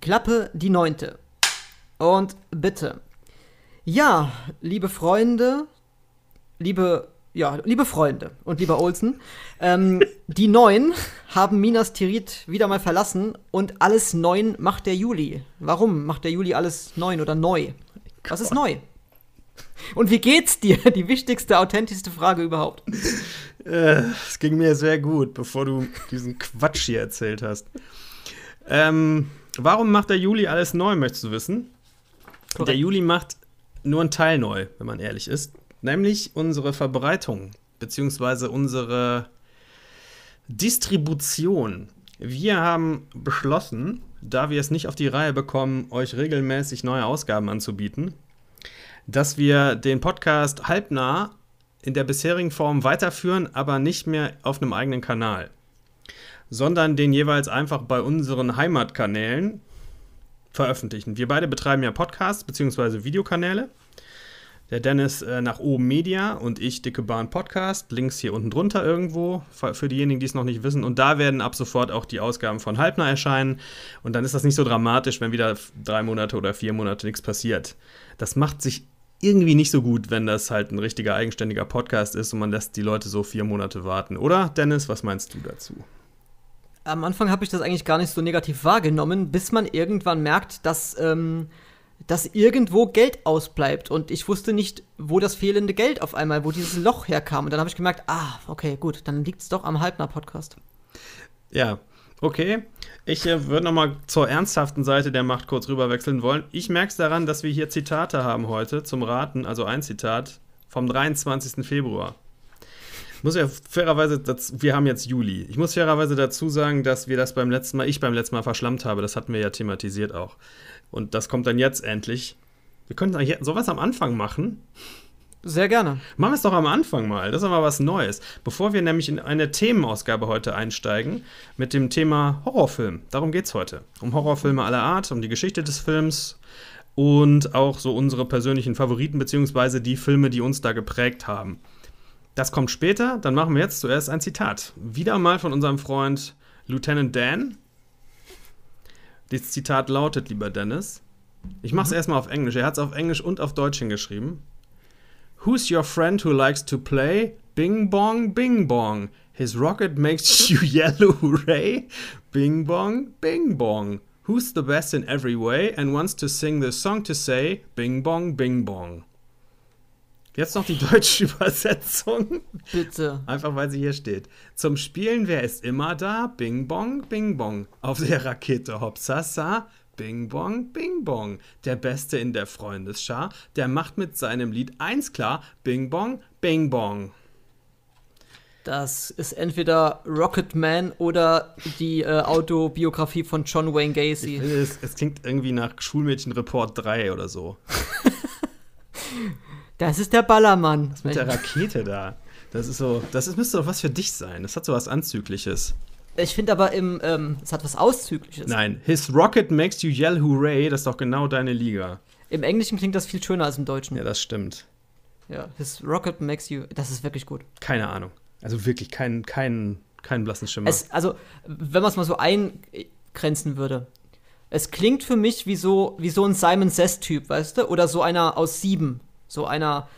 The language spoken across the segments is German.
Klappe die neunte. Und bitte. Ja, liebe Freunde, liebe, ja, liebe Freunde und lieber Olsen, ähm, die Neun haben Minas Tirith wieder mal verlassen und alles Neun macht der Juli. Warum macht der Juli alles neun oder neu? Was ist neu? Und wie geht's dir? Die wichtigste, authentischste Frage überhaupt. Äh, es ging mir sehr gut, bevor du diesen Quatsch hier erzählt hast. Ähm, warum macht der Juli alles neu, möchtest du wissen? Korrekt. Der Juli macht nur einen Teil neu, wenn man ehrlich ist. Nämlich unsere Verbreitung, beziehungsweise unsere Distribution. Wir haben beschlossen, da wir es nicht auf die Reihe bekommen, euch regelmäßig neue Ausgaben anzubieten, dass wir den Podcast halbnah in der bisherigen Form weiterführen, aber nicht mehr auf einem eigenen Kanal, sondern den jeweils einfach bei unseren Heimatkanälen veröffentlichen. Wir beide betreiben ja Podcasts bzw. Videokanäle. Der Dennis äh, nach oben Media und ich Dicke Bahn Podcast. Links hier unten drunter irgendwo, für diejenigen, die es noch nicht wissen. Und da werden ab sofort auch die Ausgaben von Halbner erscheinen. Und dann ist das nicht so dramatisch, wenn wieder drei Monate oder vier Monate nichts passiert. Das macht sich irgendwie nicht so gut, wenn das halt ein richtiger eigenständiger Podcast ist und man lässt die Leute so vier Monate warten. Oder, Dennis, was meinst du dazu? Am Anfang habe ich das eigentlich gar nicht so negativ wahrgenommen, bis man irgendwann merkt, dass, ähm, dass irgendwo Geld ausbleibt. Und ich wusste nicht, wo das fehlende Geld auf einmal, wo dieses Loch herkam. Und dann habe ich gemerkt, ah, okay, gut, dann liegt es doch am Halbner-Podcast. Ja, Okay, ich äh, würde nochmal zur ernsthaften Seite der Macht kurz rüberwechseln wollen. Ich merke es daran, dass wir hier Zitate haben heute zum Raten, also ein Zitat vom 23. Februar. Ich muss ja fairerweise, dazu, wir haben jetzt Juli. Ich muss fairerweise dazu sagen, dass wir das beim letzten Mal, ich beim letzten Mal verschlammt habe. Das hatten wir ja thematisiert auch. Und das kommt dann jetzt endlich. Wir könnten eigentlich sowas am Anfang machen. Sehr gerne. Machen wir es doch am Anfang mal. Das ist aber was Neues. Bevor wir nämlich in eine Themenausgabe heute einsteigen mit dem Thema Horrorfilm. Darum geht es heute. Um Horrorfilme aller Art, um die Geschichte des Films und auch so unsere persönlichen Favoriten, beziehungsweise die Filme, die uns da geprägt haben. Das kommt später. Dann machen wir jetzt zuerst ein Zitat. Wieder mal von unserem Freund Lieutenant Dan. Das Zitat lautet, lieber Dennis. Ich mache es mhm. erstmal auf Englisch. Er hat es auf Englisch und auf Deutsch hingeschrieben. Who's your friend who likes to play? Bing bong, bing bong. His rocket makes you yellow, hooray! Bing bong, bing bong. Who's the best in every way and wants to sing the song to say Bing bong, bing bong. Jetzt noch die deutsche Übersetzung. Bitte. Einfach weil sie hier steht. Zum Spielen, wer ist immer da? Bing bong, bing bong. Auf der Rakete Hopsasa. Bing Bong, Bing Bong. Der Beste in der Freundesschar, der macht mit seinem Lied eins klar: Bing Bong, Bing Bong. Das ist entweder Rocketman oder die äh, Autobiografie von John Wayne Gacy. Es, es, klingt irgendwie nach Schulmädchenreport 3 oder so. das ist der Ballermann. Das mit der Rakete da. Das ist so, das ist, müsste doch was für dich sein. Das hat so was Anzügliches. Ich finde aber im, ähm, es hat was Auszügliches. Nein, His Rocket makes you yell hooray, das ist doch genau deine Liga. Im Englischen klingt das viel schöner als im Deutschen. Ja, das stimmt. Ja, His Rocket makes you, das ist wirklich gut. Keine Ahnung. Also wirklich kein, kein, kein blassen Schimmer. Es, also, wenn man es mal so eingrenzen würde. Es klingt für mich wie so, wie so ein Simon Says-Typ, weißt du? Oder so einer aus Sieben. So einer,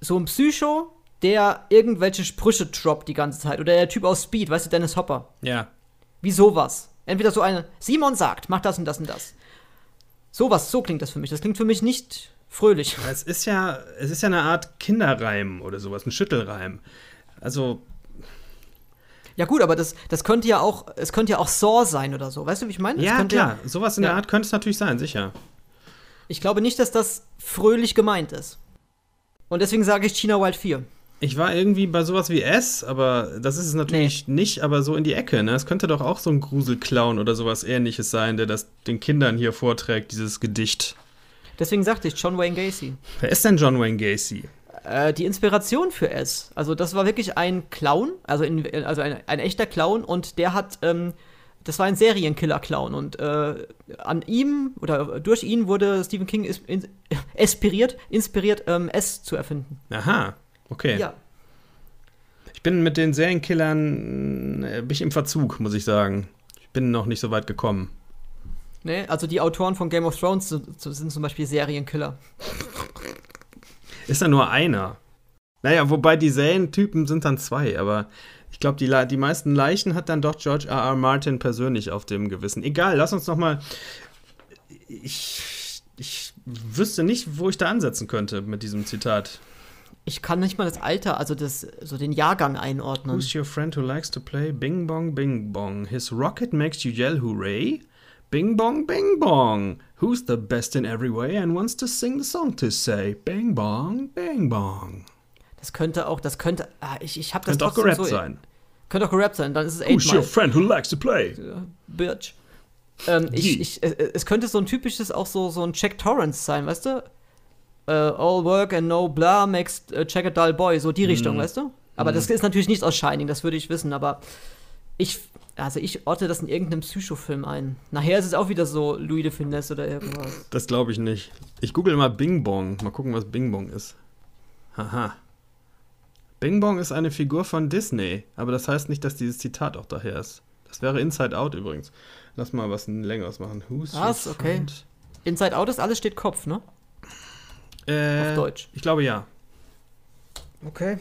so ein Psycho, der irgendwelche Sprüche droppt die ganze Zeit. Oder der Typ aus Speed, weißt du, Dennis Hopper. Ja. Wie sowas. Entweder so eine, Simon sagt, mach das und das und das. Sowas, so klingt das für mich. Das klingt für mich nicht fröhlich. Es ist ja, es ist ja eine Art Kinderreim oder sowas, ein Schüttelreim. Also. Ja gut, aber das, das könnte ja auch, es könnte ja auch Saw sein oder so. Weißt du, wie ich meine? Ja, klar. Ja, sowas in ja. der Art könnte es natürlich sein, sicher. Ich glaube nicht, dass das fröhlich gemeint ist. Und deswegen sage ich China Wild 4. Ich war irgendwie bei sowas wie S, aber das ist es natürlich nee. nicht, aber so in die Ecke, ne? Es könnte doch auch so ein Gruselclown oder sowas ähnliches sein, der das den Kindern hier vorträgt, dieses Gedicht. Deswegen sagte ich John Wayne Gacy. Wer ist denn John Wayne Gacy? Äh, die Inspiration für S. Also, das war wirklich ein Clown, also, in, also ein, ein, echter Clown und der hat, ähm, das war ein Serienkiller-Clown und äh, an ihm oder durch ihn wurde Stephen King is, in, inspiriert, inspiriert ähm, S zu erfinden. Aha. Okay. Ja. Ich bin mit den Serienkillern äh, bin ich im Verzug, muss ich sagen. Ich bin noch nicht so weit gekommen. Nee, also die Autoren von Game of Thrones sind, sind zum Beispiel Serienkiller. Ist da nur einer? Naja, wobei die Serientypen sind dann zwei, aber ich glaube, die, die meisten Leichen hat dann doch George R. R. Martin persönlich auf dem Gewissen. Egal, lass uns noch mal. Ich, ich wüsste nicht, wo ich da ansetzen könnte mit diesem Zitat. Ich kann nicht mal das Alter, also das, so den Jahrgang einordnen. Who's your friend who likes to play Bing Bong Bing Bong? His rocket makes you yell hooray? Bing Bong Bing Bong. Who's the best in every way and wants to sing the song to say Bing Bong Bing Bong? Das könnte auch, das könnte, ah, ich, ich habe das Könnte auch trotzdem gerappt so, sein. Könnte auch gerappt sein, dann ist es Who's your Eight friend who likes to play? Bitch. Ähm, ich, ich, äh, es könnte so ein typisches, auch so, so ein Jack Torrance sein, weißt du? Äh, all work and no blah makes a Jack a dull boy, so die Richtung, Mhm. weißt du? Aber das ist natürlich nicht aus Shining, das würde ich wissen, aber ich, also ich orte das in irgendeinem Psychofilm ein. Nachher ist es auch wieder so Louis de Finesse oder irgendwas. Das glaube ich nicht. Ich google mal Bing Bong. Mal gucken, was Bing Bong ist. Haha. Bing Bong ist eine Figur von Disney, aber das heißt nicht, dass dieses Zitat auch daher ist. Das wäre Inside Out übrigens. Lass mal was längeres machen. Who's Was? Okay. friend? Inside Out ist alles steht Kopf, ne? Äh, Auf Deutsch. Ich glaube ja. Okay.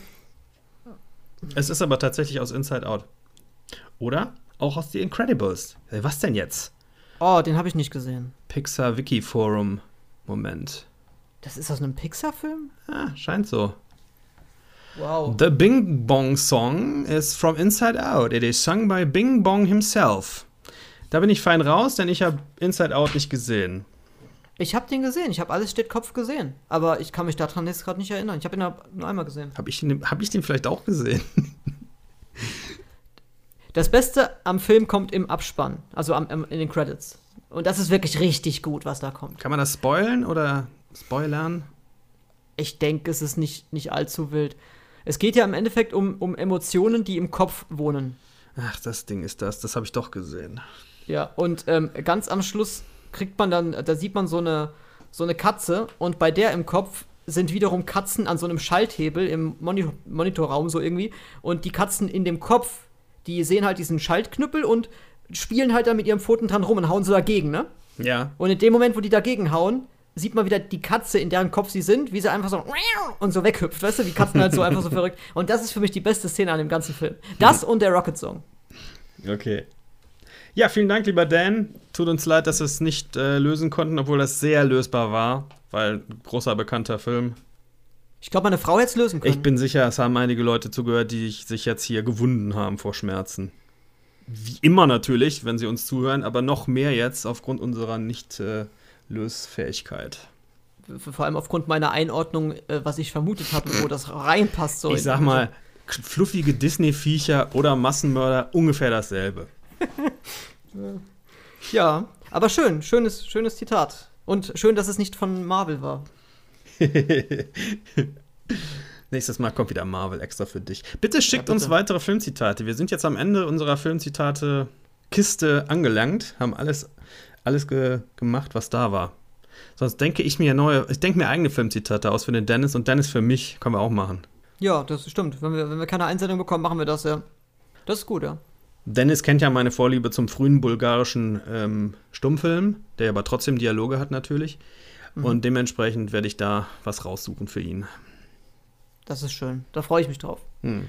Es ist aber tatsächlich aus Inside Out. Oder? Auch aus The Incredibles. Was denn jetzt? Oh, den habe ich nicht gesehen. Pixar Wiki Forum. Moment. Das ist aus einem Pixar-Film? Ah, scheint so. Wow. The Bing Bong Song is from Inside Out. It is sung by Bing Bong himself. Da bin ich fein raus, denn ich habe Inside Out nicht gesehen. Ich habe den gesehen. Ich habe alles steht Kopf gesehen. Aber ich kann mich daran jetzt gerade nicht erinnern. Ich habe ihn nur einmal gesehen. Habe ich, hab ich den vielleicht auch gesehen? Das Beste am Film kommt im Abspann. Also am, am, in den Credits. Und das ist wirklich richtig gut, was da kommt. Kann man das spoilen oder spoilern? Ich denke, es ist nicht, nicht allzu wild. Es geht ja im Endeffekt um, um Emotionen, die im Kopf wohnen. Ach, das Ding ist das. Das habe ich doch gesehen. Ja, und ähm, ganz am Schluss kriegt man dann, da sieht man so eine, so eine Katze und bei der im Kopf sind wiederum Katzen an so einem Schalthebel im Moni Monitorraum so irgendwie und die Katzen in dem Kopf, die sehen halt diesen Schaltknüppel und spielen halt da mit ihren Pfoten dran rum und hauen so dagegen, ne? Ja. Und in dem Moment, wo die dagegen hauen, sieht man wieder die Katze, in deren Kopf sie sind, wie sie einfach so und so weghüpft, weißt du, wie Katzen halt so einfach so verrückt. Und das ist für mich die beste Szene an dem ganzen Film. Das und der Rocket Song. Okay. Ja, vielen Dank, lieber Dan. Tut uns leid, dass wir es nicht äh, lösen konnten, obwohl das sehr lösbar war, weil großer bekannter Film. Ich glaube, meine Frau hätte es lösen können. Ich bin sicher, es haben einige Leute zugehört, die sich jetzt hier gewunden haben vor Schmerzen. Wie immer natürlich, wenn sie uns zuhören, aber noch mehr jetzt aufgrund unserer Nicht-Lösfähigkeit. vor allem aufgrund meiner Einordnung, äh, was ich vermutet habe, wo das reinpasst. So ich sag mal, fluffige Disney-Viecher oder Massenmörder, ungefähr dasselbe. Ja, aber schön, schönes, schönes Zitat. Und schön, dass es nicht von Marvel war. Nächstes Mal kommt wieder Marvel extra für dich. Bitte schickt bitte. uns weitere Filmzitate. Wir sind jetzt am Ende unserer Filmzitate-Kiste angelangt, haben alles, alles ge gemacht, was da war. Sonst denke ich mir neue, ich denke mir eigene Filmzitate aus für den Dennis und Dennis für mich. Können wir auch machen. Ja, das stimmt. Wenn wir, wenn wir keine Einsendung bekommen, machen wir das ja. Das ist gut, ja. Dennis kennt ja meine Vorliebe zum frühen bulgarischen ähm, Stummfilm, der aber trotzdem Dialoge hat natürlich. Und dementsprechend werde ich da was raussuchen für ihn. Das ist schön. Da freue ich mich drauf. Hm.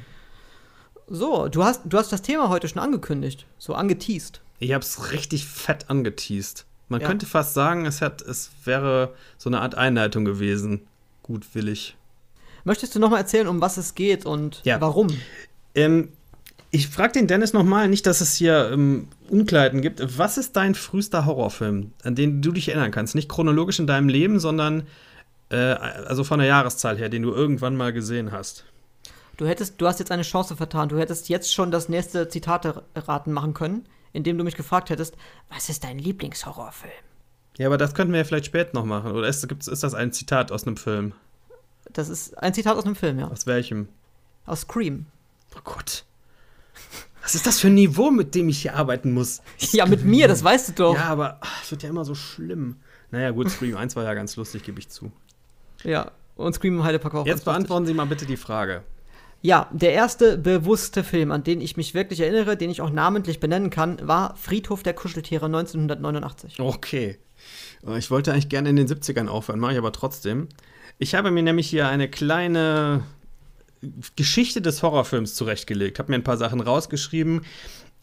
So, du hast, du hast das Thema heute schon angekündigt. So angeteased. Ich habe es richtig fett angeteased. Man Ja. könnte fast sagen, es, hat, es wäre so eine Art Einleitung gewesen. Gutwillig. Möchtest du noch mal erzählen, um was es geht und Ja. warum? Ähm, ich frage den Dennis nochmal, nicht, dass es hier ähm, Unkleiden gibt. Was ist dein frühester Horrorfilm, an den du dich erinnern kannst? Nicht chronologisch in deinem Leben, sondern äh, also von der Jahreszahl her, den du irgendwann mal gesehen hast. Du hättest, du hast jetzt eine Chance vertan. Du hättest jetzt schon das nächste Zitate-Raten machen können, indem du mich gefragt hättest, was ist dein Lieblingshorrorfilm? Ja, aber das könnten wir ja vielleicht später noch machen. Oder ist, ist das ein Zitat aus einem Film? Das ist ein Zitat aus einem Film, ja. Aus welchem? Aus Scream. Oh Gott. Was ist das für ein Niveau, mit dem ich hier arbeiten muss? Ja, mit mir, das weißt du doch. Ja, aber es wird ja immer so schlimm. Naja, gut, Scream 1 war ja ganz lustig, gebe ich zu. Ja. Und Scream im Heidepark auch Jetzt beantworten Sie mal bitte die Frage. Ja, der erste bewusste Film, an den ich mich wirklich erinnere, den ich auch namentlich benennen kann, war Friedhof der Kuscheltiere 1989. Okay. Ich wollte eigentlich gerne in den 70ern aufhören, mache ich aber trotzdem. Ich habe mir nämlich hier eine kleine Geschichte des Horrorfilms zurechtgelegt, habe mir ein paar Sachen rausgeschrieben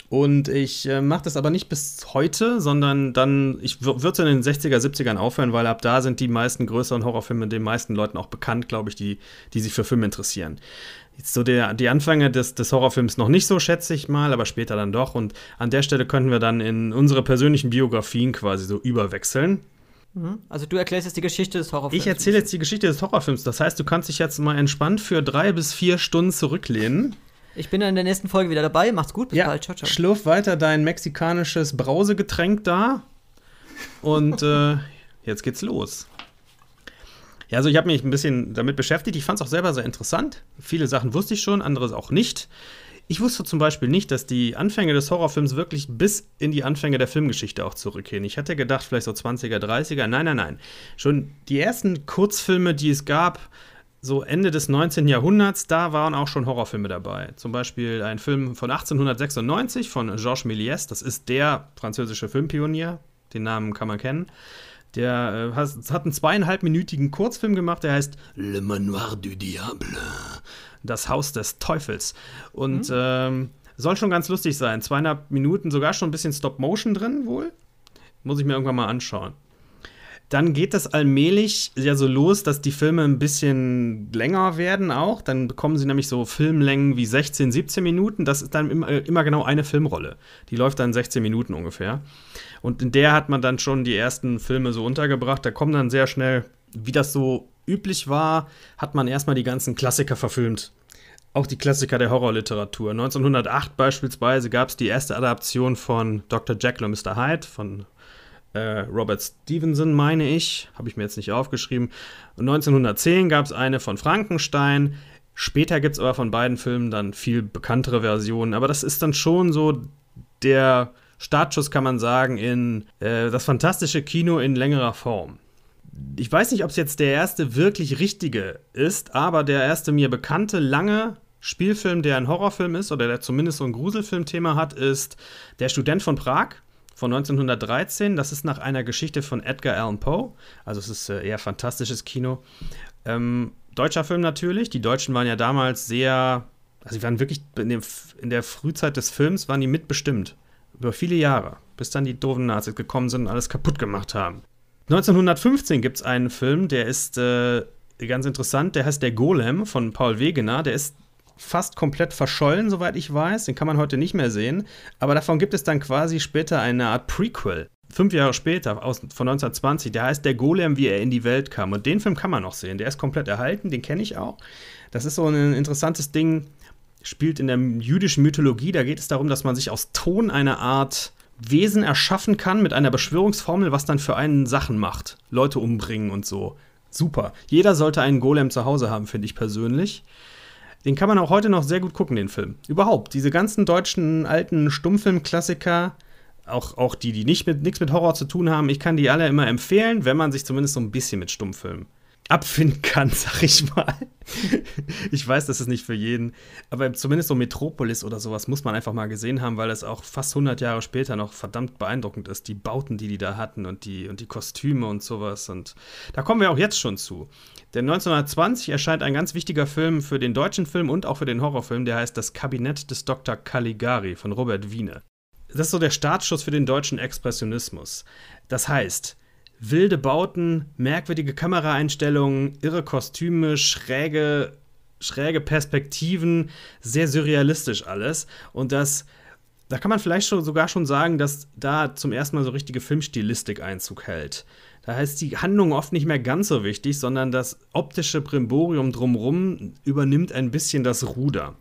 und ich äh, mache das aber nicht bis heute, sondern dann, ich würde in den 60er, 70ern aufhören, weil ab da sind die meisten größeren Horrorfilme den meisten Leuten auch bekannt, glaube ich, die, die sich für Filme interessieren. Jetzt so der, die Anfänge des, des Horrorfilms noch nicht so, schätze ich mal, aber später dann doch. Und an der Stelle könnten wir dann in unsere persönlichen Biografien quasi so überwechseln. Mhm. Also du erklärst jetzt die Geschichte des Horrorfilms. Ich erzähle jetzt die Geschichte des Horrorfilms. Das heißt, du kannst dich jetzt mal entspannt für drei bis vier Stunden zurücklehnen. Ich bin dann in der nächsten Folge wieder dabei. Macht's gut, bis ja, bald. Ciao, ciao. Schlurf weiter dein mexikanisches Brausegetränk da. Und äh, jetzt geht's los. Ja, also ich habe mich ein bisschen damit beschäftigt. Ich fand es auch selber sehr interessant. Viele Sachen wusste ich schon, anderes auch nicht. Ich wusste zum Beispiel nicht, dass die Anfänge des Horrorfilms wirklich bis in die Anfänge der Filmgeschichte auch zurückgehen. Ich hätte gedacht, vielleicht so 20er, 30er. Nein, nein, nein. Schon die ersten Kurzfilme, die es gab, so Ende des 19. Jahrhunderts, da waren auch schon Horrorfilme dabei. Zum Beispiel ein Film von 1896 von Georges Méliès. Das ist der französische Filmpionier. Den Namen kann man kennen. Der äh, hat, hat einen zweieinhalbminütigen Kurzfilm gemacht, der heißt Le Manoir du Diable. Das Haus des Teufels. Und mhm. ähm, soll schon ganz lustig sein. Zweieinhalb Minuten, sogar schon ein bisschen Stop-Motion drin, wohl. Muss ich mir irgendwann mal anschauen. Dann geht das allmählich ja so los, dass die Filme ein bisschen länger werden auch. Dann bekommen sie nämlich so Filmlängen wie 16, 17 Minuten. Das ist dann immer, immer genau eine Filmrolle. Die läuft dann 16 Minuten ungefähr. Und in der hat man dann schon die ersten Filme so untergebracht. Da kommen dann sehr schnell, wie das so üblich war, hat man erstmal die ganzen Klassiker verfilmt. Auch die Klassiker der Horrorliteratur. 1908 beispielsweise gab es die erste Adaption von Dr. Jekyll und Mr. Hyde von Robert Stevenson, meine ich. Habe ich mir jetzt nicht aufgeschrieben. Und 1910 gab es eine von Frankenstein. Später gibt es aber von beiden Filmen dann viel bekanntere Versionen. Aber das ist dann schon so der Startschuss, kann man sagen, in äh, das fantastische Kino in längerer Form ich weiß nicht, ob es jetzt der erste wirklich richtige ist, aber der erste mir bekannte lange Spielfilm, der ein Horrorfilm ist oder der zumindest so ein Gruselfilmthema hat, ist Der Student von Prag von 1913. Das ist nach einer Geschichte von Edgar Allan Poe. Also es ist äh, eher fantastisches Kino. Ähm, deutscher Film natürlich. Die Deutschen waren ja damals sehr, also sie waren wirklich in, dem, in der Frühzeit des Films waren die mitbestimmt. Über viele Jahre. Bis dann die doofen Nazis gekommen sind und alles kaputt gemacht haben. 1915 gibt es einen Film, der ist äh, ganz interessant, der heißt Der Golem von Paul Wegener. Der ist fast komplett verschollen, soweit ich weiß. Den kann man heute nicht mehr sehen. Aber davon gibt es dann quasi später eine Art Prequel. Fünf Jahre später, aus, von 1920, der heißt Der Golem, wie er in die Welt kam. Und den Film kann man noch sehen. Der ist komplett erhalten, den kenne ich auch. Das ist so ein interessantes Ding, spielt in der jüdischen Mythologie. Da geht es darum, dass man sich aus Ton eine Art Wesen erschaffen kann mit einer Beschwörungsformel, was dann für einen Sachen macht. Leute umbringen und so. Super. Jeder sollte einen Golem zu Hause haben, finde ich persönlich. Den kann man auch heute noch sehr gut gucken, den Film. Überhaupt, diese ganzen deutschen alten Stummfilmklassiker, auch, auch die, die nicht mit, nichts mit Horror zu tun haben, ich kann die alle immer empfehlen, wenn man sich zumindest so ein bisschen mit Stummfilmen abfinden kann, sag ich mal. ich weiß, das ist nicht für jeden, aber zumindest so Metropolis oder sowas muss man einfach mal gesehen haben, weil es auch fast 100 Jahre später noch verdammt beeindruckend ist, die Bauten, die die da hatten und die, und die Kostüme und sowas und da kommen wir auch jetzt schon zu. Denn 1920 erscheint ein ganz wichtiger Film für den deutschen Film und auch für den Horrorfilm, der heißt Das Kabinett des Dr. Caligari von Robert Wiene. Das ist so der Startschuss für den deutschen Expressionismus. Das heißt, wilde Bauten, merkwürdige Kameraeinstellungen, irre Kostüme, schräge, schräge Perspektiven, sehr surrealistisch alles. Und das, da kann man vielleicht schon, sogar schon sagen, dass da zum ersten Mal so richtige Filmstilistik Einzug hält. Da heißt die Handlung oft nicht mehr ganz so wichtig, sondern das optische Brimborium drumrum übernimmt ein bisschen das Ruder.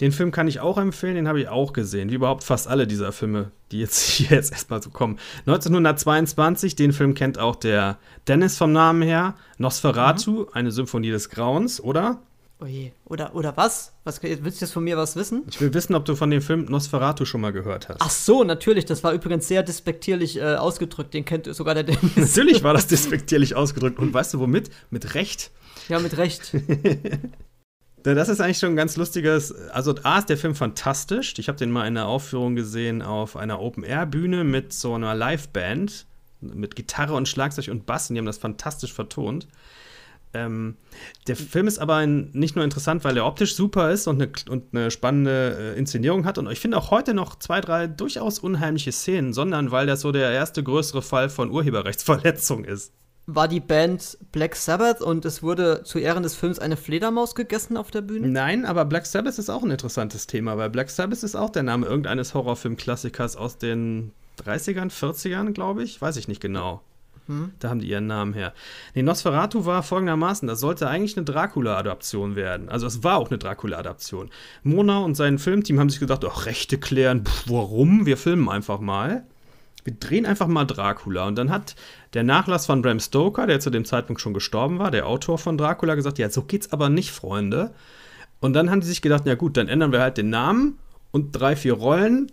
Den Film kann ich auch empfehlen, den habe ich auch gesehen, wie überhaupt fast alle dieser Filme, die jetzt hier jetzt erstmal so kommen. 1922, den Film kennt auch der Dennis vom Namen her. Nosferatu, mhm. eine Symphonie des Grauens, oder? Oje. Oh oder, oder was? was? Willst du jetzt von mir was wissen? Ich will wissen, ob du von dem Film Nosferatu schon mal gehört hast. Ach so, natürlich. Das war übrigens sehr despektierlich äh, ausgedrückt. Den kennt sogar der Dennis. natürlich war das despektierlich ausgedrückt. Und weißt du womit? Mit Recht. Ja, mit Recht. Das ist eigentlich schon ein ganz lustiges. Also, A ist der Film fantastisch. Ich habe den mal in einer Aufführung gesehen auf einer Open-Air-Bühne mit so einer Liveband, mit Gitarre und Schlagzeug und Bass. Und die haben das fantastisch vertont. Ähm, der Film ist aber ein, nicht nur interessant, weil er optisch super ist und eine, und eine spannende äh, Inszenierung hat. Und ich finde auch heute noch zwei, drei durchaus unheimliche Szenen, sondern weil das so der erste größere Fall von Urheberrechtsverletzung ist. War die Band Black Sabbath und es wurde zu Ehren des Films eine Fledermaus gegessen auf der Bühne? Nein, aber Black Sabbath ist auch ein interessantes Thema, weil Black Sabbath ist auch der Name irgendeines Horrorfilmklassikers aus den 30ern, 40ern, glaube ich. Weiß ich nicht genau. Hm? Da haben die ihren Namen her. Nee, Nosferatu war folgendermaßen: Das sollte eigentlich eine Dracula-Adaption werden. Also, es war auch eine Dracula-Adaption. Mona und sein Filmteam haben sich gedacht: Ach, Rechte klären, pff, warum? Wir filmen einfach mal. Wir drehen einfach mal Dracula. Und dann hat der Nachlass von Bram Stoker, der zu dem Zeitpunkt schon gestorben war, der Autor von Dracula, gesagt: Ja, so geht's aber nicht, Freunde. Und dann haben die sich gedacht: Ja, gut, dann ändern wir halt den Namen und drei, vier Rollen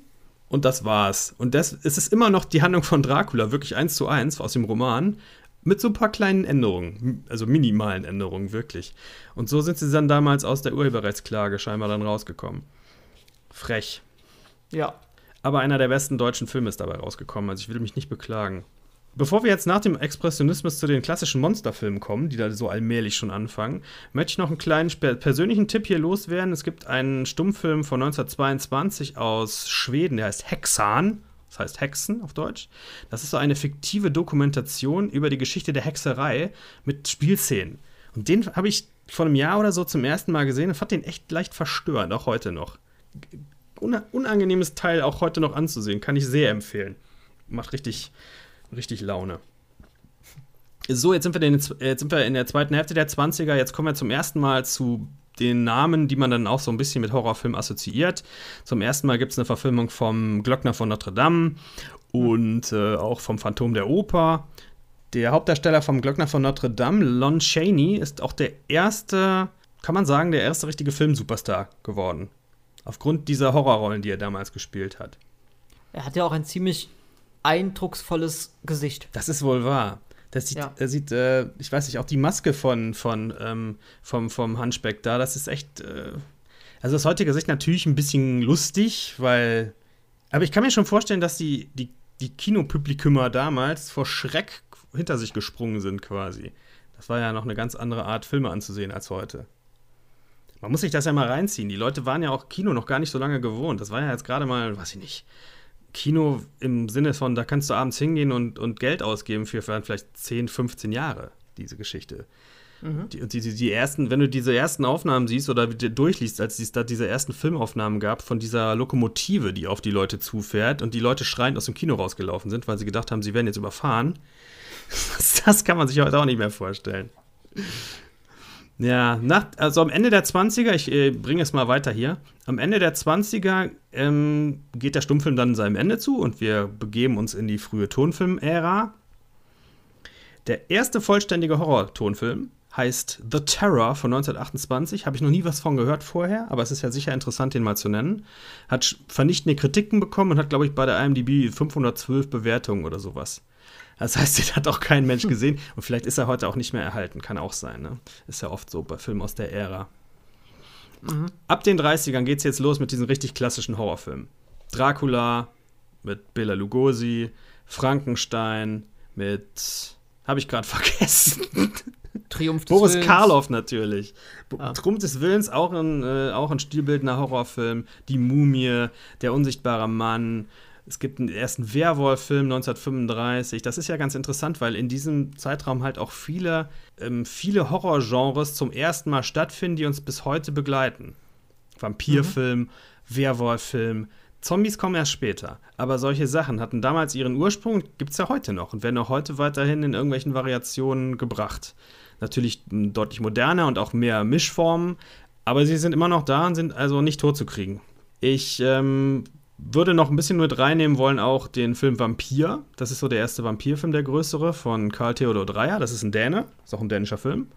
und das war's. Und das, es ist immer noch die Handlung von Dracula, wirklich eins zu eins aus dem Roman, mit so ein paar kleinen Änderungen, also minimalen Änderungen, wirklich. Und so sind sie dann damals aus der Urheberrechtsklage scheinbar dann rausgekommen. Frech. Ja. Aber einer der besten deutschen Filme ist dabei rausgekommen, also ich will mich nicht beklagen. Bevor wir jetzt nach dem Expressionismus zu den klassischen Monsterfilmen kommen, die da so allmählich schon anfangen, möchte ich noch einen kleinen persönlichen Tipp hier loswerden. Es gibt einen Stummfilm von 1922 aus Schweden, der heißt Hexan. Das heißt Hexen auf Deutsch. Das ist so eine fiktive Dokumentation über die Geschichte der Hexerei mit Spielszenen. Und den habe ich vor einem Jahr oder so zum ersten Mal gesehen und fand den echt leicht verstörend, auch heute noch. unangenehmes Teil auch heute noch anzusehen, kann ich sehr empfehlen. Macht richtig, richtig Laune. So, jetzt sind, wir in, jetzt sind wir in der zweiten Hälfte der 20er. Jetzt kommen wir zum ersten Mal zu den Namen, die man dann auch so ein bisschen mit Horrorfilm assoziiert. Zum ersten Mal gibt es eine Verfilmung vom Glockner von Notre Dame und äh, auch vom Phantom der Oper. Der Hauptdarsteller vom Glockner von Notre Dame, Lon Chaney, ist auch der erste, kann man sagen, der erste richtige Filmsuperstar geworden. Aufgrund dieser Horrorrollen, die er damals gespielt hat. Er hat ja auch ein ziemlich eindrucksvolles Gesicht. Das ist wohl wahr. Das sieht, ja. das sieht äh, ich weiß nicht, auch die Maske von, von ähm, vom, vom Hunchback da, das ist echt, äh, also aus heutiger Sicht natürlich ein bisschen lustig, weil, aber ich kann mir schon vorstellen, dass die, die, die Kinopublikumer damals vor Schreck hinter sich gesprungen sind quasi. Das war ja noch eine ganz andere Art, Filme anzusehen als heute. Man muss sich das ja mal reinziehen. Die Leute waren ja auch Kino noch gar nicht so lange gewohnt. Das war ja jetzt gerade mal, weiß ich nicht, Kino im Sinne von, da kannst du abends hingehen und, und Geld ausgeben für vielleicht 10, 15 Jahre, diese Geschichte. Mhm. Die, die, die, ersten, wenn du diese ersten Aufnahmen siehst oder durchliest, als es da diese ersten Filmaufnahmen gab von dieser Lokomotive, die auf die Leute zufährt und die Leute schreiend aus dem Kino rausgelaufen sind, weil sie gedacht haben, sie werden jetzt überfahren, das kann man sich heute auch nicht mehr vorstellen. Ja, nach, also am Ende der 20er, ich äh, bringe es mal weiter hier, am Ende der 20er ähm, geht der Stummfilm dann seinem Ende zu und wir begeben uns in die frühe Tonfilm-Ära. Der erste vollständige Horror-Tonfilm heißt The Terror von 1928. Habe ich noch nie was von gehört vorher, aber es ist ja sicher interessant, den mal zu nennen. Hat vernichtende Kritiken bekommen und hat, glaube ich, bei der IMDb 512 Bewertungen oder sowas. Das heißt, den hat auch kein Mensch gesehen. Und vielleicht ist er heute auch nicht mehr erhalten. Kann auch sein. Ne? Ist ja oft so bei Filmen aus der Ära. Mhm. Ab den 30ern geht es jetzt los mit diesen richtig klassischen Horrorfilmen. Dracula mit Bela Lugosi, Frankenstein mit. Habe ich gerade vergessen. Triumph des Boris Willens. Karloff natürlich. Ah. Triumph des Willens, auch ein, äh, auch ein stilbildender Horrorfilm. Die Mumie, Der unsichtbare Mann, es gibt einen ersten Werwolf-Film 1935. Das ist ja ganz interessant, weil in diesem Zeitraum halt auch viele, ähm, viele Horrorgenres zum ersten Mal stattfinden, die uns bis heute begleiten. Vampirfilm, mhm. Werwolf-Film. Zombies kommen erst später. Aber solche Sachen hatten damals ihren Ursprung, gibt es ja heute noch und werden auch heute weiterhin in irgendwelchen Variationen gebracht. Natürlich deutlich moderner und auch mehr Mischformen, aber sie sind immer noch da und sind also nicht totzukriegen. Ich ähm, würde noch ein bisschen mit reinnehmen wollen auch den Film Vampir. Das ist so der erste Vampirfilm, der größere, von Karl Theodor Dreyer. Das ist ein Däne, ist auch ein dänischer Film.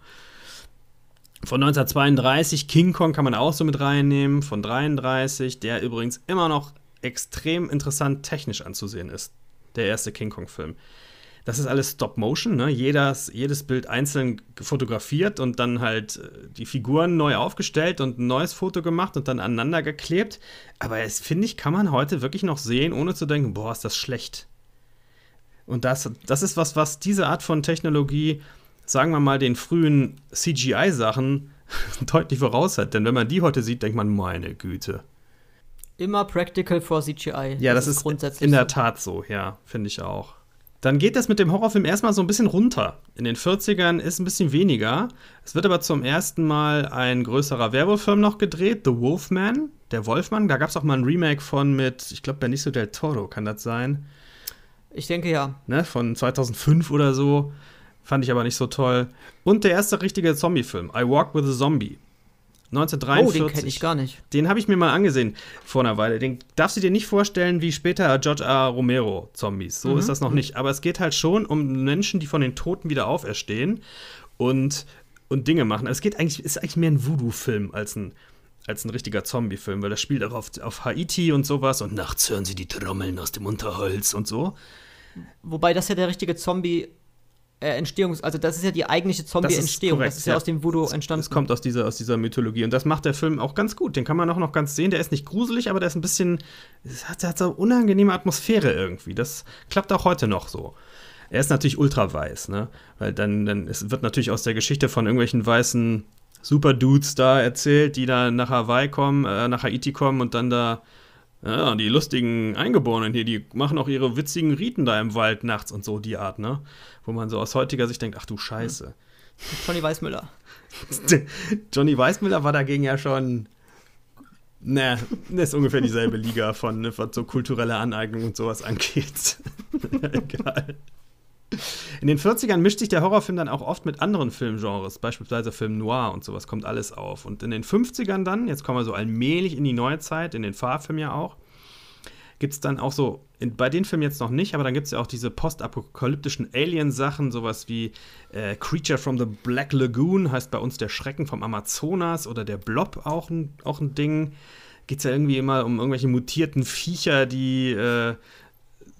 Von 1932, King Kong kann man auch so mit reinnehmen, von 33, der übrigens immer noch extrem interessant technisch anzusehen ist. Der erste King Kong-Film. Das ist alles Stop-Motion, ne? Jedes, jedes Bild einzeln fotografiert und dann halt äh, die Figuren neu aufgestellt und ein neues Foto gemacht und dann aneinander geklebt. Aber es, finde ich, kann man heute wirklich noch sehen, ohne zu denken, boah, ist das schlecht. Und das, das ist was, was diese Art von Technologie, sagen wir mal, den frühen CGI-Sachen deutlich voraus hat. Denn wenn man die heute sieht, denkt man, meine Güte. Immer practical for CGI. Ja, das, das ist, ist grundsätzlich in der Tat so, ja, finde ich auch. Dann geht das mit dem Horrorfilm erstmal so ein bisschen runter. In den 40ern ist ein bisschen weniger. Es wird aber zum ersten Mal ein größerer Werwolf-Film noch gedreht, The Wolfman, der Wolfmann. Da gab es auch mal ein Remake von mit, ich glaube, Benicio del Toro, kann das sein? Ich denke ja. Ne, von 2005 oder so. Fand ich aber nicht so toll. Und der erste richtige Zombie-Film, I Walk with a Zombie. 1943. Oh, den kenne ich gar nicht. Den habe ich mir mal angesehen vor einer Weile. Den darfst du dir nicht vorstellen wie später George R. Romero Zombies. So mhm. ist das noch nicht. Aber es geht halt schon um Menschen, die von den Toten wieder auferstehen und, und Dinge machen. Also es geht eigentlich, ist eigentlich mehr ein Voodoo-Film als ein, als ein richtiger Zombie-Film, weil das spielt auch auf, auf Haiti und sowas und nachts hören sie die Trommeln aus dem Unterholz und so. Wobei das ja der richtige Zombie äh, Entstehungs-, also das ist ja die eigentliche Zombie-Entstehung. Das, das, ist ja, ja, aus dem Voodoo entstanden. Es kommt aus dieser, aus dieser Mythologie. Und das macht der Film auch ganz gut. Den kann man auch noch ganz sehen. Der ist nicht gruselig, aber der ist ein bisschen, der hat, der hat so eine unangenehme Atmosphäre irgendwie. Das klappt auch heute noch so. Er ist natürlich ultra weiß, ne? Weil dann, dann es wird natürlich aus der Geschichte von irgendwelchen weißen Super-Dudes da erzählt, die da nach Hawaii kommen, äh, nach Haiti kommen und dann da ja, die lustigen Eingeborenen hier, die machen auch ihre witzigen Riten da im Wald nachts und so, die Art, ne? Wo man so aus heutiger Sicht denkt, ach du Scheiße. Johnny Weißmüller. Johnny Weißmüller war dagegen ja schon. Ne, das ist ungefähr dieselbe Liga von, ne, was so kulturelle Aneignung und sowas angeht. Egal. In den 40ern mischt sich der Horrorfilm dann auch oft mit anderen Filmgenres, beispielsweise Film Noir und sowas, kommt alles auf. Und in den 50ern dann, jetzt kommen wir so allmählich in die neue Zeit, in den Fahrfilm ja auch, gibt es dann auch so, in, bei den Filmen jetzt noch nicht, aber dann gibt es ja auch diese postapokalyptischen Alien-Sachen, sowas wie äh, Creature from the Black Lagoon, heißt bei uns der Schrecken vom Amazonas oder der Blob auch ein, auch ein Ding. Geht es ja irgendwie immer um irgendwelche mutierten Viecher, die äh,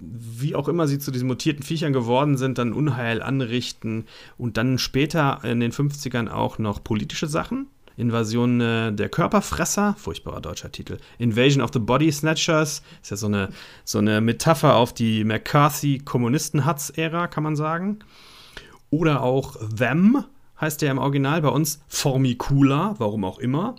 wie auch immer sie zu diesen mutierten Viechern geworden sind, dann Unheil anrichten und dann später in den 50ern auch noch politische Sachen. Invasion äh, der Körperfresser, furchtbarer deutscher Titel. Invasion of the Body Snatchers, ist ja so eine, so eine Metapher auf die McCarthy-Kommunisten-Hatz-Ära, kann man sagen. Oder auch Them heißt der im Original, bei uns Formicula, warum auch immer.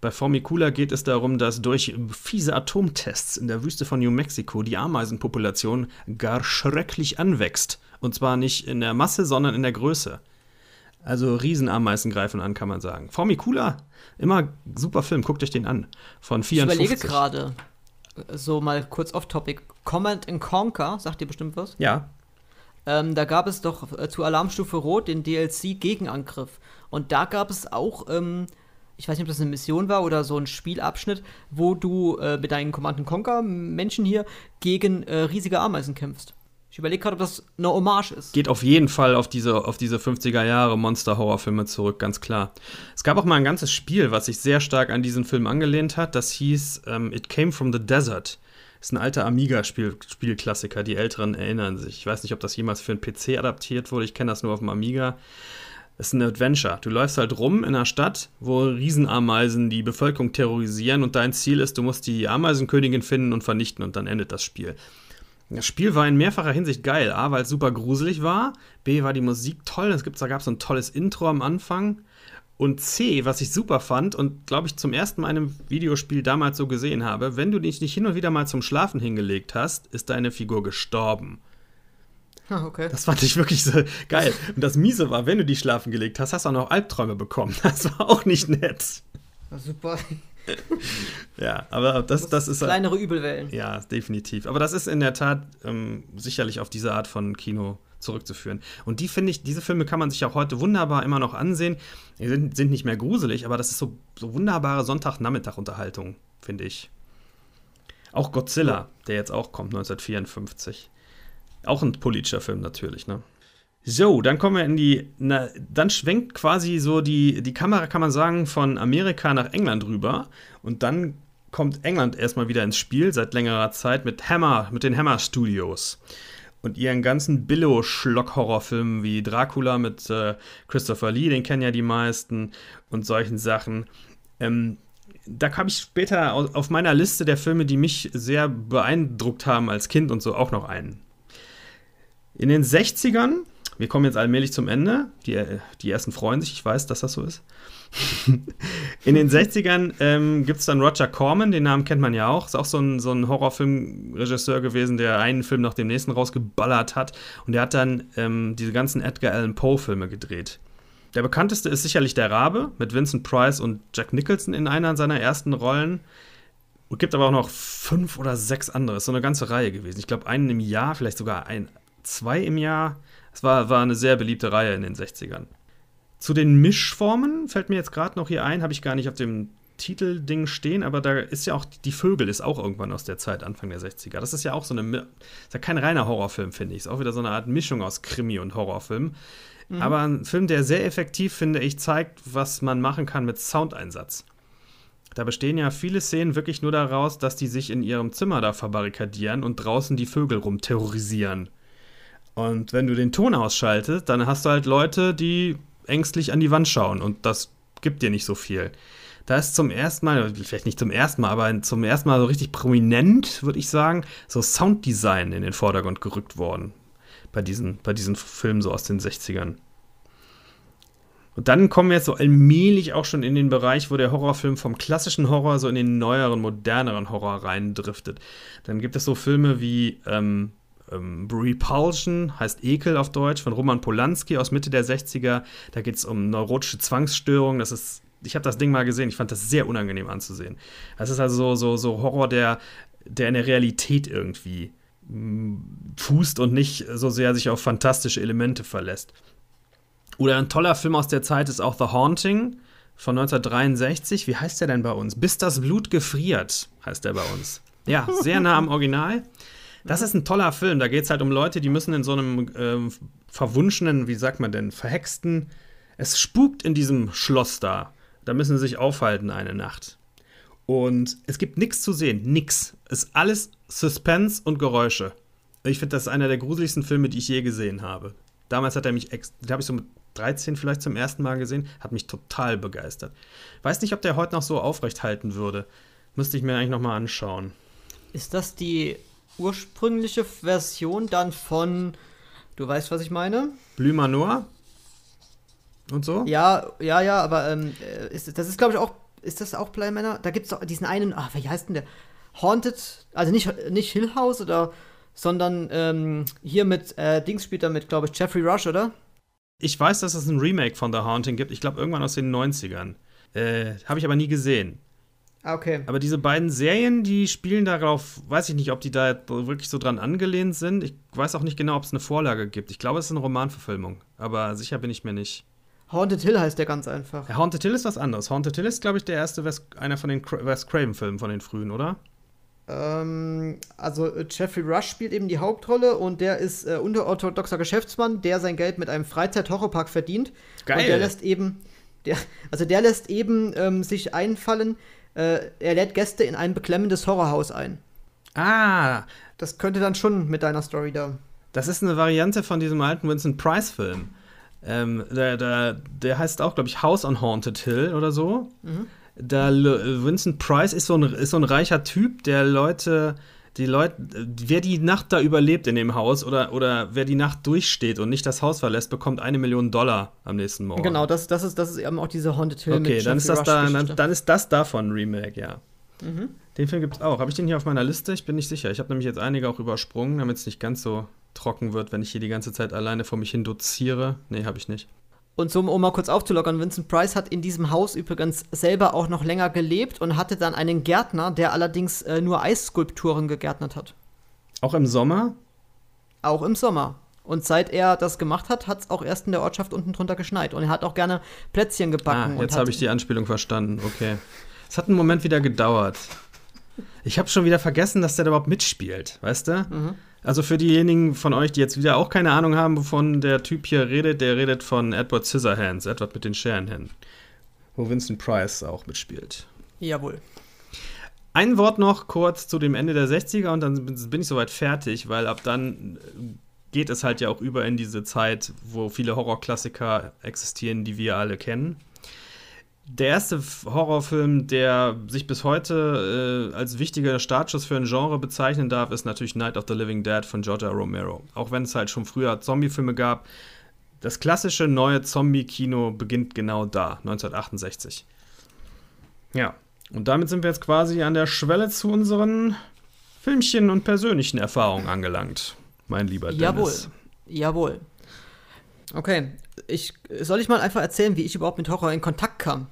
Bei Formicula geht es darum, dass durch fiese Atomtests in der Wüste von New Mexico die Ameisenpopulation gar schrecklich anwächst. Und zwar nicht in der Masse, sondern in der Größe. Also Riesenameisen greifen an, kann man sagen. Formicula, immer super Film, guckt euch den an. Von 54. Ich überlege gerade, so mal kurz off-topic. Command and Conquer, sagt ihr bestimmt was? Ja. Ähm, da gab es doch äh, zu Alarmstufe Rot den DLC Gegenangriff. Und da gab es auch ähm, ich weiß nicht, ob das eine Mission war oder so ein Spielabschnitt, wo du äh, mit deinen Command Conquer Menschen hier gegen äh, riesige Ameisen kämpfst. Ich überlege gerade, ob das eine Hommage ist. Geht auf jeden Fall auf diese, auf diese 50er Jahre Monster-Horror-Filme zurück, ganz klar. Es gab auch mal ein ganzes Spiel, was sich sehr stark an diesen Film angelehnt hat. Das hieß ähm, It Came from the Desert. Ist ein alter Amiga-Spielklassiker, die Älteren erinnern sich. Ich weiß nicht, ob das jemals für einen PC adaptiert wurde. Ich kenne das nur auf dem Amiga. Ist ein Adventure. Du läufst halt rum in einer Stadt, wo Riesenameisen die Bevölkerung terrorisieren und dein Ziel ist, du musst die Ameisenkönigin finden und vernichten und dann endet das Spiel. Das Spiel war in mehrfacher Hinsicht geil. A, weil es super gruselig war. B, war die Musik toll. Es gibt, da gab es so ein tolles Intro am Anfang. Und C, was ich super fand und glaube ich zum ersten Mal in einem Videospiel damals so gesehen habe, wenn du dich nicht hin und wieder mal zum Schlafen hingelegt hast, ist deine Figur gestorben. Ah, okay. Das fand ich wirklich so geil. Und das Miese war, wenn du dich schlafen gelegt hast, hast du auch noch Albträume bekommen. Das war auch nicht nett. Ja, super. ja, aber das, das ist. Kleinere Übelwellen. Ja, definitiv. Aber das ist in der Tat ähm, sicherlich auf diese Art von Kino zurückzuführen. Und die finde ich, diese Filme kann man sich auch heute wunderbar immer noch ansehen. Die sind, sind nicht mehr gruselig, aber das ist so, so wunderbare Sonntagnachmittag-Unterhaltung, finde ich. Auch Godzilla, der jetzt auch kommt, 1954. Auch ein politischer Film natürlich, ne? So, dann kommen wir in die. Na, dann schwenkt quasi so die, die Kamera, kann man sagen, von Amerika nach England rüber. Und dann kommt England erstmal wieder ins Spiel seit längerer Zeit mit Hammer, mit den Hammer Studios. und ihren ganzen Billo-Schlock-Horrorfilmen wie Dracula mit äh, Christopher Lee, den kennen ja die meisten, und solchen Sachen. Ähm, da habe ich später auf meiner Liste der Filme, die mich sehr beeindruckt haben als Kind und so, auch noch einen. In den 60ern, wir kommen jetzt allmählich zum Ende, die, die ersten freuen sich, ich weiß, dass das so ist. In den 60ern ähm, gibt es dann Roger Corman, den Namen kennt man ja auch. Ist auch so ein, so ein Horrorfilmregisseur gewesen, der einen Film nach dem nächsten rausgeballert hat. Und der hat dann ähm, diese ganzen Edgar Allan Poe-Filme gedreht. Der bekannteste ist sicherlich Der Rabe mit Vincent Price und Jack Nicholson in einer seiner ersten Rollen. Es gibt aber auch noch fünf oder sechs andere. Es ist so eine ganze Reihe gewesen. Ich glaube, einen im Jahr, vielleicht sogar ein, zwei im Jahr. Es war, war eine sehr beliebte Reihe in den 60ern. Zu den Mischformen fällt mir jetzt gerade noch hier ein, habe ich gar nicht auf dem Titelding stehen, aber da ist ja auch Die Vögel ist auch irgendwann aus der Zeit, Anfang der 60er. Das ist ja auch so eine, ist ja kein reiner Horrorfilm, finde ich. Ist auch wieder so eine Art Mischung aus Krimi und Horrorfilm. Mhm. Aber ein Film, der sehr effektiv, finde ich, zeigt, was man machen kann mit Soundeinsatz. Da bestehen ja viele Szenen wirklich nur daraus, dass die sich in ihrem Zimmer da verbarrikadieren und draußen die Vögel rumterrorisieren. Und wenn du den Ton ausschaltest, dann hast du halt Leute, die ängstlich an die Wand schauen und das gibt dir nicht so viel. Da ist zum ersten Mal, vielleicht nicht zum ersten Mal, aber zum ersten Mal so richtig prominent, würde ich sagen, so Sounddesign in den Vordergrund gerückt worden. Bei diesen, bei diesen Filmen so aus den 60ern. Und dann kommen wir jetzt so allmählich auch schon in den Bereich, wo der Horrorfilm vom klassischen Horror so in den neueren, moderneren Horror reindriftet. Dann gibt es so Filme wie ähm, ähm, Repulsion, heißt Ekel auf Deutsch, von Roman Polanski aus Mitte der 60er. Da geht es um neurotische Zwangsstörungen. Das ist, ich habe das Ding mal gesehen, ich fand das sehr unangenehm anzusehen. Das ist also so, so, so Horror, der, der in der Realität irgendwie mm, fußt und nicht so sehr sich auf fantastische Elemente verlässt. Oder ein toller Film aus der Zeit ist auch The Haunting von 1963. Wie heißt der denn bei uns? Bis das Blut gefriert, heißt der bei uns. Ja, sehr nah am Original. Das ist ein toller Film. Da geht es halt um Leute, die müssen in so einem äh, verwunschenen, wie sagt man denn, verhexten. Es spukt in diesem Schloss da. Da müssen sie sich aufhalten eine Nacht. Und es gibt nichts zu sehen. Nix. Es ist alles Suspense und Geräusche. Ich finde, das ist einer der gruseligsten Filme, die ich je gesehen habe. Damals hat er mich, den habe ich so mit 13 vielleicht zum ersten Mal gesehen, hat mich total begeistert. Weiß nicht, ob der heute noch so aufrecht halten würde. Müsste ich mir eigentlich noch mal anschauen. Ist das die ursprüngliche Version dann von, du weißt, was ich meine? Blümer Noir? Und so? Ja, ja, ja, aber ähm, äh, ist, das ist, glaube ich, auch, ist das auch Bleimänner? Da gibt es doch diesen einen, ach, wie heißt denn der? Haunted, also nicht, nicht Hill House oder, sondern ähm, hier mit, äh, Dings spielt er mit, glaube ich, Jeffrey Rush, oder? Ich weiß, dass es ein Remake von The Haunting gibt. Ich glaube, irgendwann aus den 90ern. Äh, Habe ich aber nie gesehen. Ah, okay. Aber diese beiden Serien, die spielen darauf, weiß ich nicht, ob die da wirklich so dran angelehnt sind. Ich weiß auch nicht genau, ob es eine Vorlage gibt. Ich glaube, es ist eine Romanverfilmung, aber sicher bin ich mir nicht. Haunted Hill heißt der ganz einfach. Ja, Haunted Hill ist was anderes. Haunted Hill ist, glaube ich, der erste Wes einer von den Wes Craven-Filmen von den frühen, oder? Ähm, also äh, Jeffrey Rush spielt eben die Hauptrolle und der ist äh, unterorthodoxer Geschäftsmann, der sein Geld mit einem Freizeit-Horrorpark verdient. Geil. Und der lässt eben, der, also der lässt eben ähm, sich einfallen, äh, er lädt Gäste in ein beklemmendes Horrorhaus ein. Ah. Das könnte dann schon mit deiner Story da. Das ist eine Variante von diesem alten Vincent Price-Film. Ähm, der, der, der heißt auch, glaube ich, House on Haunted Hill oder so. Mhm. Da Vincent Price ist so, ein, ist so ein reicher Typ, der Leute die Leute, wer die Nacht da überlebt in dem Haus oder, oder wer die Nacht durchsteht und nicht das Haus verlässt, bekommt eine Million Dollar am nächsten Morgen. Genau, das, das, ist, das ist eben auch diese Haunted Hill Okay, dann ist, das da, dann, dann, ist das davon ein Remake, ja. Mhm. Den Film gibt es auch. Habe ich den hier auf meiner Liste? Ich bin nicht sicher. Ich habe nämlich jetzt einige auch übersprungen, damit es nicht ganz so trocken wird, wenn ich hier die ganze Zeit alleine vor mich hin doziere. Nee, habe ich nicht. Und so, um mal kurz aufzulockern, Vincent Price hat in diesem Haus übrigens selber auch noch länger gelebt und hatte dann einen Gärtner, der allerdings äh, nur Eisskulpturen gegärtnet hat. Auch im Sommer? Auch im Sommer. Und seit er das gemacht hat, hat es auch erst in der Ortschaft unten drunter geschneit. Und er hat auch gerne Plätzchen gebacken. Ah, jetzt habe ich die Anspielung verstanden. Okay. Es hat einen Moment wieder gedauert. Ich habe schon wieder vergessen, dass der da überhaupt mitspielt, weißt du? Mhm. Also für diejenigen von euch, die jetzt wieder auch keine Ahnung haben, wovon der Typ hier redet, der redet von Edward Scissorhands, Edward mit den Scherenhänden, wo Vincent Price auch mitspielt. Jawohl. Ein Wort noch kurz zu dem Ende der 60er und dann bin ich soweit fertig, weil ab dann geht es halt ja auch über in diese Zeit, wo viele Horrorklassiker existieren, die wir alle kennen. Der erste Horrorfilm, der sich bis heute äh, als wichtiger Startschuss für ein Genre bezeichnen darf, ist natürlich Night of the Living Dead von Georgia Romero. Auch wenn es halt schon früher Zombiefilme gab. Das klassische neue Zombie-Kino beginnt genau da, 1968. Ja, und damit sind wir jetzt quasi an der Schwelle zu unseren Filmchen und persönlichen Erfahrungen angelangt, mein lieber Dennis. Jawohl, jawohl. Okay, ich, soll ich mal einfach erzählen, wie ich überhaupt mit Horror in Kontakt kam?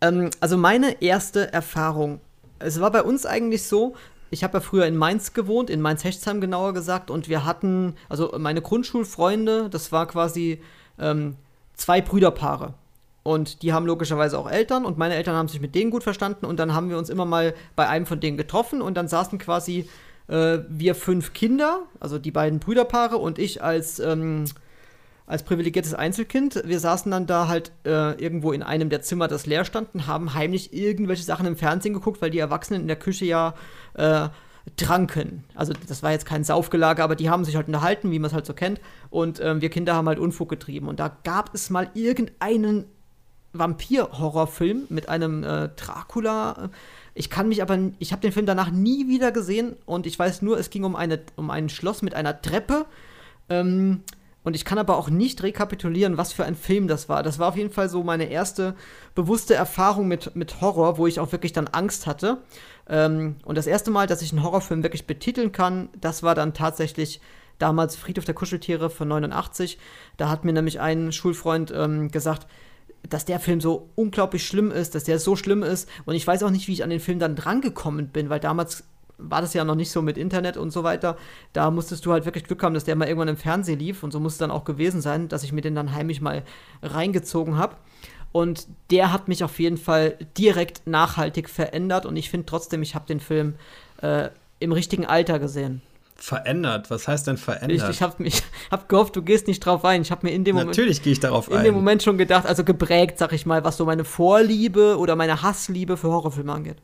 Ähm, also meine erste Erfahrung, es war bei uns eigentlich so, ich habe ja früher in Mainz gewohnt, in Mainz-Hechtsheim genauer gesagt, und wir hatten, also meine Grundschulfreunde, das war quasi ähm, zwei Brüderpaare. Und die haben logischerweise auch Eltern und meine Eltern haben sich mit denen gut verstanden und dann haben wir uns immer mal bei einem von denen getroffen und dann saßen quasi äh, wir fünf Kinder, also die beiden Brüderpaare und ich als, ähm, als privilegiertes Einzelkind. Wir saßen dann da halt äh, irgendwo in einem der Zimmer, das leer stand und haben heimlich irgendwelche Sachen im Fernsehen geguckt, weil die Erwachsenen in der Küche ja äh, tranken. Also das war jetzt kein Saufgelage, aber die haben sich halt unterhalten, wie man es halt so kennt. Und ähm, wir Kinder haben halt Unfug getrieben. Und da gab es mal irgendeinen Vampir-Horrorfilm mit einem äh, Dracula. Ich kann mich aber, ich habe den Film danach nie wieder gesehen und ich weiß nur, es ging um, eine, um ein Schloss mit einer Treppe. Ähm, und ich kann aber auch nicht rekapitulieren, was für ein Film das war. Das war auf jeden Fall so meine erste bewusste Erfahrung mit, mit Horror, wo ich auch wirklich dann Angst hatte. Ähm, und das erste Mal, dass ich einen Horrorfilm wirklich betiteln kann, das war dann tatsächlich damals Friedhof der Kuscheltiere von 89. Da hat mir nämlich ein Schulfreund ähm, gesagt, dass der Film so unglaublich schlimm ist, dass der so schlimm ist. Und ich weiß auch nicht, wie ich an den Film dann drangekommen bin, weil damals war das ja noch nicht so mit Internet und so weiter. Da musstest du halt wirklich Glück haben, dass der mal irgendwann im Fernsehen lief. Und so muss es dann auch gewesen sein, dass ich mir den dann heimlich mal reingezogen habe. Und der hat mich auf jeden Fall direkt nachhaltig verändert. Und ich finde trotzdem, ich habe den Film äh, im richtigen Alter gesehen. Verändert? Was heißt denn verändert? Ich, ich habe hab gehofft, du gehst nicht drauf ein. Ich habe mir in dem Moment. Natürlich gehe ich darauf ein. In dem Moment schon gedacht, also geprägt, sag ich mal, was so meine Vorliebe oder meine Hassliebe für Horrorfilme angeht.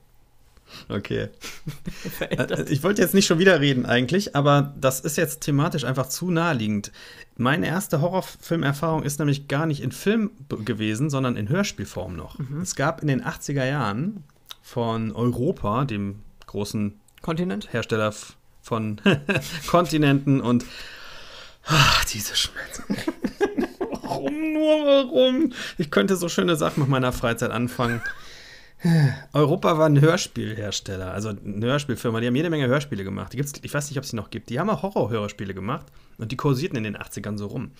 Okay. Äh, ich wollte jetzt nicht schon wieder reden eigentlich, aber das ist jetzt thematisch einfach zu naheliegend. Meine erste Horrorfilmerfahrung ist nämlich gar nicht in Film gewesen, sondern in Hörspielform noch. Mhm. Es gab in den 80er Jahren von Europa, dem großen Kontinent, Hersteller von Kontinenten und ach, diese Schmerzen. warum nur warum? Ich könnte so schöne Sachen mit meiner Freizeit anfangen. Europa war ein Hörspielhersteller, also eine Hörspielfirma. Die haben jede Menge Hörspiele gemacht. Die gibt's, ich weiß nicht, ob es die noch gibt. Die haben auch Horror-Hörspiele gemacht und die kursierten in den 80ern so rum.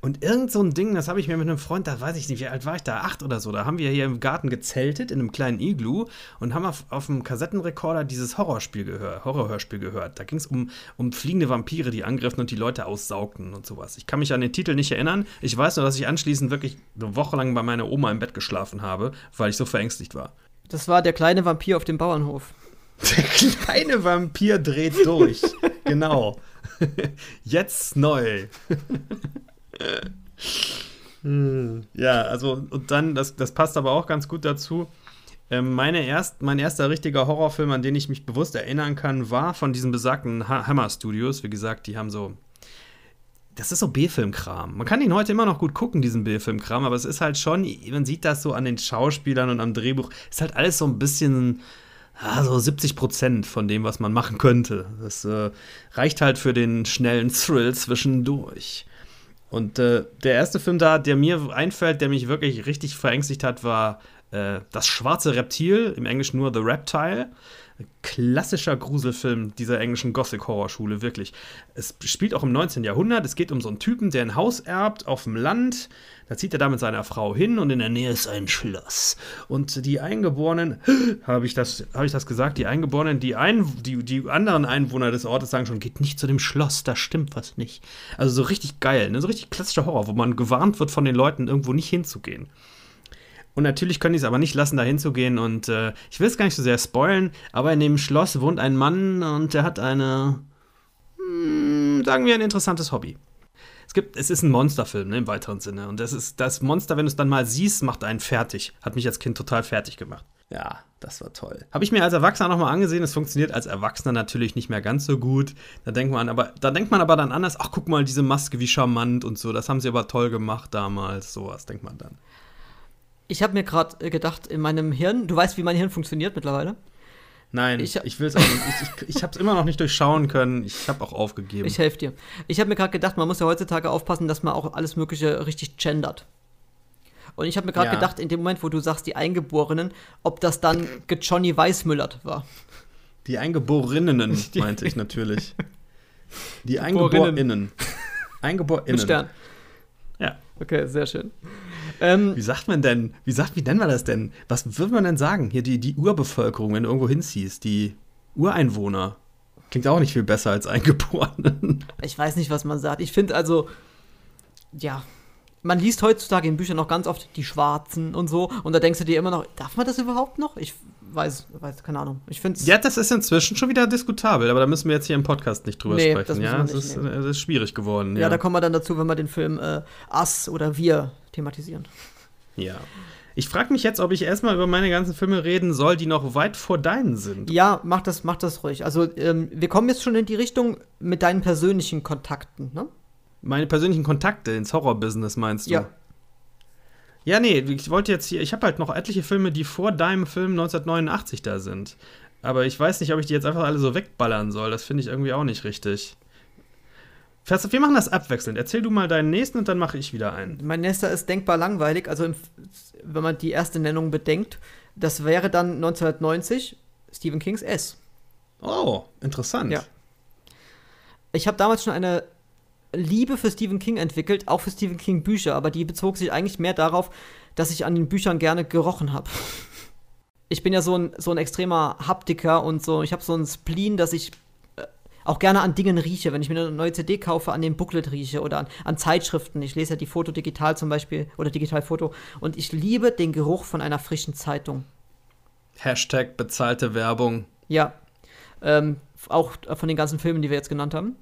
Und irgend so ein Ding, das habe ich mir mit einem Freund, da weiß ich nicht, wie alt war ich da? Acht oder so. Da haben wir hier im Garten gezeltet in einem kleinen Iglu und haben auf, auf dem Kassettenrekorder dieses Horrorspiel gehört, Horrorhörspiel gehört. Da ging es um, um fliegende Vampire, die angriffen und die Leute aussaugten und sowas. Ich kann mich an den Titel nicht erinnern. Ich weiß nur, dass ich anschließend wirklich eine Woche lang bei meiner Oma im Bett geschlafen habe, weil ich so verängstigt war. Das war der kleine Vampir auf dem Bauernhof. Der kleine Vampir dreht durch. genau. Jetzt neu. ja, also und dann, das, das passt aber auch ganz gut dazu. Ähm, meine erst, mein erster richtiger Horrorfilm, an den ich mich bewusst erinnern kann, war von diesen besagten Hammer Studios. Wie gesagt, die haben so das ist so B-Film-Kram. Man kann ihn heute immer noch gut gucken, diesen B-Film-Kram, aber es ist halt schon, man sieht das so an den Schauspielern und am Drehbuch, ist halt alles so ein bisschen, ja, so 70 Prozent von dem, was man machen könnte. Das äh, reicht halt für den schnellen Thrill zwischendurch. Und äh, der erste Film da, der mir einfällt, der mich wirklich richtig verängstigt hat, war äh, Das schwarze Reptil, im Englischen nur The Reptile klassischer Gruselfilm dieser englischen Gothic-Horrorschule, wirklich. Es spielt auch im 19. Jahrhundert. Es geht um so einen Typen, der ein Haus erbt auf dem Land. Da zieht er da mit seiner Frau hin und in der Nähe ist ein Schloss. Und die Eingeborenen, habe ich, das, hab ich das gesagt? Die Eingeborenen, die, ein, die, die anderen Einwohner des Ortes sagen schon, geht nicht zu dem Schloss, da stimmt was nicht. Also so richtig geil, ne? so richtig klassischer Horror, wo man gewarnt wird von den Leuten, irgendwo nicht hinzugehen. Und natürlich können die es aber nicht lassen, da hinzugehen. Und äh, ich will es gar nicht so sehr spoilen, aber in dem Schloss wohnt ein Mann und der hat eine, mh, hm, sagen wir, ein interessantes Hobby. Es, gibt, es ist ein Monsterfilm ne, im weiteren Sinne. Und das ist das Monster, wenn du es dann mal siehst, macht einen fertig. Hat mich als Kind total fertig gemacht. Ja, das war toll. Habe ich mir als Erwachsener nochmal angesehen. Es funktioniert als Erwachsener natürlich nicht mehr ganz so gut. Da denkt man aber, da denkt man aber dann anders, ach guck mal, diese Maske, wie charmant und so. Das haben sie aber toll gemacht damals. Sowas denkt man dann. Ich habe mir gerade gedacht, in meinem Hirn, du weißt, wie mein Hirn funktioniert mittlerweile. Nein, ich, ich will es auch nicht. Ich, ich, ich habe es immer noch nicht durchschauen können. Ich habe auch aufgegeben. Ich helfe dir. Ich habe mir gerade gedacht, man muss ja heutzutage aufpassen, dass man auch alles Mögliche richtig gendert. Und ich habe mir gerade ja. gedacht, in dem Moment, wo du sagst, die Eingeborenen, ob das dann Johnny Weißmüllert war. Die Eingeborenen, meinte ich natürlich. Die Eingeborenen. Eingeborenen. Mit Stern. Ja. Okay, sehr schön. Ähm, wie sagt man denn, wie sagt, wie nennen wir das denn? Was würde man denn sagen? Hier die, die Urbevölkerung, wenn du irgendwo hinziehst, die Ureinwohner. Klingt auch nicht viel besser als Eingeborenen. Ich weiß nicht, was man sagt. Ich finde also, ja, man liest heutzutage in Büchern noch ganz oft die Schwarzen und so. Und da denkst du dir immer noch, darf man das überhaupt noch? Ich weiß, weiß keine Ahnung. Ich find's ja, das ist inzwischen schon wieder diskutabel, aber da müssen wir jetzt hier im Podcast nicht drüber nee, sprechen. Das ja, es ist, ist, schwierig geworden. Ja. ja. da kommen wir dann dazu, wenn wir den Film äh, Us oder Wir thematisieren. Ja. Ich frage mich jetzt, ob ich erstmal über meine ganzen Filme reden soll, die noch weit vor deinen sind. Ja, mach das, mach das ruhig. Also, ähm, wir kommen jetzt schon in die Richtung mit deinen persönlichen Kontakten, ne? Meine persönlichen Kontakte ins Horror-Business meinst du? Ja. Ja, nee, ich wollte jetzt hier, ich habe halt noch etliche Filme, die vor deinem Film 1989 da sind. Aber ich weiß nicht, ob ich die jetzt einfach alle so wegballern soll. Das finde ich irgendwie auch nicht richtig. Wir machen das abwechselnd. Erzähl du mal deinen nächsten und dann mache ich wieder einen. Mein nächster ist denkbar langweilig. Also, wenn man die erste Nennung bedenkt, das wäre dann 1990 Stephen Kings S. Oh, interessant. Ja. Ich habe damals schon eine Liebe für Stephen King entwickelt, auch für Stephen King Bücher, aber die bezog sich eigentlich mehr darauf, dass ich an den Büchern gerne gerochen habe. Ich bin ja so ein, so ein extremer Haptiker und so, ich habe so ein Spleen, dass ich äh, auch gerne an Dingen rieche. Wenn ich mir eine neue CD kaufe, an dem Booklet rieche oder an, an Zeitschriften. Ich lese ja die Foto digital zum Beispiel oder Digitalfoto und ich liebe den Geruch von einer frischen Zeitung. Hashtag bezahlte Werbung. Ja. Ähm, auch von den ganzen Filmen, die wir jetzt genannt haben.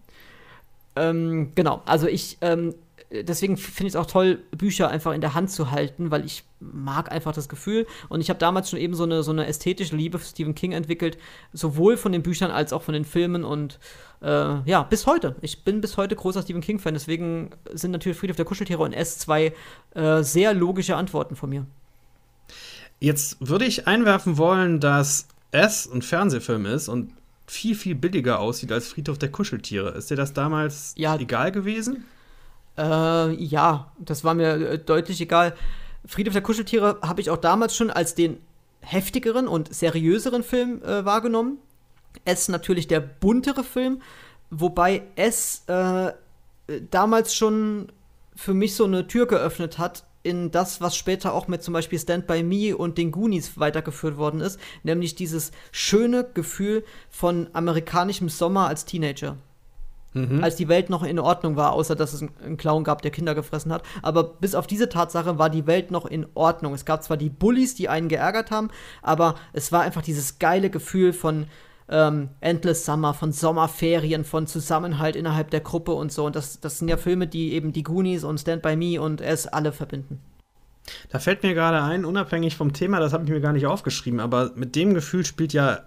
Ähm, genau, also ich, ähm, deswegen finde ich es auch toll, Bücher einfach in der Hand zu halten, weil ich mag einfach das Gefühl. Und ich habe damals schon eben so eine, so eine ästhetische Liebe für Stephen King entwickelt, sowohl von den Büchern als auch von den Filmen. Und äh, ja, bis heute. Ich bin bis heute großer Stephen King-Fan. Deswegen sind natürlich Friedhof der Kuscheltiere und S2 äh, sehr logische Antworten von mir. Jetzt würde ich einwerfen wollen, dass S ein Fernsehfilm ist und viel, viel billiger aussieht als Friedhof der Kuscheltiere. Ist dir das damals ja, egal gewesen? Äh, ja, das war mir äh, deutlich egal. Friedhof der Kuscheltiere habe ich auch damals schon als den heftigeren und seriöseren Film äh, wahrgenommen. Es natürlich der buntere Film, wobei es äh, damals schon für mich so eine Tür geöffnet hat in das, was später auch mit zum Beispiel Stand By Me und den Goonies weitergeführt worden ist, nämlich dieses schöne Gefühl von amerikanischem Sommer als Teenager. Mhm. Als die Welt noch in Ordnung war, außer dass es einen Clown gab, der Kinder gefressen hat. Aber bis auf diese Tatsache war die Welt noch in Ordnung. Es gab zwar die Bullies, die einen geärgert haben, aber es war einfach dieses geile Gefühl von, ähm, Endless Summer, von Sommerferien, von Zusammenhalt innerhalb der Gruppe und so. Und das, das sind ja Filme, die eben die Goonies und Stand By Me und es alle verbinden. Da fällt mir gerade ein, unabhängig vom Thema, das habe ich mir gar nicht aufgeschrieben, aber mit dem Gefühl spielt ja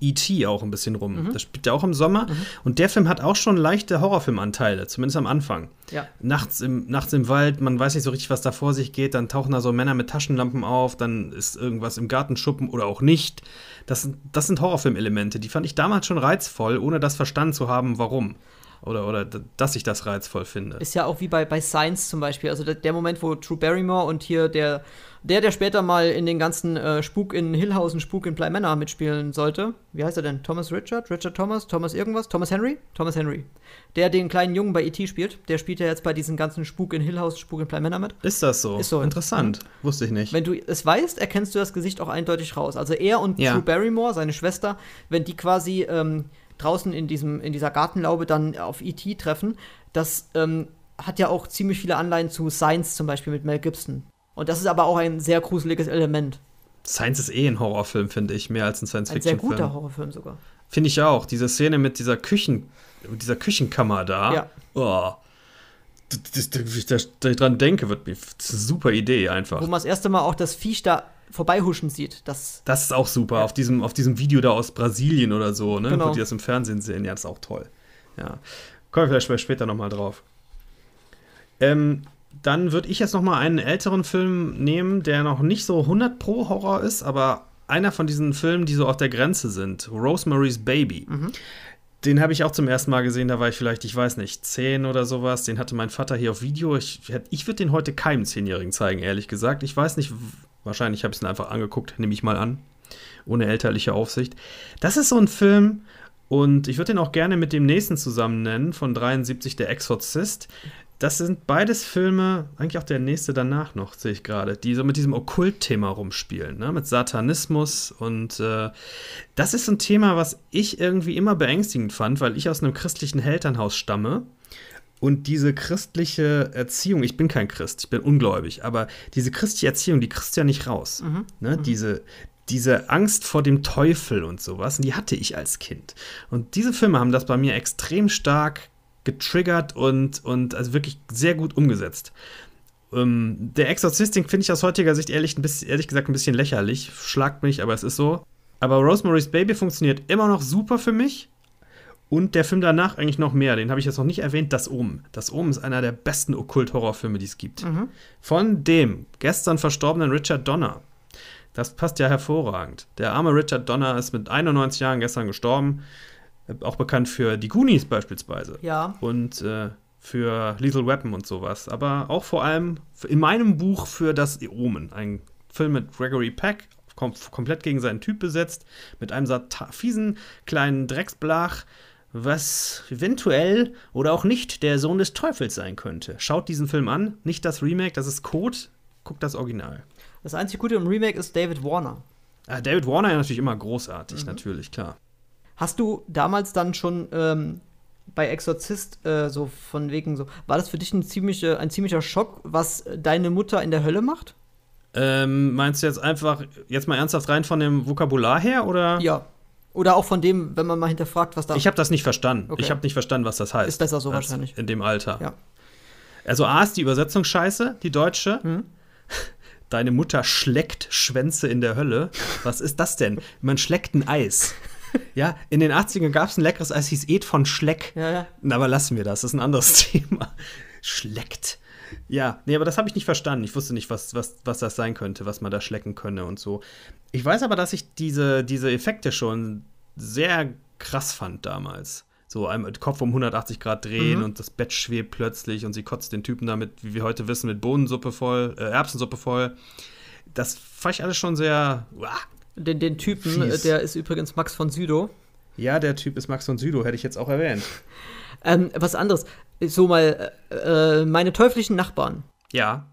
E.T. auch ein bisschen rum. Mhm. Das spielt ja auch im Sommer. Mhm. Und der Film hat auch schon leichte Horrorfilmanteile, zumindest am Anfang. Ja. Nachts, im, nachts im Wald, man weiß nicht so richtig, was da vor sich geht. Dann tauchen da so Männer mit Taschenlampen auf, dann ist irgendwas im Gartenschuppen oder auch nicht. Das, das sind Horrorfilmelemente, die fand ich damals schon reizvoll, ohne das verstanden zu haben, warum. Oder, oder dass ich das reizvoll finde. Ist ja auch wie bei, bei Science zum Beispiel. Also der, der Moment, wo Drew Barrymore und hier der, der, der später mal in den ganzen äh, Spuk in Hillhausen, Spuk in Bly Manor mitspielen sollte. Wie heißt er denn? Thomas Richard? Richard Thomas? Thomas irgendwas? Thomas Henry? Thomas Henry. Der den kleinen Jungen bei E.T. spielt. Der spielt ja jetzt bei diesen ganzen Spuk in Hillhausen, Spuk in Bly Manor mit. Ist das so? Ist so. Interessant. Mhm. Wusste ich nicht. Wenn du es weißt, erkennst du das Gesicht auch eindeutig raus. Also er und ja. Drew Barrymore, seine Schwester, wenn die quasi ähm, draußen in, diesem, in dieser Gartenlaube dann auf E.T. treffen, das ähm, hat ja auch ziemlich viele Anleihen zu Science zum Beispiel mit Mel Gibson. Und das ist aber auch ein sehr gruseliges Element. Science ist eh ein Horrorfilm, finde ich, mehr als ein Science-Fiction-Film. Ein sehr guter Horrorfilm sogar. Finde ich auch. Diese Szene mit dieser Küchen, dieser Küchenkammer da. Ja. Oh, dass ich dran denke, wird mir super Idee einfach. Wo man das erste Mal auch das Viech da vorbeihuschen sieht. Das, Das ist auch super. Auf, diesem, auf diesem Video da aus Brasilien oder so, ne? Genau. Wo die das im Fernsehen sehen. Ja, das ist auch toll. Ja. Kommen wir vielleicht später nochmal drauf. Ähm, dann würde ich jetzt nochmal einen älteren Film nehmen, der noch nicht so 100 pro Horror ist, aber einer von diesen Filmen, die so auf der Grenze sind. Rosemary's Baby. Den habe ich auch zum ersten Mal gesehen, da war ich vielleicht, ich weiß nicht, 10 oder sowas. Den hatte mein Vater hier auf Video. Ich, ich würde den heute keinem Zehnjährigen zeigen, ehrlich gesagt. Ich weiß nicht, wahrscheinlich habe ich ihn einfach angeguckt, nehme ich mal an. Ohne elterliche Aufsicht. Das ist so ein Film, und ich würde den auch gerne mit dem nächsten zusammen nennen, von 73, Der Exorzist. Das sind beides Filme, eigentlich auch der nächste danach noch, sehe ich gerade, die so mit diesem Okkult-Thema rumspielen, ne? mit Satanismus. Und äh, das ist ein Thema, was ich irgendwie immer beängstigend fand, weil ich aus einem christlichen Elternhaus stamme. Und diese christliche Erziehung, ich bin kein Christ, ich bin ungläubig, aber diese christliche Erziehung, die kriegst du ja nicht raus. Ne? Diese, diese Angst vor dem Teufel und sowas, die hatte ich als Kind. Und diese Filme haben das bei mir extrem stark getriggert und, und also wirklich sehr gut umgesetzt. Ähm, der Exorzist, den finde ich aus heutiger Sicht ehrlich, ein bisschen, ehrlich gesagt ein bisschen lächerlich. Schlagt mich, aber es ist so. Aber Rosemary's Baby funktioniert immer noch super für mich. Und der Film danach eigentlich noch mehr. Den habe ich jetzt noch nicht erwähnt. Das Omen. Das Omen ist einer der besten Okkult-Horrorfilme, die es gibt. Von dem gestern verstorbenen Richard Donner. Das passt ja hervorragend. Der arme Richard Donner ist mit 91 Jahren gestern gestorben. Äh, Auch bekannt für die Goonies beispielsweise. ja. Und äh, für Lethal Weapon und sowas. Aber auch vor allem in meinem Buch für das Omen. Ein Film mit Gregory Peck, kom komplett gegen seinen Typ besetzt, mit einem fiesen kleinen Drecksblach, was eventuell oder auch nicht der Sohn des Teufels sein könnte. Schaut diesen Film an, nicht das Remake, das ist Code, guckt das Original. Das einzige Gute im Remake ist David Warner. Ah, David Warner ja natürlich immer großartig, natürlich, klar. Hast du damals dann schon ähm, bei Exorzist äh, so von wegen so, war das für dich ein, ziemliche, ein ziemlicher Schock, was deine Mutter in der Hölle macht? Ähm, meinst du jetzt einfach, jetzt mal ernsthaft rein von dem Vokabular her, oder? Ja. Oder auch von dem, wenn man mal hinterfragt, was da. Ich habe das nicht verstanden. Okay. Ich habe nicht verstanden, was das heißt. Ist besser so wahrscheinlich. In dem Alter. Ja. Also A ist die Übersetzung scheiße, die deutsche. Mhm. Deine Mutter schleckt Schwänze in der Hölle. Was ist das denn? Man schleckt ein Eis. Ja, in den 80ern gab es ein leckeres Eis, hieß Ed von Schleck. ja, ja. Na, Aber lassen wir das, das ist ein anderes Thema. Schleckt. Ja, nee, aber das habe ich nicht verstanden. Ich wusste nicht, was, was, was das sein könnte, was man da schlecken könne und so. Ich weiß aber, dass ich diese, diese Effekte schon sehr krass fand damals. So einmal Kopf um 180 Grad drehen Mhm. und das Bett schwebt plötzlich und sie kotzt den Typen damit, wie wir heute wissen, mit Bohnensuppe voll, äh, Erbsensuppe voll. Das fand ich alles schon sehr. Uah. Den, den Typen, äh, Fies. der ist übrigens Max von Südow. Ja, der Typ ist Max von Südow, hätte ich jetzt auch erwähnt. Ähm, was anderes. So mal, äh, meine teuflischen Nachbarn. Ja.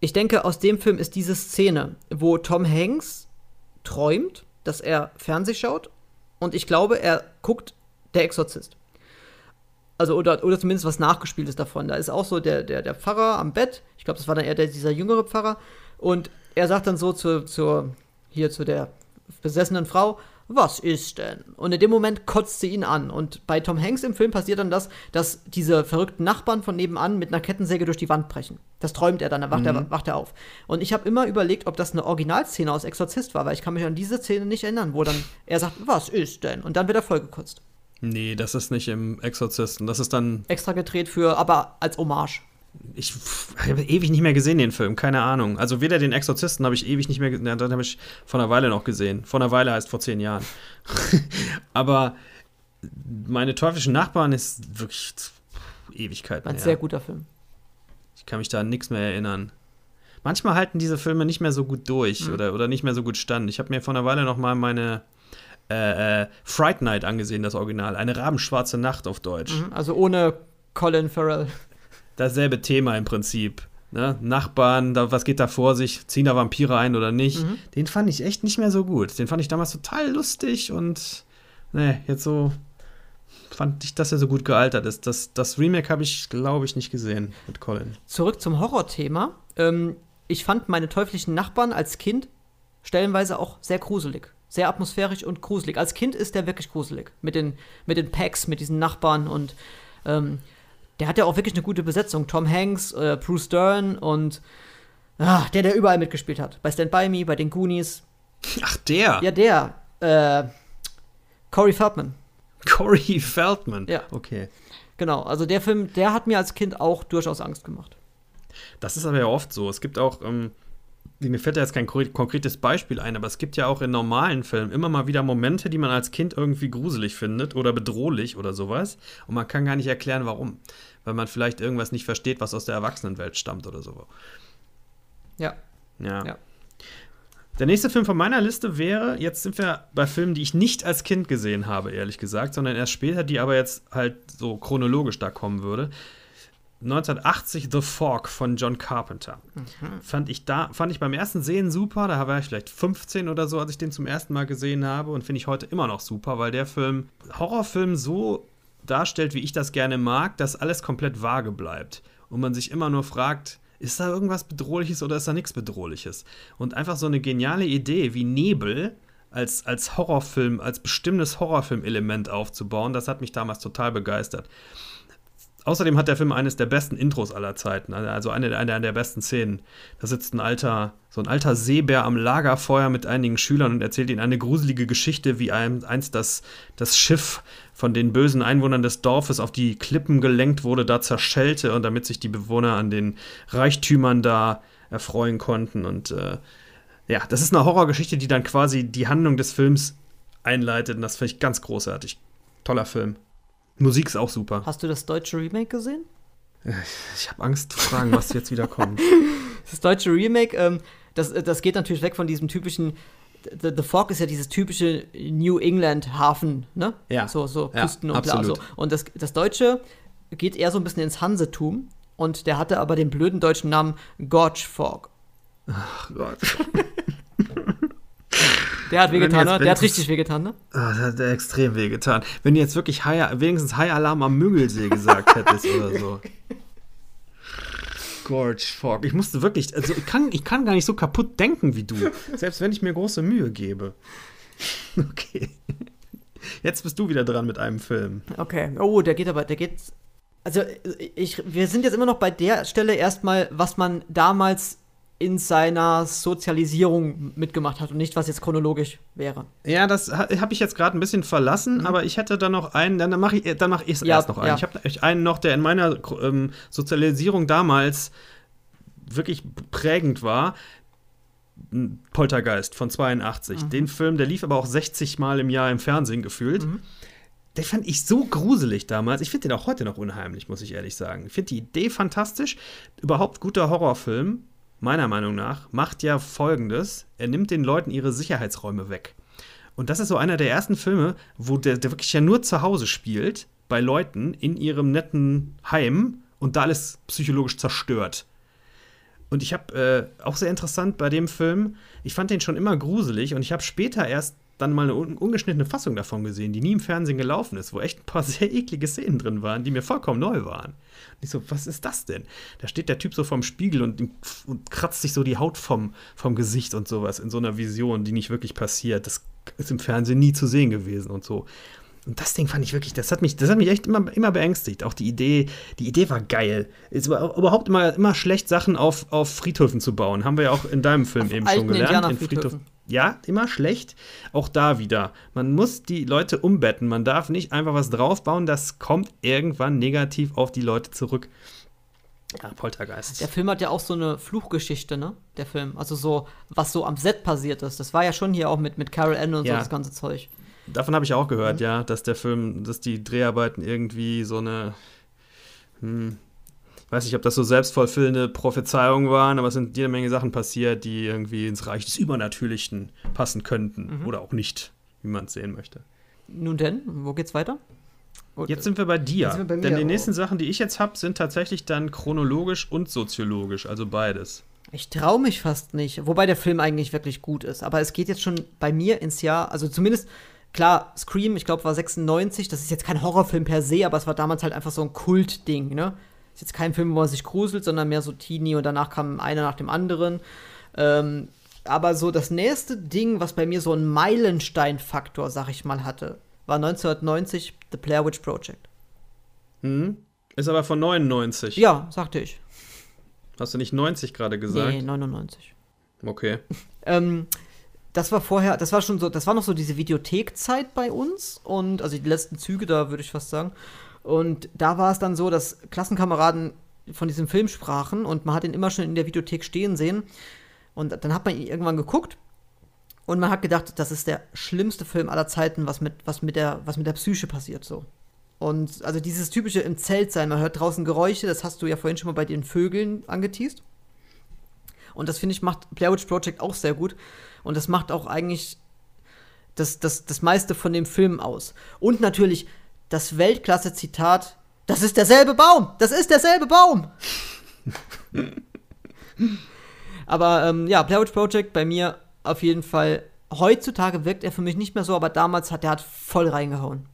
Ich denke, aus dem Film ist diese Szene, wo Tom Hanks träumt, dass er Fernseh schaut und ich glaube, er guckt Der Exorzist. Also, oder, oder zumindest was nachgespielt ist davon. Da ist auch so der, der, der Pfarrer am Bett. Ich glaube, das war dann eher der, dieser jüngere Pfarrer. Und er sagt dann so zu, zur, hier zu der besessenen Frau, was ist denn? Und in dem Moment kotzt sie ihn an. Und bei Tom Hanks im Film passiert dann das, dass diese verrückten Nachbarn von nebenan mit einer Kettensäge durch die Wand brechen. Das träumt er dann, dann wacht, er, wacht er auf. Und ich habe immer überlegt, ob das eine Originalszene aus Exorzist war, weil ich kann mich an diese Szene nicht erinnern, wo dann er sagt, was ist denn? Und dann wird er vollgekotzt. Nee, das ist nicht im Exorzisten. Das ist dann. Extra gedreht für, aber als Hommage. Ich pff, habe ewig nicht mehr gesehen, den Film. Keine Ahnung. Also weder den Exorzisten habe ich ewig nicht mehr gesehen. Ja, dann habe ich vor einer Weile noch gesehen. Vor einer Weile heißt vor zehn Jahren. Aber meine teuflischen Nachbarn ist wirklich Ewigkeiten. Ein her. sehr guter Film. Ich kann mich da an nichts mehr erinnern. Manchmal halten diese Filme nicht mehr so gut durch Mhm. oder, oder nicht mehr so gut stand. Ich habe mir vor einer Weile noch mal meine äh, äh, Fright Night angesehen, das Original. Eine rabenschwarze Nacht auf Deutsch. Mhm, Also ohne Colin Farrell. Dasselbe Thema im Prinzip. Ne? Nachbarn, da, was geht da vor sich? Ziehen da Vampire ein oder nicht? Mhm. Den fand ich echt nicht mehr so gut. Den fand ich damals total lustig und ne, jetzt so fand ich, dass er so gut gealtert ist. Das, das Remake habe ich, glaube ich, nicht gesehen mit Colin. Zurück zum Horrorthema. Ähm, ich fand meine teuflischen Nachbarn als Kind stellenweise auch sehr gruselig. Sehr atmosphärisch und gruselig. Als Kind ist der wirklich gruselig. Mit den, mit den Packs, mit diesen Nachbarn und ähm, der hat ja auch wirklich eine gute Besetzung. Tom Hanks, äh, Bruce Dern und ah, der, der überall mitgespielt hat. Bei Stand By Me, bei den Goonies. Ach, der? Ja, der. Äh, Corey Feldman. Corey Feldman. Ja. Okay. Genau, also der Film, der hat mir als Kind auch durchaus Angst gemacht. Das ist aber ja oft so. Es gibt auch, ähm, mir fällt da jetzt kein konkretes Beispiel ein, aber es gibt ja auch in normalen Filmen immer mal wieder Momente, die man als Kind irgendwie gruselig findet oder bedrohlich oder sowas. Und man kann gar nicht erklären, warum. Weil man vielleicht irgendwas nicht versteht, was aus der Erwachsenenwelt stammt oder so. Ja. Ja. ja. Der nächste Film von meiner Liste wäre, jetzt sind wir bei Filmen, die ich nicht als Kind gesehen habe, ehrlich gesagt, sondern erst später, die aber jetzt halt so chronologisch da kommen würde. 1980 The Fork von John Carpenter. Mhm. Fand ich da, fand ich beim ersten Sehen super. Da war ich vielleicht 15 oder so, als ich den zum ersten Mal gesehen habe und finde ich heute immer noch super, weil der Film Horrorfilm so darstellt, wie ich das gerne mag, dass alles komplett vage bleibt und man sich immer nur fragt, ist da irgendwas Bedrohliches oder ist da nichts Bedrohliches? Und einfach so eine geniale Idee wie Nebel als, als Horrorfilm, als bestimmtes Horrorfilm-Element aufzubauen, das hat mich damals total begeistert. Außerdem hat der Film eines der besten Intros aller Zeiten, also eine, eine der besten Szenen. Da sitzt ein alter, so ein alter Seebär am Lagerfeuer mit einigen Schülern und erzählt ihnen eine gruselige Geschichte, wie einst das, das Schiff von den bösen Einwohnern des Dorfes auf die Klippen gelenkt wurde, da zerschellte und damit sich die Bewohner an den Reichtümern da erfreuen konnten. Und äh, ja, das ist eine Horrorgeschichte, die dann quasi die Handlung des Films einleitet und das finde ich ganz großartig. Toller Film. Musik ist auch super. Hast du das deutsche Remake gesehen? Ich habe Angst zu fragen, was jetzt wieder kommt. Das deutsche Remake, ähm, das, das geht natürlich weg von diesem typischen. The, The Fog ist ja dieses typische New England Hafen, ne? Ja. So, so Küsten ja, und bla. So. Und das, das Deutsche geht eher so ein bisschen ins Hansetum. Und der hatte aber den blöden deutschen Namen Gorge Fog. Ach Gott. Der hat wehgetan, ne? Der hat richtig wehgetan, ne? Oh, der hat extrem wehgetan. Wenn du jetzt wirklich High, wenigstens High Alarm am Müggelsee gesagt hättest oder so. Gorge Fog. Ich musste wirklich, also ich kann, ich kann gar nicht so kaputt denken wie du. Selbst wenn ich mir große Mühe gebe. Okay. Jetzt bist du wieder dran mit einem Film. Okay. Oh, der geht aber, der geht. Also, ich, wir sind jetzt immer noch bei der Stelle erstmal, was man damals in seiner Sozialisierung mitgemacht hat und nicht, was jetzt chronologisch wäre. Ja, das habe ich jetzt gerade ein bisschen verlassen, mhm. aber ich hätte da noch einen, dann mache ich, dann mach ich es ja, erst noch einen. Ja. Ich habe einen noch, der in meiner ähm, Sozialisierung damals wirklich prägend war. Poltergeist von 82. Mhm. Den Film, der lief aber auch 60 Mal im Jahr im Fernsehen gefühlt. Mhm. Den fand ich so gruselig damals. Ich finde den auch heute noch unheimlich, muss ich ehrlich sagen. Ich finde die Idee fantastisch. Überhaupt guter Horrorfilm meiner Meinung nach, macht ja folgendes: Er nimmt den Leuten ihre Sicherheitsräume weg. Und das ist so einer der ersten Filme, wo der, der wirklich ja nur zu Hause spielt, bei Leuten in ihrem netten Heim und da alles psychologisch zerstört. Und ich habe äh, auch sehr interessant bei dem Film, ich fand den schon immer gruselig und ich habe später erst dann mal eine ungeschnittene Fassung davon gesehen, die nie im Fernsehen gelaufen ist, wo echt ein paar sehr eklige Szenen drin waren, die mir vollkommen neu waren. Und ich so, was ist das denn? Da steht der Typ so vorm Spiegel und, und kratzt sich so die Haut vom, vom Gesicht und sowas in so einer Vision, die nicht wirklich passiert. Das ist im Fernsehen nie zu sehen gewesen und so. Und das Ding fand ich wirklich, das hat mich, das hat mich echt immer, immer beängstigt. Auch die Idee, die Idee war geil. Es war überhaupt immer, immer schlecht, Sachen auf, auf Friedhöfen zu bauen. Haben wir ja auch in deinem Film auf eben schon gelernt. In Friedhofen. Ja, immer schlecht. Auch da wieder. Man muss die Leute umbetten. Man darf nicht einfach was draufbauen. Das kommt irgendwann negativ auf die Leute zurück. Ja, Poltergeist. Der Film hat ja auch so eine Fluchgeschichte, ne? Der Film. Also so, was so am Set passiert ist. Das war ja schon hier auch mit, mit Carol Ann und ja. so das ganze Zeug. Davon habe ich auch gehört, mhm. ja, dass der Film, dass die Dreharbeiten irgendwie so eine, hm, weiß nicht, ob das so selbstvollfüllende Prophezeiungen waren, aber es sind jede Menge Sachen passiert, die irgendwie ins Reich des Übernatürlichen passen könnten mhm. oder auch nicht, wie man es sehen möchte. Nun denn, wo geht's weiter? Und jetzt sind wir bei dir. Wir bei denn die nächsten Sachen, die ich jetzt habe, sind tatsächlich dann chronologisch und soziologisch, also beides. Ich traue mich fast nicht, wobei der Film eigentlich wirklich gut ist. Aber es geht jetzt schon bei mir ins Jahr, also zumindest klar, Scream, ich glaube, war 96. Das ist jetzt kein Horrorfilm per se, aber es war damals halt einfach so ein Kultding, ne? Ist jetzt kein Film, wo man sich gruselt, sondern mehr so Teenie und danach kam einer nach dem anderen. Ähm, aber so das nächste Ding, was bei mir so einen Meilenstein-Faktor, sag ich mal, hatte, war 1990 The Blair Witch Project. Hm. Ist aber von 99. Ja, sagte ich. Hast du nicht 90 gerade gesagt? Nee, 99. Okay. Ähm, das war vorher, das war schon so, das war noch so diese Videothekzeit bei uns und also die letzten Züge, da würde ich fast sagen. Und da war es dann so, dass Klassenkameraden von diesem Film sprachen und man hat ihn immer schon in der Videothek stehen sehen. Und dann hat man ihn irgendwann geguckt und man hat gedacht, das ist der schlimmste Film aller Zeiten, was mit, was mit, der, was mit der Psyche passiert so. Und also dieses typische im Zelt sein, man hört draußen Geräusche, das hast du ja vorhin schon mal bei den Vögeln angeteased. Und das finde ich macht Blair Witch Project auch sehr gut. Und das macht auch eigentlich das, das, das meiste von dem Film aus. Und natürlich das Weltklasse-Zitat: Das ist derselbe Baum! Das ist derselbe Baum! aber ähm, ja, Blair Witch Project bei mir auf jeden Fall. Heutzutage wirkt er für mich nicht mehr so, aber damals hat er hat voll reingehauen.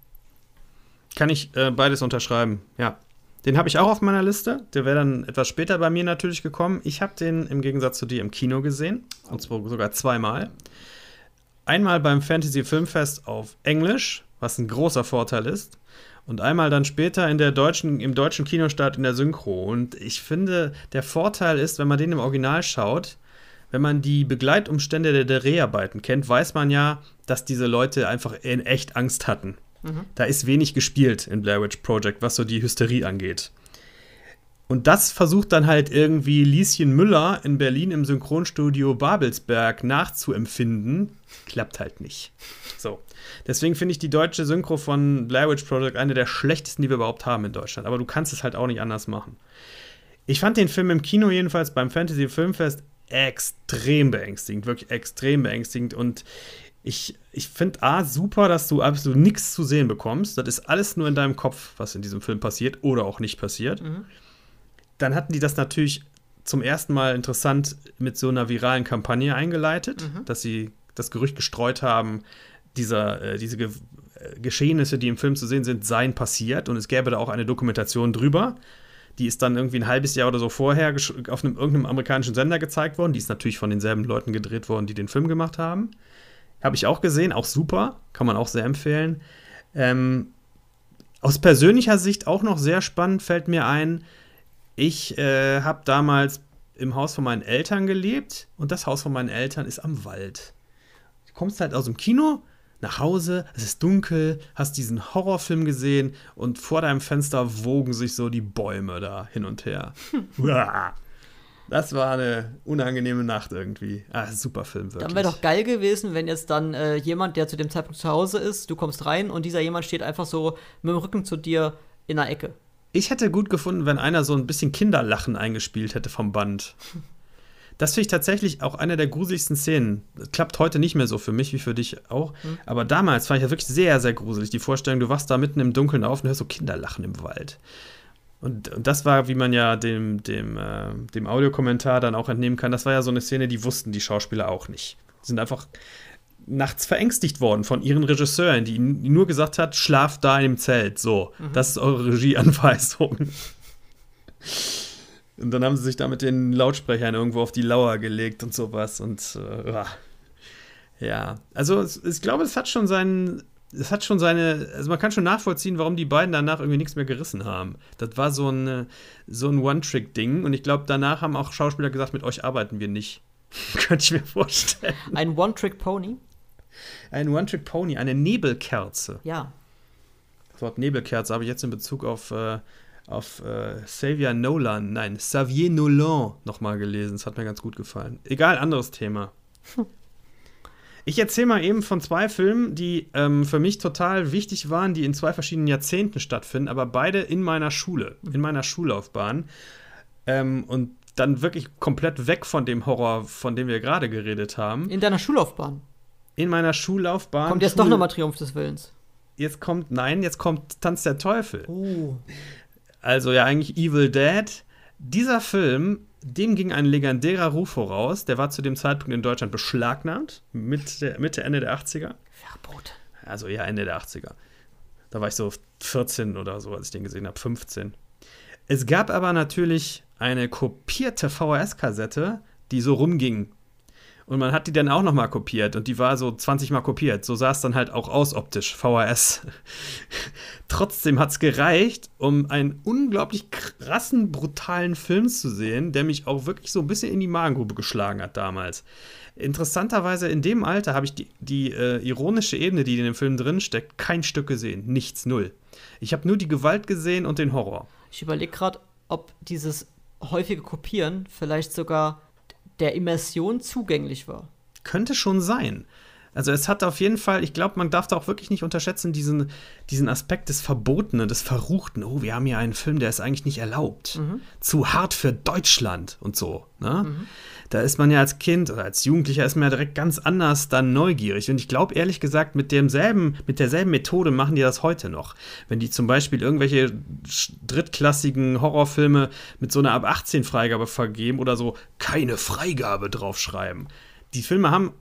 Kann ich äh, beides unterschreiben, ja. Den habe ich auch auf meiner Liste. Der wäre dann etwas später bei mir natürlich gekommen. Ich habe den im Gegensatz zu dir im Kino gesehen. Und zwar sogar zweimal. Einmal beim Fantasy Filmfest auf Englisch, was ein großer Vorteil ist. Und einmal dann später in der deutschen, im deutschen Kinostart in der Synchro. Und ich finde, der Vorteil ist, wenn man den im Original schaut, wenn man die Begleitumstände der, der Dreharbeiten kennt, weiß man ja, dass diese Leute einfach in echt Angst hatten. Mhm. Da ist wenig gespielt in Blair Witch Project, was so die Hysterie angeht. Und das versucht dann halt irgendwie Lieschen Müller in Berlin im Synchronstudio Babelsberg nachzuempfinden. Klappt halt nicht. So. Deswegen finde ich die deutsche Synchro von Blair Witch Project eine der schlechtesten, die wir überhaupt haben in Deutschland. Aber du kannst es halt auch nicht anders machen. Ich fand den Film im Kino jedenfalls beim Fantasy Filmfest extrem beängstigend, wirklich extrem beängstigend. Und ich, ich finde A super, dass du absolut nichts zu sehen bekommst. Das ist alles nur in deinem Kopf, was in diesem Film passiert oder auch nicht passiert. Mhm. Dann hatten die das natürlich zum ersten Mal interessant mit so einer viralen Kampagne eingeleitet, mhm. dass sie das Gerücht gestreut haben, dieser, äh, diese Ge äh, Geschehnisse, die im Film zu sehen sind, seien passiert und es gäbe da auch eine Dokumentation drüber. Die ist dann irgendwie ein halbes Jahr oder so vorher auf einem, irgendeinem amerikanischen Sender gezeigt worden. Die ist natürlich von denselben Leuten gedreht worden, die den Film gemacht haben. Habe ich auch gesehen, auch super, kann man auch sehr empfehlen. Ähm, aus persönlicher Sicht auch noch sehr spannend fällt mir ein, ich äh, habe damals im Haus von meinen Eltern gelebt und das Haus von meinen Eltern ist am Wald. Du kommst halt aus dem Kino nach Hause, es ist dunkel, hast diesen Horrorfilm gesehen und vor deinem Fenster wogen sich so die Bäume da hin und her. Das war eine unangenehme Nacht irgendwie. Ah, super Film, wirklich. Dann wäre doch geil gewesen, wenn jetzt dann äh, jemand, der zu dem Zeitpunkt zu Hause ist, du kommst rein und dieser jemand steht einfach so mit dem Rücken zu dir in der Ecke. Ich hätte gut gefunden, wenn einer so ein bisschen Kinderlachen eingespielt hätte vom Band. Das finde ich tatsächlich auch eine der gruseligsten Szenen. Das klappt heute nicht mehr so für mich wie für dich auch. Mhm. Aber damals fand ich ja wirklich sehr, sehr gruselig. Die Vorstellung, du wachst da mitten im Dunkeln auf und hörst so Kinderlachen im Wald. Und, und, das war, wie man ja dem, dem, äh, dem Audiokommentar dann auch entnehmen kann, das war ja so eine Szene, die wussten die Schauspieler auch nicht. Die sind einfach nachts verängstigt worden von ihren Regisseuren, die ihnen nur gesagt hat, schlaft da im Zelt. So, mhm. das ist eure Regieanweisung. und dann haben sie sich da mit den Lautsprechern irgendwo auf die Lauer gelegt und sowas. Und äh, ja, also ich glaube, es hat schon seinen es hat schon seine, also man kann schon nachvollziehen, warum die beiden danach irgendwie nichts mehr gerissen haben. Das war so ein, so ein One-Trick-Ding und ich glaube, danach haben auch Schauspieler gesagt, mit euch arbeiten wir nicht. Könnte ich mir vorstellen. Ein One-Trick-Pony? Ein One-Trick-Pony, eine Nebelkerze. Ja. Das Wort Nebelkerze habe ich jetzt in Bezug auf, äh, auf äh, Xavier Nolan, nein, Xavier Nolan nochmal gelesen. Das hat mir ganz gut gefallen. Egal, anderes Thema. Ich erzähle mal eben von zwei Filmen, die ähm, für mich total wichtig waren, die in zwei verschiedenen Jahrzehnten stattfinden, aber beide in meiner Schule, in meiner Schullaufbahn. Ähm, und dann wirklich komplett weg von dem Horror, von dem wir gerade geredet haben. In deiner Schullaufbahn? In meiner Schullaufbahn. Kommt jetzt Schul doch nochmal Triumph des Willens. Jetzt kommt, nein, jetzt kommt Tanz der Teufel. Uh. Also ja, eigentlich Evil Dead. Dieser Film dem ging ein legendärer Ruf voraus. Der war zu dem Zeitpunkt in Deutschland beschlagnahmt, Mitte, Mitte Ende der 80er. Verbot. Also ja, Ende der 80er. Da war ich so 14 oder so, als ich den gesehen habe, 15. Es gab aber natürlich eine kopierte VHS-Kassette, die so rumging. Und man hat die dann auch noch mal kopiert und die war so 20 Mal kopiert. So sah es dann halt auch aus optisch, VHS. Trotzdem hat es gereicht, um einen unglaublich krassen, brutalen Film zu sehen, der mich auch wirklich so ein bisschen in die Magengrube geschlagen hat damals. Interessanterweise in dem Alter habe ich die, die äh, ironische Ebene, die in dem Film drin steckt, kein Stück gesehen. Nichts, null. Ich habe nur die Gewalt gesehen und den Horror. Ich überlege gerade, ob dieses häufige Kopieren vielleicht sogar der Immersion zugänglich war. Könnte schon sein. Also es hat auf jeden Fall, ich glaube, man darf da auch wirklich nicht unterschätzen, diesen, diesen Aspekt des Verbotenen, des Verruchten. Oh, wir haben hier einen Film, der ist eigentlich nicht erlaubt. Mhm. Zu hart für Deutschland und so. Ne? Mhm. Da ist man ja als Kind oder als Jugendlicher ist man ja direkt ganz anders dann neugierig. Und ich glaube, ehrlich gesagt, mit demselben, mit derselben Methode machen die das heute noch. Wenn die zum Beispiel irgendwelche drittklassigen Horrorfilme mit so einer ab 18 Freigabe vergeben oder so keine Freigabe draufschreiben. Die Filme haben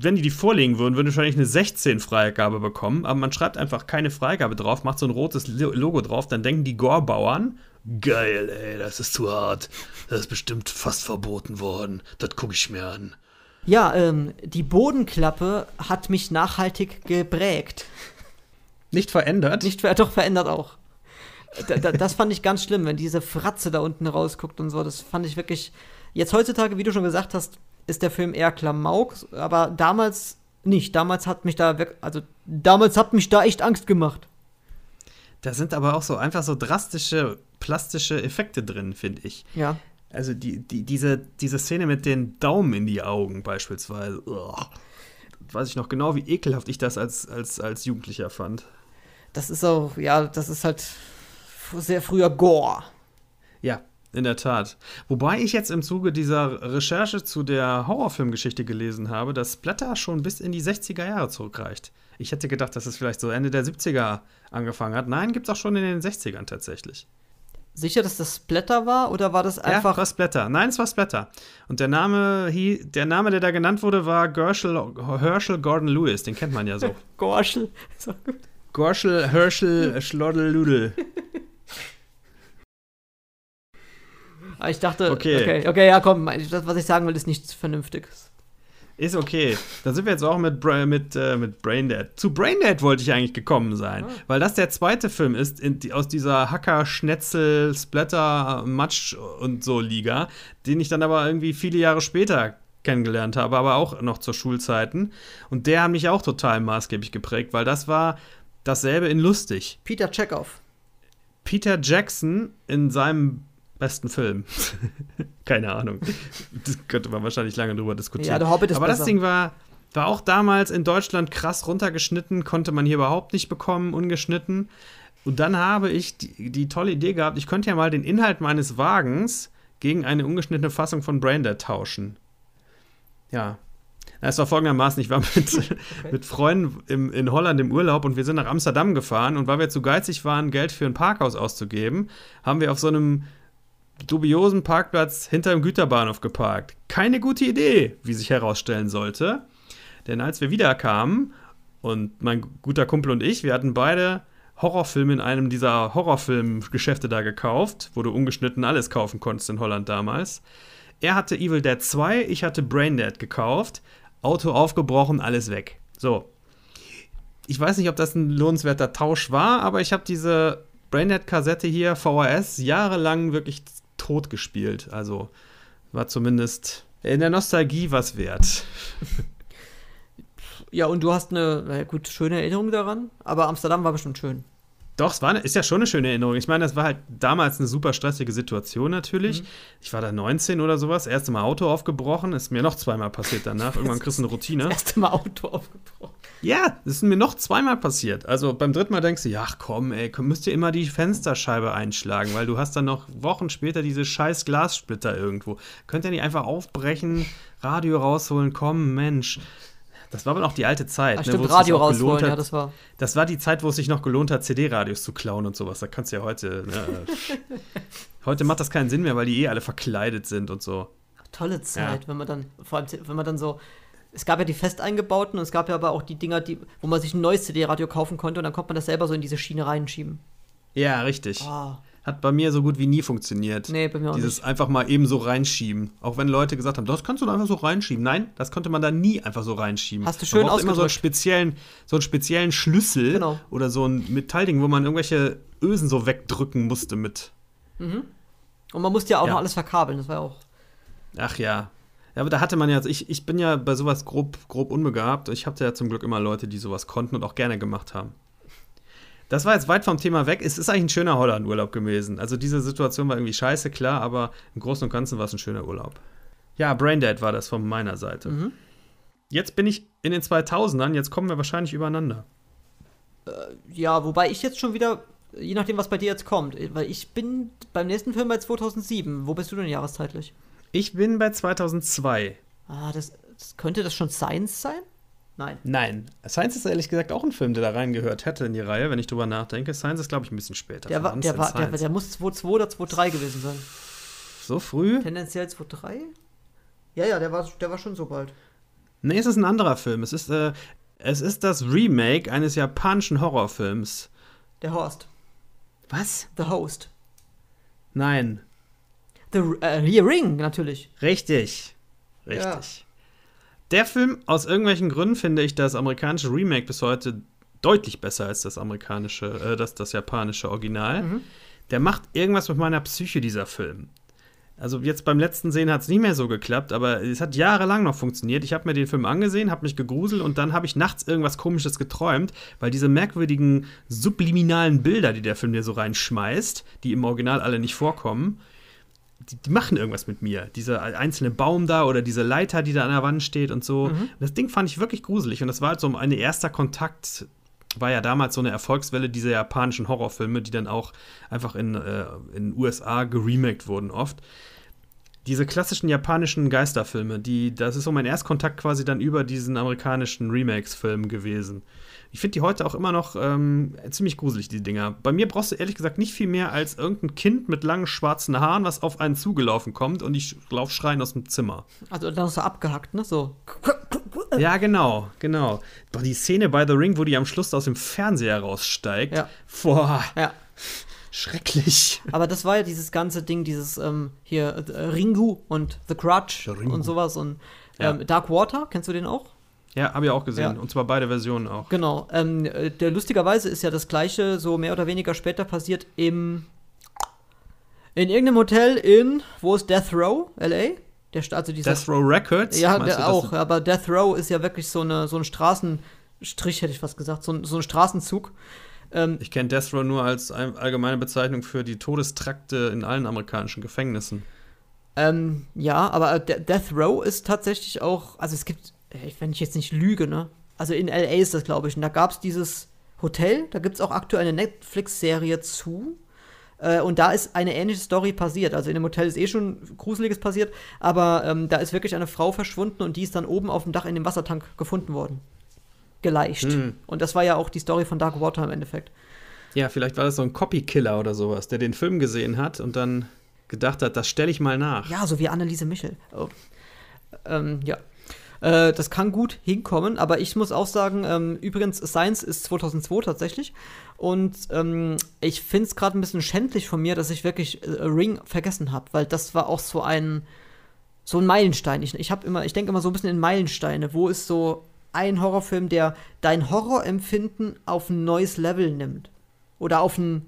wenn die die vorlegen würden, würden wahrscheinlich eine 16 Freigabe bekommen, aber man schreibt einfach keine Freigabe drauf, macht so ein rotes Logo drauf, dann denken die Gore-Bauern, geil, ey, das ist zu hart, das ist bestimmt fast verboten worden, das gucke ich mir an. Ja, ähm, die Bodenklappe hat mich nachhaltig geprägt. Nicht verändert? Nicht ver doch verändert auch. Da, da, das fand ich ganz schlimm, wenn diese Fratze da unten rausguckt und so. Das fand ich wirklich. Jetzt heutzutage, wie du schon gesagt hast, ist der Film eher Klamauk, aber damals nicht. Damals hat mich da, also damals hat mich da echt Angst gemacht. Da sind aber auch so einfach so drastische plastische Effekte drin, finde ich. Ja. Also die, die, diese, diese Szene mit den Daumen in die Augen beispielsweise. Ugh. Weiß ich noch genau, wie ekelhaft ich das als, als, als Jugendlicher fand. Das ist auch, ja, das ist halt sehr früher Gore. Ja, in der Tat. Wobei ich jetzt im Zuge dieser Recherche zu der Horrorfilmgeschichte gelesen habe, dass Splatter schon bis in die 60er Jahre zurückreicht. Ich hätte gedacht, dass es vielleicht so Ende der 70er angefangen hat. Nein, gibt es auch schon in den 60ern tatsächlich. Sicher, dass das Splatter war oder war das einfach. Ja, war Splatter. Nein, es war Splatter. Und der Name, der Name, der da genannt wurde, war Gershel, Herschel Gordon Lewis. Den kennt man ja so. Gorschel. Gorschel, Herschel, Schloddel, Ah, ich dachte, okay. okay, okay, ja, komm, das, was ich sagen will, ist nichts Vernünftiges. Ist okay. Da sind wir jetzt auch mit, mit, äh, mit Braindead. Zu Braindead wollte ich eigentlich gekommen sein, ah. weil das der zweite Film ist die, aus dieser Hacker, Schnetzel, Splatter, Matsch und so Liga, den ich dann aber irgendwie viele Jahre später kennengelernt habe, aber auch noch zur Schulzeiten. Und der hat mich auch total maßgeblich geprägt, weil das war dasselbe in lustig. Peter Chekhov. Peter Jackson in seinem besten Film. Keine Ahnung. Das könnte man wahrscheinlich lange drüber diskutieren. Ja, der Hobbit ist Aber besser. das Ding war, war auch damals in Deutschland krass runtergeschnitten, konnte man hier überhaupt nicht bekommen, ungeschnitten. Und dann habe ich die, die tolle Idee gehabt, ich könnte ja mal den Inhalt meines Wagens gegen eine ungeschnittene Fassung von Braindead tauschen. Ja. Es war folgendermaßen, ich war mit, okay. mit Freunden im, in Holland im Urlaub und wir sind nach Amsterdam gefahren und weil wir zu geizig waren, Geld für ein Parkhaus auszugeben, haben wir auf so einem dubiosen Parkplatz hinter dem Güterbahnhof geparkt. Keine gute Idee, wie sich herausstellen sollte. Denn als wir wiederkamen und mein guter Kumpel und ich, wir hatten beide Horrorfilme in einem dieser Horrorfilmgeschäfte da gekauft, wo du ungeschnitten alles kaufen konntest in Holland damals. Er hatte Evil Dead 2, ich hatte Braindead gekauft. Auto aufgebrochen, alles weg. So. Ich weiß nicht, ob das ein lohnenswerter Tausch war, aber ich habe diese Braindead-Kassette hier, VHS, jahrelang wirklich tot gespielt. Also war zumindest in der Nostalgie was wert. Ja, und du hast eine, gut, schöne Erinnerung daran, aber Amsterdam war bestimmt schön. Doch, es war, ist ja schon eine schöne Erinnerung. Ich meine, das war halt damals eine super stressige Situation natürlich. Mhm. Ich war da 19 oder sowas, erste Mal Auto aufgebrochen, ist mir noch zweimal passiert danach. Irgendwann kriegst du eine Routine. Das erste Mal Auto aufgebrochen. Ja, das ist mir noch zweimal passiert. Also beim dritten Mal denkst du, ja, komm, ey, müsst ihr immer die Fensterscheibe einschlagen, weil du hast dann noch Wochen später diese scheiß Glassplitter irgendwo. Könnt ihr nicht einfach aufbrechen, Radio rausholen, komm, Mensch. Das war aber auch die alte Zeit. Ach, ne, stimmt, Radio rausholen, hat, ja, das war. Das war die Zeit, wo es sich noch gelohnt hat, CD-Radios zu klauen und sowas. Da kannst du ja heute. Ne, heute macht das keinen Sinn mehr, weil die eh alle verkleidet sind und so. Tolle Zeit, ja. wenn man dann, vor allem, wenn man dann so. Es gab ja die fest eingebauten und es gab ja aber auch die Dinger, die, wo man sich ein neues CD-Radio kaufen konnte und dann konnte man das selber so in diese Schiene reinschieben. Ja, richtig. Oh. Hat bei mir so gut wie nie funktioniert. Nee, bei mir auch Dieses einfach mal eben so reinschieben. Auch wenn Leute gesagt haben, das kannst du da einfach so reinschieben. Nein, das konnte man da nie einfach so reinschieben. Hast du schön man brauchte immer so einen ausgedrückt. speziellen, so einen speziellen Schlüssel Genau. oder so ein Metallding, wo man irgendwelche Ösen so wegdrücken musste mit. Und man musste ja auch Ja. noch alles verkabeln, das war ja auch. Ach ja. Ja, aber da hatte man ja, also ich, ich bin ja bei sowas grob, grob unbegabt. Ich hatte ja zum Glück immer Leute, die sowas konnten und auch gerne gemacht haben. Das war jetzt weit vom Thema weg. Es ist eigentlich ein schöner Holland-Urlaub gewesen. Also diese Situation war irgendwie scheiße, klar, aber im Großen und Ganzen war es ein schöner Urlaub. Ja, Braindead war das von meiner Seite. Mhm. Jetzt bin ich in den 2000ern, jetzt kommen wir wahrscheinlich übereinander. Ja, wobei ich jetzt schon wieder, je nachdem, was bei dir jetzt kommt, weil ich bin beim nächsten Film bei 2007. Wo bist du denn jahreszeitlich? Ich bin bei 2002. Ah, das, das könnte das schon Science sein? Nein. Nein, Science ist ehrlich gesagt auch ein Film, der da reingehört hätte in die Reihe, wenn ich drüber nachdenke. Science ist, glaube ich, ein bisschen später. Der, war, der, war, der, der muss 2.2 oder 2.3 gewesen sein. so früh? Tendenziell 2.3? Ja, ja, der war, der war schon so bald. Nee, es ist ein anderer Film. Es ist, äh, es ist das Remake eines japanischen Horrorfilms. Der Horst. Was? The Host. Nein. The äh, Ring, natürlich. Richtig. Richtig. Der Film, aus irgendwelchen Gründen finde ich das amerikanische Remake bis heute deutlich besser als das amerikanische, äh, das, das japanische Original. Mhm. Der macht irgendwas mit meiner Psyche, dieser Film. Also jetzt beim letzten Sehen hat es nicht mehr so geklappt, aber es hat jahrelang noch funktioniert. Ich habe mir den Film angesehen, habe mich gegruselt und dann habe ich nachts irgendwas Komisches geträumt, weil diese merkwürdigen subliminalen Bilder, die der Film dir so reinschmeißt, die im Original alle nicht vorkommen, die, die machen irgendwas mit mir. Dieser einzelne Baum da oder diese Leiter, die da an der Wand steht und so. Das Ding fand ich wirklich gruselig und das war halt so ein erster Kontakt. War ja damals so eine Erfolgswelle dieser japanischen Horrorfilme, die dann auch einfach in äh, in USA geremaked wurden oft. Diese klassischen japanischen Geisterfilme, die, das ist so mein Erstkontakt quasi dann über diesen amerikanischen Remakes-Film gewesen. Ich finde die heute auch immer noch ähm, ziemlich gruselig, die Dinger. Bei mir brauchst du ehrlich gesagt nicht viel mehr als irgendein Kind mit langen schwarzen Haaren, was auf einen zugelaufen kommt und ich lauf schreien aus dem Zimmer. Also dann ist er abgehackt, ne? So. Ja, genau, genau. Doch die Szene bei The Ring, wo die am Schluss aus dem Fernseher raussteigt. Ja. Boah, Ja. schrecklich. Aber das war ja dieses ganze Ding, dieses ähm, hier äh, Ringu und The Crutch und sowas und Ja. ähm, Dark Water, kennst du den auch? Ja, habe ich auch gesehen. Ja. Und zwar beide Versionen auch. Genau. Ähm, äh, der lustigerweise ist ja das gleiche so mehr oder weniger später passiert im in irgendeinem Hotel in wo ist Death Row, LA? Der also dieser Death Row Records? ja, du, der das auch, aber Death Row ist ja wirklich so eine so ein Straßenstrich hätte ich fast gesagt, so ein, so ein Straßenzug. Ähm, Ich kenne Death Row nur als ein- allgemeine Bezeichnung für die Todestrakte in allen amerikanischen Gefängnissen. Ähm, ja, aber De Death Row ist tatsächlich auch, also es gibt, wenn ich jetzt nicht lüge, ne? Also in LA ist das, glaube ich. Und da gab es dieses Hotel, da gibt es auch aktuell eine Netflix-Serie zu. Äh, und da ist eine ähnliche Story passiert. Also in dem Hotel ist eh schon Gruseliges passiert, aber ähm, da ist wirklich eine Frau verschwunden und die ist dann oben auf dem Dach in dem Wassertank gefunden worden. Geleicht. Hm. Und das war ja auch die Story von Dark Water im Endeffekt. Ja, vielleicht war das so ein Copy-Killer oder sowas, der den Film gesehen hat und dann gedacht hat, das stelle ich mal nach. Ja, so wie Anneliese Michel. Oh. Ähm, ja. Äh, das kann gut hinkommen, aber ich muss auch sagen, ähm, übrigens, Science ist 2002 tatsächlich. Und ähm, ich finde es gerade ein bisschen schändlich von mir, dass ich wirklich äh, Ring vergessen habe, weil das war auch so ein, so ein Meilenstein. Ich, ich, ich denke immer so ein bisschen in Meilensteine. Wo ist so ein Horrorfilm, der dein Horrorempfinden auf ein neues Level nimmt? Oder auf ein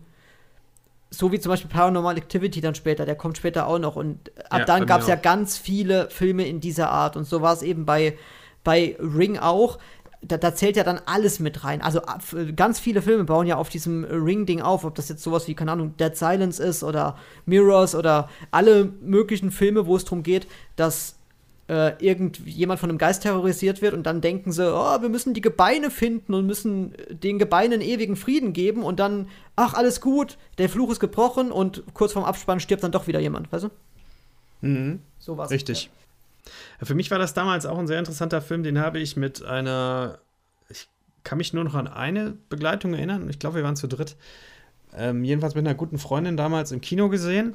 so wie zum Beispiel Paranormal Activity dann später, der kommt später auch noch. Und ab Ja, dann gab es ja ganz viele Filme in dieser Art. Und so war es eben bei, bei Ring auch. Da, da zählt ja dann alles mit rein. Also ganz viele Filme bauen ja auf diesem Ring-Ding auf, ob das jetzt sowas wie, keine Ahnung, Dead Silence ist oder Mirrors oder alle möglichen Filme, wo es darum geht, dass äh, irgendjemand von einem Geist terrorisiert wird und dann denken sie, oh, wir müssen die Gebeine finden und müssen den Gebeinen ewigen Frieden geben und dann, ach, alles gut, der Fluch ist gebrochen und kurz vorm Abspann stirbt dann doch wieder jemand, weißt du? Mhm. So war's. Richtig. Ja, Für mich war das damals auch ein sehr interessanter Film, den habe ich mit einer, ich kann mich nur noch an eine Begleitung erinnern, ich glaube, wir waren zu dritt, ähm, jedenfalls mit einer guten Freundin damals im Kino gesehen.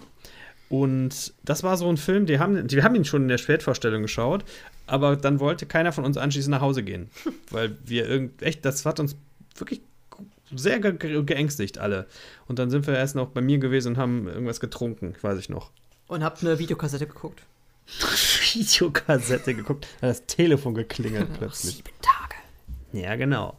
Und das war so ein Film, die haben, die haben ihn schon in der Spätvorstellung geschaut, aber dann wollte keiner von uns anschließend nach Hause gehen. weil wir irgend, echt, das hat uns wirklich sehr ge geängstigt alle. Und dann sind wir erst noch bei mir gewesen und haben irgendwas getrunken, weiß ich noch. Und habt eine Videokassette geguckt. Videokassette geguckt, hat das Telefon geklingelt plötzlich. Sieben Tage. Ja, genau.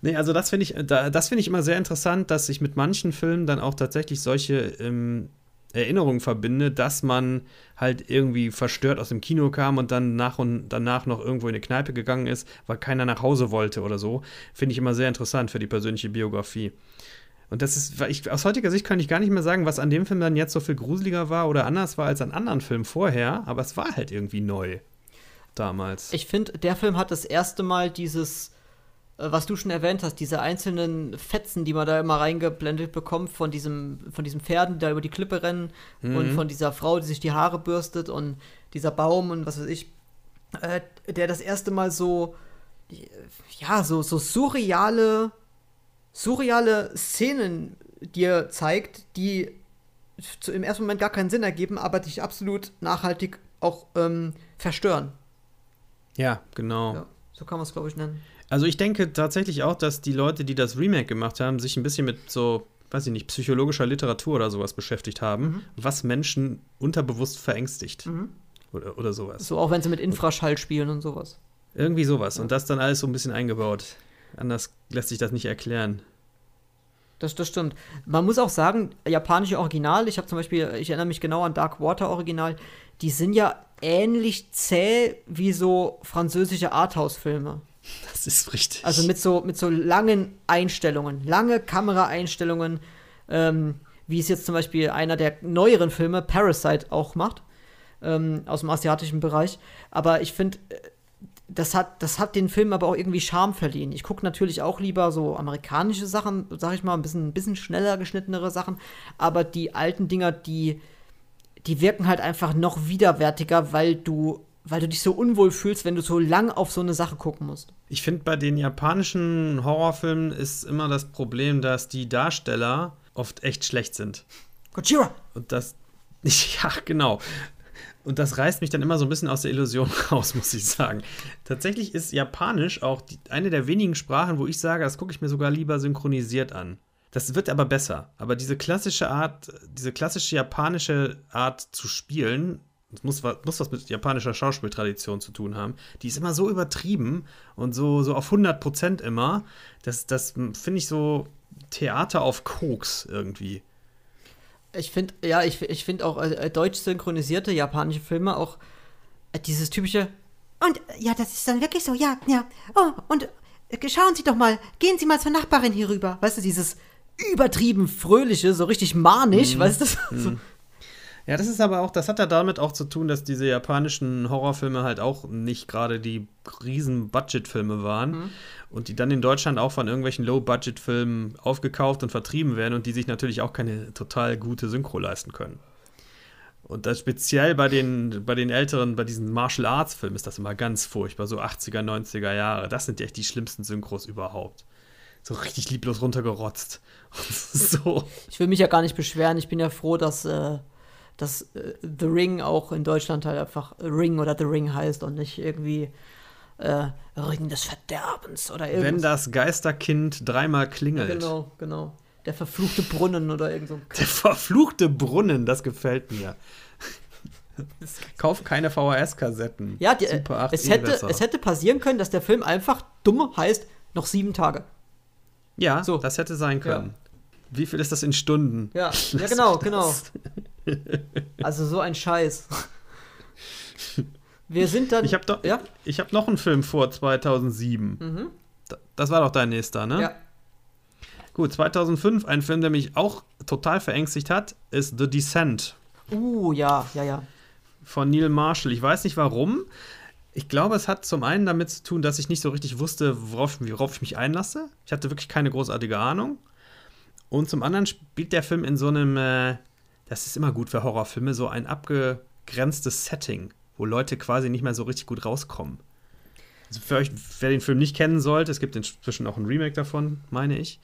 Nee, also das finde ich, da, das finde ich immer sehr interessant, dass ich mit manchen Filmen dann auch tatsächlich solche ähm, Erinnerungen verbinde, dass man halt irgendwie verstört aus dem Kino kam und dann nach und danach noch irgendwo in eine Kneipe gegangen ist, weil keiner nach Hause wollte oder so. Finde ich immer sehr interessant für die persönliche Biografie. Und das ist, ich, aus heutiger Sicht kann ich gar nicht mehr sagen, was an dem Film dann jetzt so viel gruseliger war oder anders war als an anderen Filmen vorher, aber es war halt irgendwie neu damals. Ich finde, der Film hat das erste Mal dieses, was du schon erwähnt hast, diese einzelnen Fetzen, die man da immer reingeblendet bekommt von diesem, von diesen Pferden, die da über die Klippe rennen Mhm. und von dieser Frau, die sich die Haare bürstet und dieser Baum und was weiß ich, äh, der das erste Mal so, äh, ja, so, so surreale, surreale Szenen dir zeigt, die im ersten Moment gar keinen Sinn ergeben, aber dich absolut nachhaltig auch ähm, verstören. Ja, genau. Ja, so kann man es, glaube ich, nennen. Also ich denke tatsächlich auch, dass die Leute, die das Remake gemacht haben, sich ein bisschen mit so, weiß ich nicht, psychologischer Literatur oder sowas beschäftigt haben, was Menschen unterbewusst verängstigt. Oder, oder sowas. So auch wenn sie mit Infraschall spielen und sowas. Irgendwie sowas. Und das dann alles so ein bisschen eingebaut. Anders lässt sich das nicht erklären. Das, das stimmt. Man muss auch sagen, japanische Original, ich habe zum Beispiel, ich erinnere mich genau an Dark Water Original, die sind ja ähnlich zäh wie so französische Arthouse-Filme. Das ist richtig. Also mit so, mit so langen Einstellungen, lange Kameraeinstellungen, ähm, wie es jetzt zum Beispiel einer der neueren Filme, Parasite, auch macht, ähm, aus dem asiatischen Bereich. Aber ich finde, äh, das hat, das hat den Film aber auch irgendwie Charme verliehen. Ich gucke natürlich auch lieber so amerikanische Sachen, sag ich mal, ein bisschen, ein bisschen schneller geschnittenere Sachen. Aber die alten Dinger, die, die wirken halt einfach noch widerwärtiger, weil du, weil du dich so unwohl fühlst, wenn du so lang auf so eine Sache gucken musst. Ich finde, bei den japanischen Horrorfilmen ist immer das Problem, dass die Darsteller oft echt schlecht sind. Gojira! Und das. Ja, genau. Und das reißt mich dann immer so ein bisschen aus der Illusion raus, muss ich sagen. Tatsächlich ist Japanisch auch die, eine der wenigen Sprachen, wo ich sage, das gucke ich mir sogar lieber synchronisiert an. Das wird aber besser. Aber diese klassische Art, diese klassische japanische Art zu spielen, das muss, muss was mit japanischer Schauspieltradition zu tun haben, die ist immer so übertrieben und so, so auf 100 Prozent immer. Das, das finde ich so Theater auf Koks irgendwie. Ich finde, ja, ich, ich finde auch äh, deutsch synchronisierte japanische Filme auch äh, dieses typische. Und äh, ja, das ist dann wirklich so, ja, ja. Oh, und äh, schauen Sie doch mal, gehen Sie mal zur Nachbarin hier rüber. Weißt du, dieses übertrieben fröhliche, so richtig manisch, weißt du? So, Ja, das ist aber auch, das hat ja damit auch zu tun, dass diese japanischen Horrorfilme halt auch nicht gerade die riesen Budgetfilme waren und die dann in Deutschland auch von irgendwelchen Low-Budget-Filmen aufgekauft und vertrieben werden und die sich natürlich auch keine total gute Synchro leisten können. Und das speziell bei den, bei den älteren, bei diesen Martial Arts Filmen ist das immer ganz furchtbar, so 80er, 90er Jahre. Das sind echt die schlimmsten Synchros überhaupt. So richtig lieblos runtergerotzt. so. Ich will mich ja gar nicht beschweren. Ich bin ja froh, dass, äh, dass äh, The Ring auch in Deutschland halt einfach Ring oder The Ring heißt und nicht irgendwie äh, Ring des Verderbens oder irgendwas. Wenn das Geisterkind dreimal klingelt. Genau, genau. Der verfluchte Brunnen oder irgend so. Der verfluchte Brunnen, das gefällt mir. Kauf keine VHS-Kassetten. Ja, die, äh, Super 8 es, hätte, besser. es hätte passieren können, dass der Film einfach dumm heißt, noch sieben Tage. Ja, So. das hätte sein können. Wie viel ist das in Stunden? Ja, ja genau, genau. Also so ein Scheiß. Wir sind dann. Ich habe doch, Ja? ich hab noch einen Film vor 2007. Mhm. Da- Das war doch dein nächster, ne? Ja. Gut, 2005, ein Film, der mich auch total verängstigt hat, ist The Descent Uh, ja, ja, ja. von Neil Marshall. Ich weiß nicht warum. Ich glaube, es hat zum einen damit zu tun, dass ich nicht so richtig wusste, worauf, worauf ich mich einlasse. Ich hatte wirklich keine großartige Ahnung. Und zum anderen spielt der Film in so einem, äh, das ist immer gut für Horrorfilme, so ein abgegrenztes Setting, wo Leute quasi nicht mehr so richtig gut rauskommen. Also für euch, wer den Film nicht kennen sollte, es gibt inzwischen auch ein Remake davon, meine ich.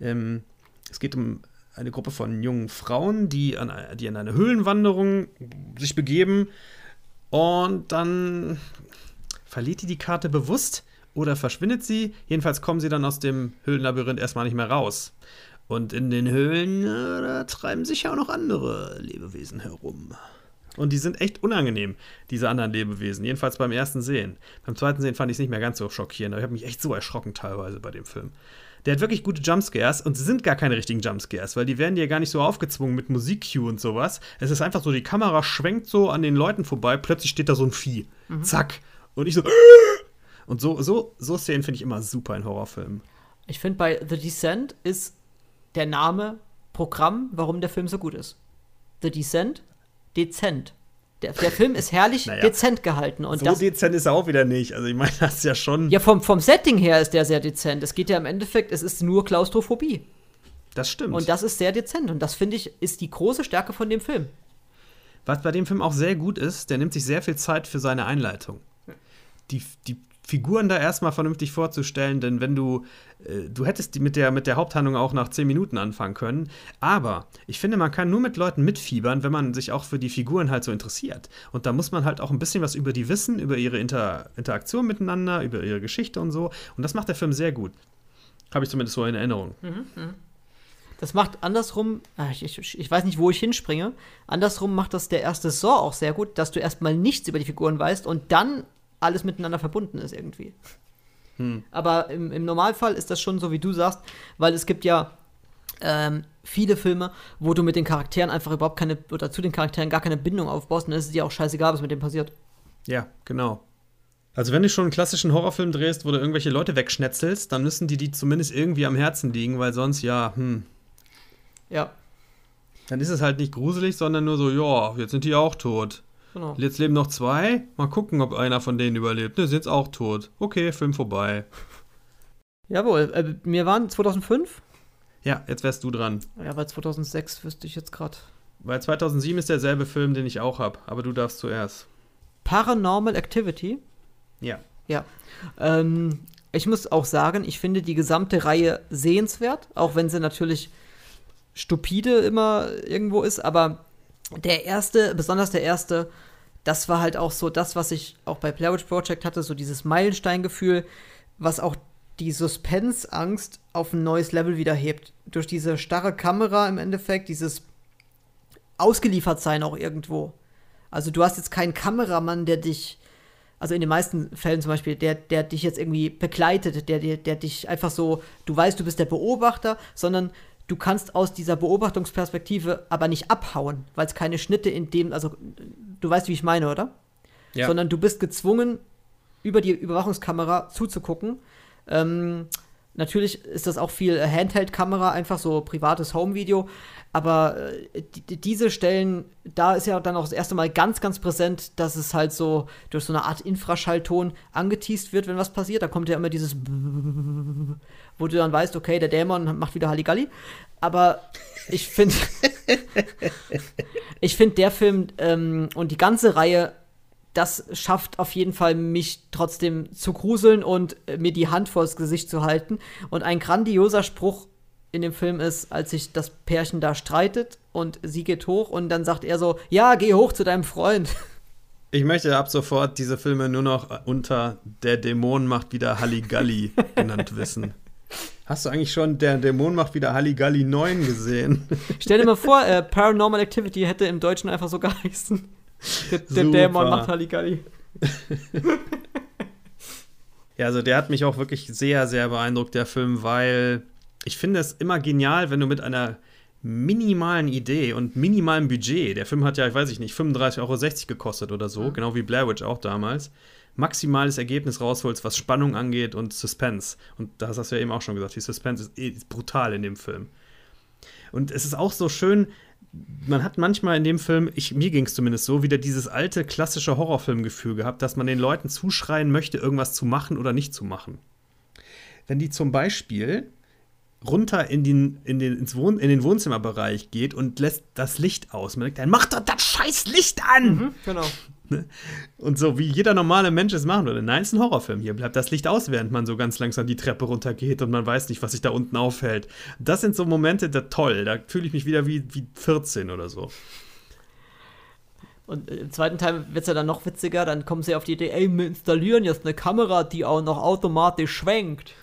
Ähm, es geht um eine Gruppe von jungen Frauen, die an, die an eine Höhlenwanderung sich begeben und dann verliert die die Karte bewusst oder verschwindet sie. Jedenfalls kommen sie dann aus dem Höhlenlabyrinth erstmal nicht mehr raus. Und in den Höhlen, äh, da treiben sich ja auch noch andere Lebewesen herum. Und die sind echt unangenehm, diese anderen Lebewesen. Jedenfalls beim ersten Sehen. Beim zweiten Sehen fand ich es nicht mehr ganz so schockierend. Aber ich habe mich echt so erschrocken teilweise bei dem Film. Der hat wirklich gute Jumpscares und sie sind gar keine richtigen Jumpscares, weil die werden dir gar nicht so aufgezwungen mit Musik-Cue und sowas. Es ist einfach so, die Kamera schwenkt so an den Leuten vorbei, plötzlich steht da so ein Vieh. Mhm. Zack. Und ich so. Und so, so, so Szenen finde ich immer super in Horrorfilmen. Ich finde, bei The Descent ist der Name Programm, warum der Film so gut ist. The Descent, dezent. Der, der Film ist herrlich naja, dezent gehalten. Und so das, dezent ist er auch wieder nicht. Also ich meine, das ist ja schon. Ja, vom, vom Setting her ist der sehr dezent. Es geht ja im Endeffekt, es ist nur Klaustrophobie. Das stimmt. Und das ist sehr dezent. Und das, finde ich, ist die große Stärke von dem Film. Was bei dem Film auch sehr gut ist, der nimmt sich sehr viel Zeit für seine Einleitung. Die, die Figuren da erstmal vernünftig vorzustellen, denn wenn du, äh, du hättest mit der, mit der Haupthandlung auch nach 10 Minuten anfangen können, aber ich finde, man kann nur mit Leuten mitfiebern, wenn man sich auch für die Figuren halt so interessiert. Und da muss man halt auch ein bisschen was über die wissen, über ihre Inter Interaktion miteinander, über ihre Geschichte und so. Und das macht der Film sehr gut. Habe ich zumindest so in Erinnerung. Mhm, mh. Das macht andersrum, ah, ich, ich, ich, weiß nicht, wo ich hinspringe. Andersrum macht das der erste Saw auch sehr gut, dass du erstmal nichts über die Figuren weißt und dann alles miteinander verbunden ist irgendwie. Hm. Aber im, im, Normalfall ist das schon so, wie du sagst, weil es gibt ja ähm, viele Filme, wo du mit den Charakteren einfach überhaupt keine, oder zu den Charakteren gar keine Bindung aufbaust und dann ist es dir auch scheißegal, was mit dem passiert. Ja, genau. Also wenn du schon einen klassischen Horrorfilm drehst, wo du irgendwelche Leute wegschnetzelst, dann müssen die die zumindest irgendwie am Herzen liegen, weil sonst, ja, hm. Ja. Dann ist es halt nicht gruselig, sondern nur so, ja, jetzt sind die auch tot. Genau. Jetzt leben noch zwei. Mal gucken, ob einer von denen überlebt. Ne, sind jetzt auch tot. Okay, Film vorbei. Jawohl, äh, wir waren 2005. Ja, jetzt wärst du dran. Ja, weil 2006 wüsste ich jetzt gerade. Weil 2007 ist derselbe Film, den ich auch habe, aber du darfst zuerst. Paranormal Activity? Ja. Ja. Ähm, ich muss auch sagen, ich finde die gesamte Reihe sehenswert, auch wenn sie natürlich stupide immer irgendwo ist, aber der erste, besonders der erste, das war halt auch so das, was ich auch bei Blair Witch Project hatte, so dieses Meilensteingefühl, was auch die Suspense-Angst auf ein neues Level wieder hebt. Durch diese starre Kamera im Endeffekt, dieses Ausgeliefertsein auch irgendwo. Also du hast jetzt keinen Kameramann, der dich, also in den meisten Fällen zum Beispiel, der, der dich jetzt irgendwie begleitet, der, der, der dich einfach so, du weißt, du bist der Beobachter, sondern du kannst aus dieser Beobachtungsperspektive aber nicht abhauen, weil es keine Schnitte in dem, also du weißt, wie ich meine, oder? Ja. Sondern du bist gezwungen, über die Überwachungskamera zuzugucken. Ähm, natürlich ist das auch viel Handheld-Kamera, einfach so privates Home-Video. Aber äh, die, diese Stellen, da ist ja dann auch das erste Mal ganz, ganz präsent, dass es halt so durch so eine Art Infraschallton angeteased wird, wenn was passiert. Da kommt ja immer dieses wo du dann weißt, okay, der Dämon macht wieder Halligalli. Aber ich finde, ich finde der Film ähm, und die ganze Reihe, das schafft auf jeden Fall mich trotzdem zu gruseln und äh, mir die Hand vors Gesicht zu halten. Und ein grandioser Spruch in dem Film ist, als sich das Pärchen da streitet und sie geht hoch und dann sagt er so, ja, geh hoch zu deinem Freund. Ich möchte ab sofort diese Filme nur noch unter Der Dämon macht wieder Halligalli genannt wissen. Hast du eigentlich schon Der Dämon macht wieder Halligalli 9 gesehen? Stell dir mal vor, äh, Paranormal Activity hätte im Deutschen einfach so geheißen. Der, der Dämon macht Halligalli. ja, also der hat mich auch wirklich sehr, sehr beeindruckt, der Film, weil ich finde es immer genial, wenn du mit einer minimalen Idee und minimalem Budget, der Film hat ja, ich weiß ich nicht, 35,60 Euro gekostet oder so, mhm. genau wie Blair Witch auch damals, maximales Ergebnis rausholst, was Spannung angeht und Suspense. Und das hast du ja eben auch schon gesagt, die Suspense ist, eh, brutal in dem Film. Und es ist auch so schön, man hat manchmal in dem Film, ich, mir ging es zumindest so, wieder dieses alte klassische Horrorfilmgefühl gehabt, dass man den Leuten zuschreien möchte, irgendwas zu machen oder nicht zu machen. Wenn die zum Beispiel runter in den, in den, ins Wohn in den Wohnzimmerbereich geht und lässt das Licht aus. Man denkt dann, mach doch das scheiß Licht an! Mhm, genau. Ne? Und so wie jeder normale Mensch es machen würde. Nein, es ist ein Horrorfilm. Hier bleibt das Licht aus, während man so ganz langsam die Treppe runtergeht und man weiß nicht, was sich da unten aufhält. Das sind so Momente, da toll. Da fühle ich mich wieder wie, wie 14 oder so. Und im zweiten Teil wird es ja dann noch witziger, dann kommen sie auf die Idee, ey, wir installieren jetzt eine Kamera, die auch noch automatisch schwenkt.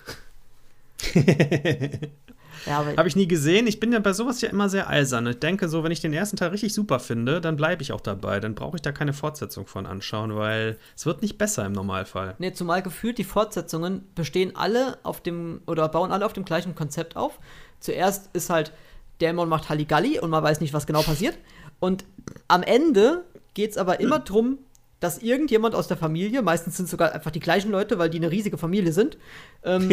ja, Habe ich nie gesehen. Ich bin ja bei sowas ja immer sehr eisern. Ich denke so, wenn ich den ersten Teil richtig super finde, dann bleibe ich auch dabei. Dann brauche ich da keine Fortsetzung von anschauen, weil es wird nicht besser im Normalfall. Nee, zumal gefühlt die Fortsetzungen bestehen alle auf dem, oder bauen alle auf dem gleichen Konzept auf. Zuerst ist halt, Dämon macht Halligalli und man weiß nicht, was genau passiert. Und am Ende geht es aber immer darum, dass irgendjemand aus der Familie, meistens sind es sogar einfach die gleichen Leute, weil die eine riesige Familie sind, ähm,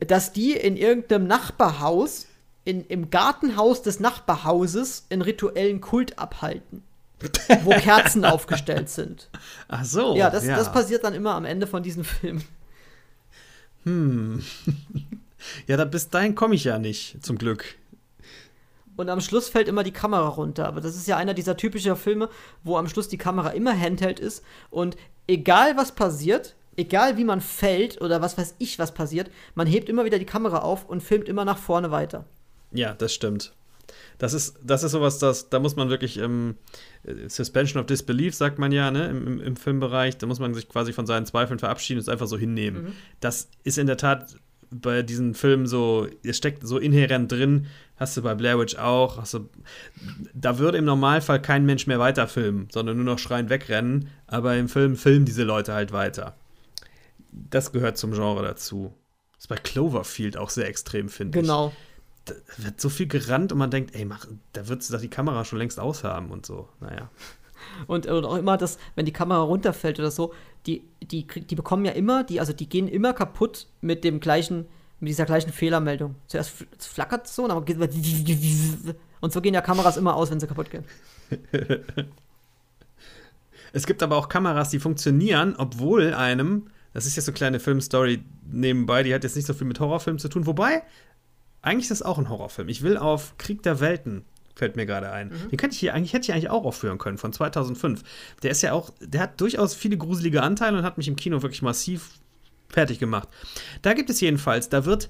dass die in irgendeinem Nachbarhaus, in, im Gartenhaus des Nachbarhauses, einen rituellen Kult abhalten. wo Kerzen aufgestellt sind. Ach so. Ja das, ja das passiert dann immer am Ende von diesem Film. Hm. Ja, da bis dahin komme ich ja nicht, zum Glück und am Schluss fällt immer die Kamera runter. Aber das ist ja einer dieser typischen Filme, wo am Schluss die Kamera immer Handheld ist und egal was passiert, egal wie man fällt oder was weiß ich, was passiert, man hebt immer wieder die Kamera auf und filmt immer nach vorne weiter. Ja, das stimmt. Das ist, das ist sowas, das, da muss man wirklich ähm, Suspension of Disbelief, sagt man ja, ne, im, im, Filmbereich, da muss man sich quasi von seinen Zweifeln verabschieden und es einfach so hinnehmen. Mhm. Das ist in der Tat bei diesen Filmen so, es steckt so inhärent drin, hast du bei Blair Witch auch, du, da würde im Normalfall kein Mensch mehr weiterfilmen, sondern nur noch schreiend wegrennen, aber im Film filmen diese Leute halt weiter. Das gehört zum Genre dazu. Das ist bei Cloverfield auch sehr extrem, finde genau. ich. Genau. Da wird so viel gerannt und man denkt, ey, mach, da wird doch die Kamera schon längst aushaben und so. Naja. Und, und auch immer das, wenn die Kamera runterfällt oder so, die, die, die bekommen ja immer, die, also die gehen immer kaputt mit dem gleichen, mit dieser gleichen Fehlermeldung. Zuerst flackert es so, und dann geht und so gehen ja Kameras immer aus, wenn sie kaputt gehen. es gibt aber auch Kameras, die funktionieren, obwohl einem, das ist jetzt so eine kleine Filmstory nebenbei, die hat jetzt nicht so viel mit Horrorfilmen zu tun, wobei, eigentlich ist das auch ein Horrorfilm. Ich will auf Krieg der Welten fällt mir gerade ein. Mhm. Den könnte ich hier eigentlich, hätte ich eigentlich auch aufführen können, von 2005. Der ist ja auch, der hat durchaus viele gruselige Anteile und hat mich im Kino wirklich massiv fertig gemacht. Da gibt es jedenfalls, da wird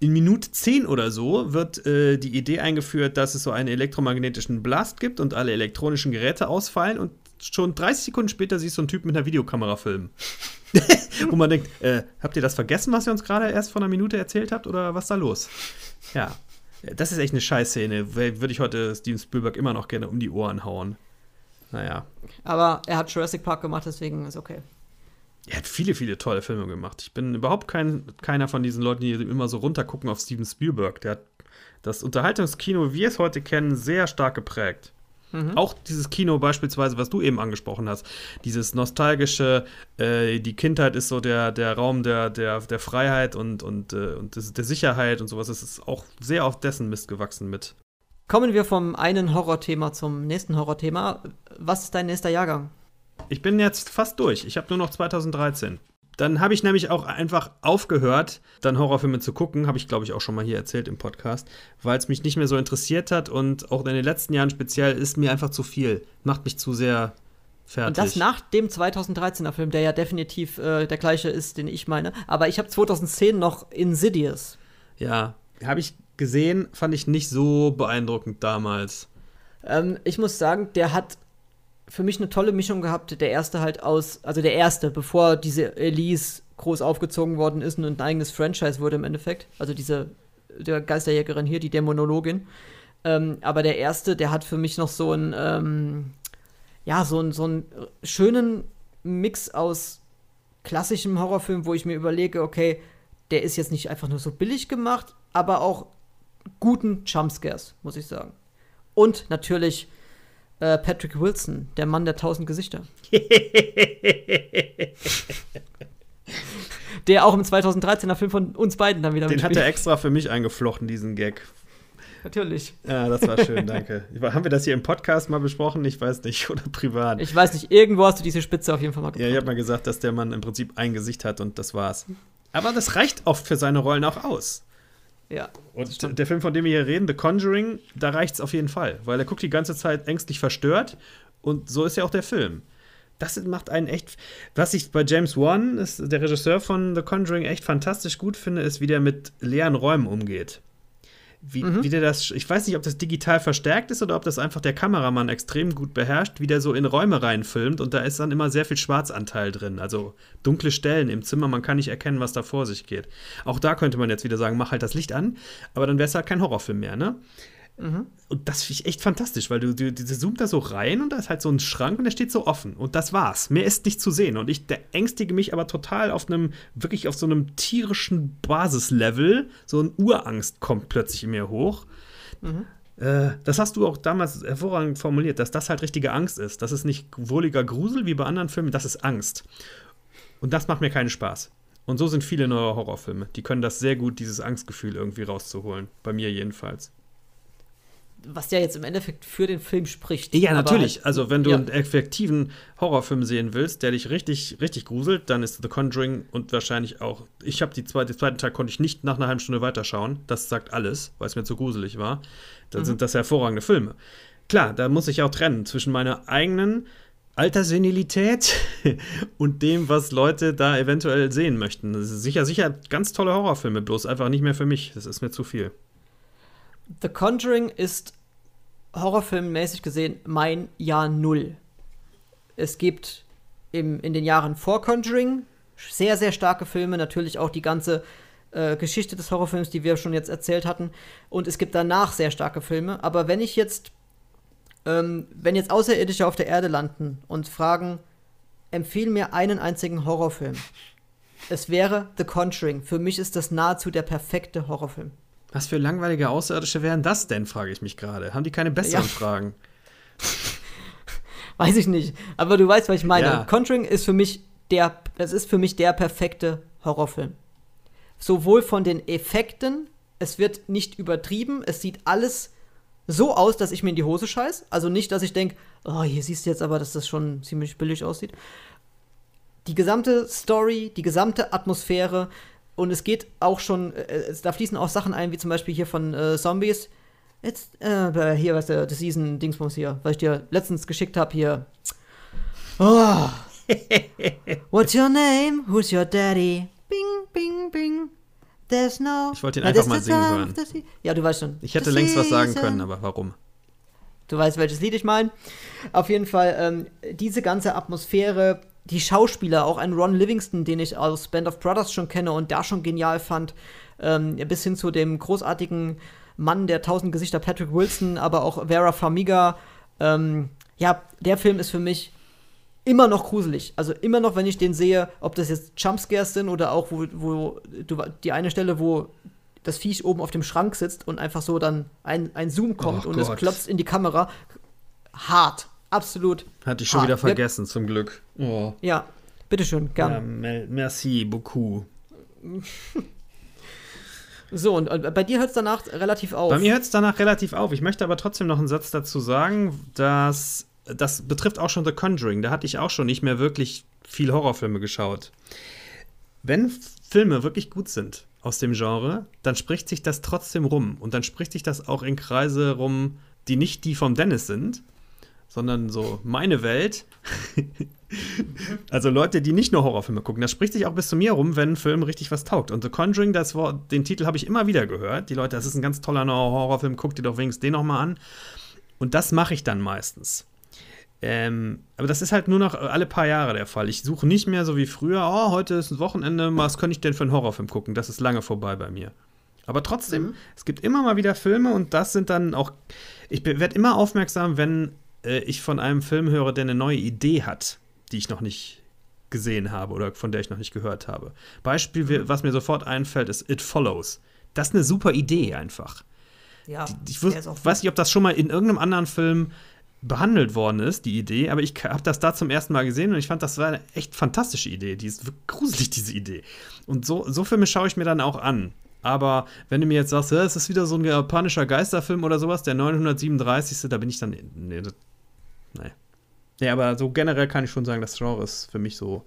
in Minute 10 oder so wird äh, die Idee eingeführt, dass es so einen elektromagnetischen Blast gibt und alle elektronischen Geräte ausfallen und schon 30 Sekunden später siehst du einen Typ mit einer Videokamera filmen. Wo man denkt, äh, habt ihr das vergessen, was ihr uns gerade erst vor einer Minute erzählt habt oder was ist da los? Ja, das ist echt eine Scheißszene. Würde ich heute Steven Spielberg immer noch gerne um die Ohren hauen. Naja. Aber er hat Jurassic Park gemacht, deswegen ist okay. Er hat viele, viele tolle Filme gemacht. Ich bin überhaupt kein, keiner von diesen Leuten, die immer so runtergucken auf Steven Spielberg. Der hat das Unterhaltungskino, wie wir es heute kennen, sehr stark geprägt. Mhm. Auch dieses Kino beispielsweise, was du eben angesprochen hast, dieses nostalgische, äh, die Kindheit ist so der, der Raum der, der, der Freiheit und, und, äh, und des, der Sicherheit und sowas, das ist auch sehr auf dessen Mist gewachsen mit. Kommen wir vom einen Horrorthema zum nächsten Horrorthema. Was ist dein nächster Jahrgang? Ich bin jetzt fast durch. Ich habe nur noch 2013. Dann habe ich nämlich auch einfach aufgehört, dann Horrorfilme zu gucken, habe ich glaube ich auch schon mal hier erzählt im Podcast, weil es mich nicht mehr so interessiert hat und auch in den letzten Jahren speziell ist mir einfach zu viel, macht mich zu sehr fertig. Und das nach dem 2013er Film, der ja definitiv äh, der gleiche ist, den ich meine, aber ich habe 2010 noch Insidious. Ja, habe ich gesehen, fand ich nicht so beeindruckend damals. Ähm, ich muss sagen, der hat für mich eine tolle Mischung gehabt. Der erste halt aus, also der erste, bevor diese Elise groß aufgezogen worden ist und ein eigenes Franchise wurde im Endeffekt. Also diese der Geisterjägerin hier, die Dämonologin. Ähm, aber der erste, der hat für mich noch so einen, ähm, ja, so einen, so einen schönen Mix aus klassischem Horrorfilm, wo ich mir überlege, okay, der ist jetzt nicht einfach nur so billig gemacht, aber auch guten Jumpscares, muss ich sagen. Und natürlich äh, Patrick Wilson, der Mann der tausend Gesichter. der auch im 2013er Film von uns beiden dann wieder Den hat er extra für mich eingeflochten, diesen Gag. Natürlich. Ja, das war schön, danke. Haben wir das hier im Podcast mal besprochen? Ich weiß nicht, oder privat? Ich weiß nicht, irgendwo hast du diese Spitze auf jeden Fall mal gebracht. Ja, ich habe mal gesagt, dass der Mann im Prinzip ein Gesicht hat und das war's. Aber das reicht oft für seine Rollen auch aus. Ja. Und der Film, von dem wir hier reden, The Conjuring, da reicht es auf jeden Fall, weil er guckt die ganze Zeit ängstlich verstört und so ist ja auch der Film. Das macht einen echt. Was ich bei James Wan, ist der Regisseur von The Conjuring, echt fantastisch gut finde, ist, wie der mit leeren Räumen umgeht. Wie, mhm. wie der das, ich weiß nicht, ob das digital verstärkt ist oder ob das einfach der Kameramann extrem gut beherrscht, wie der so in Räume reinfilmt und da ist dann immer sehr viel Schwarzanteil drin, also dunkle Stellen im Zimmer, man kann nicht erkennen, was da vor sich geht. Auch da könnte man jetzt wieder sagen, mach halt das Licht an, aber dann wäre es halt kein Horrorfilm mehr, ne? Mhm. Und das finde ich echt fantastisch, weil du, du, du zoomt da so rein und da ist halt so ein Schrank und der steht so offen. Und das war's. Mehr ist nicht zu sehen. Und ich ängstige mich aber total auf einem, wirklich auf so einem tierischen Basislevel. So eine Urangst kommt plötzlich in mir hoch. Mhm. Äh, das hast du auch damals hervorragend formuliert, dass das halt richtige Angst ist. Das ist nicht wohliger Grusel wie bei anderen Filmen, das ist Angst. Und das macht mir keinen Spaß. Und so sind viele neue Horrorfilme. Die können das sehr gut, dieses Angstgefühl irgendwie rauszuholen. Bei mir jedenfalls was ja jetzt im Endeffekt für den Film spricht. Ja, natürlich. Halt, also, wenn du ja. einen effektiven Horrorfilm sehen willst, der dich richtig, richtig gruselt, dann ist The Conjuring und wahrscheinlich auch. Ich habe die zweite, den zweiten Teil konnte ich nicht nach einer halben Stunde weiterschauen. Das sagt alles, weil es mir zu gruselig war. Dann mhm. sind das hervorragende Filme. Klar, da muss ich auch trennen zwischen meiner eigenen Alterssenilität und dem, was Leute da eventuell sehen möchten. Das ist sicher, sicher ganz tolle Horrorfilme, bloß einfach nicht mehr für mich. Das ist mir zu viel. The Conjuring ist horrorfilmmäßig gesehen mein Jahr Null. Es gibt im, in den Jahren vor Conjuring sehr, sehr starke Filme, natürlich auch die ganze äh, Geschichte des Horrorfilms, die wir schon jetzt erzählt hatten. Und es gibt danach sehr starke Filme. Aber wenn ich jetzt, ähm, wenn jetzt Außerirdische auf der Erde landen und fragen, empfehle mir einen einzigen Horrorfilm. Es wäre The Conjuring. Für mich ist das nahezu der perfekte Horrorfilm. Was für langweilige Außerirdische wären das denn, frage ich mich gerade. Haben die keine besseren ja. Fragen? Weiß ich nicht. Aber du weißt, was ich meine. Ja. Conjuring ist für mich der, das ist für mich der perfekte Horrorfilm. Sowohl von den Effekten, es wird nicht übertrieben, es sieht alles so aus, dass ich mir in die Hose scheiß. Also nicht, dass ich denke, oh, hier siehst du jetzt aber, dass das schon ziemlich billig aussieht. Die gesamte Story, die gesamte Atmosphäre, und es geht auch schon, äh, es, da fließen auch Sachen ein, wie zum Beispiel hier von äh, Zombies. Jetzt, äh, hier, was der, das Season-Dingsbums hier, was ich dir letztens geschickt habe, hier. Oh. What's your name? Who's your daddy? Bing, bing, bing. There's no. Ich wollte ihn einfach mal singen hören. Ja, du weißt schon. Ich hätte längst was sagen können, aber warum? Du weißt, welches Lied ich meine. Auf jeden Fall, ähm, diese ganze Atmosphäre, die Schauspieler, auch ein Ron Livingston, den ich aus Band of Brothers schon kenne und da schon genial fand, ähm, bis hin zu dem großartigen Mann der tausend Gesichter Patrick Wilson, aber auch Vera Farmiga. Ähm, ja, der Film ist für mich immer noch gruselig. Also immer noch, wenn ich den sehe, ob das jetzt Jumpscares sind oder auch, wo, wo du, die eine Stelle, wo das Viech oben auf dem Schrank sitzt und einfach so dann ein, ein Zoom kommt oh und Gott. es klopft in die Kamera. Hart absolut. Hatte ich schon hart. wieder vergessen, zum Glück. Oh. Ja, bitteschön, gern. Ja, merci beaucoup. So, und bei dir hört es danach relativ auf. Bei mir hört es danach relativ auf. Ich möchte aber trotzdem noch einen Satz dazu sagen, dass das betrifft auch schon The Conjuring. Da hatte ich auch schon nicht mehr wirklich viel Horrorfilme geschaut. Wenn Filme wirklich gut sind aus dem Genre, dann spricht sich das trotzdem rum. Und dann spricht sich das auch in Kreise rum, die nicht die vom Dennis sind, sondern so meine Welt. also Leute, die nicht nur Horrorfilme gucken. Das spricht sich auch bis zu mir rum, wenn ein Film richtig was taugt. Und The Conjuring, das Wort, den Titel habe ich immer wieder gehört. Die Leute, das ist ein ganz toller neuer Horrorfilm, guck dir doch wenigstens den nochmal an. Und das mache ich dann meistens. Ähm, aber das ist halt nur noch alle paar Jahre der Fall. Ich suche nicht mehr so wie früher, oh, heute ist ein Wochenende, was könnte ich denn für einen Horrorfilm gucken? Das ist lange vorbei bei mir. Aber trotzdem, mhm. es gibt immer mal wieder Filme und das sind dann auch. Ich werde immer aufmerksam, wenn äh, ich von einem Film höre, der eine neue Idee hat, die ich noch nicht gesehen habe oder von der ich noch nicht gehört habe. Beispiel, mhm. was mir sofort einfällt, ist It Follows. Das ist eine super Idee einfach. Ja, ich wus, weiß nicht, ob das schon mal in irgendeinem anderen Film behandelt worden ist, die Idee, aber ich habe das da zum ersten Mal gesehen und ich fand, das war eine echt fantastische Idee. Die ist gruselig, diese Idee. Und so, so Filme schaue ich mir dann auch an. Aber wenn du mir jetzt sagst, es ist wieder so ein japanischer Geisterfilm oder sowas, der 937. Da bin ich dann. Nee, Nee. Ja, aber so generell kann ich schon sagen, das Genre ist für mich so,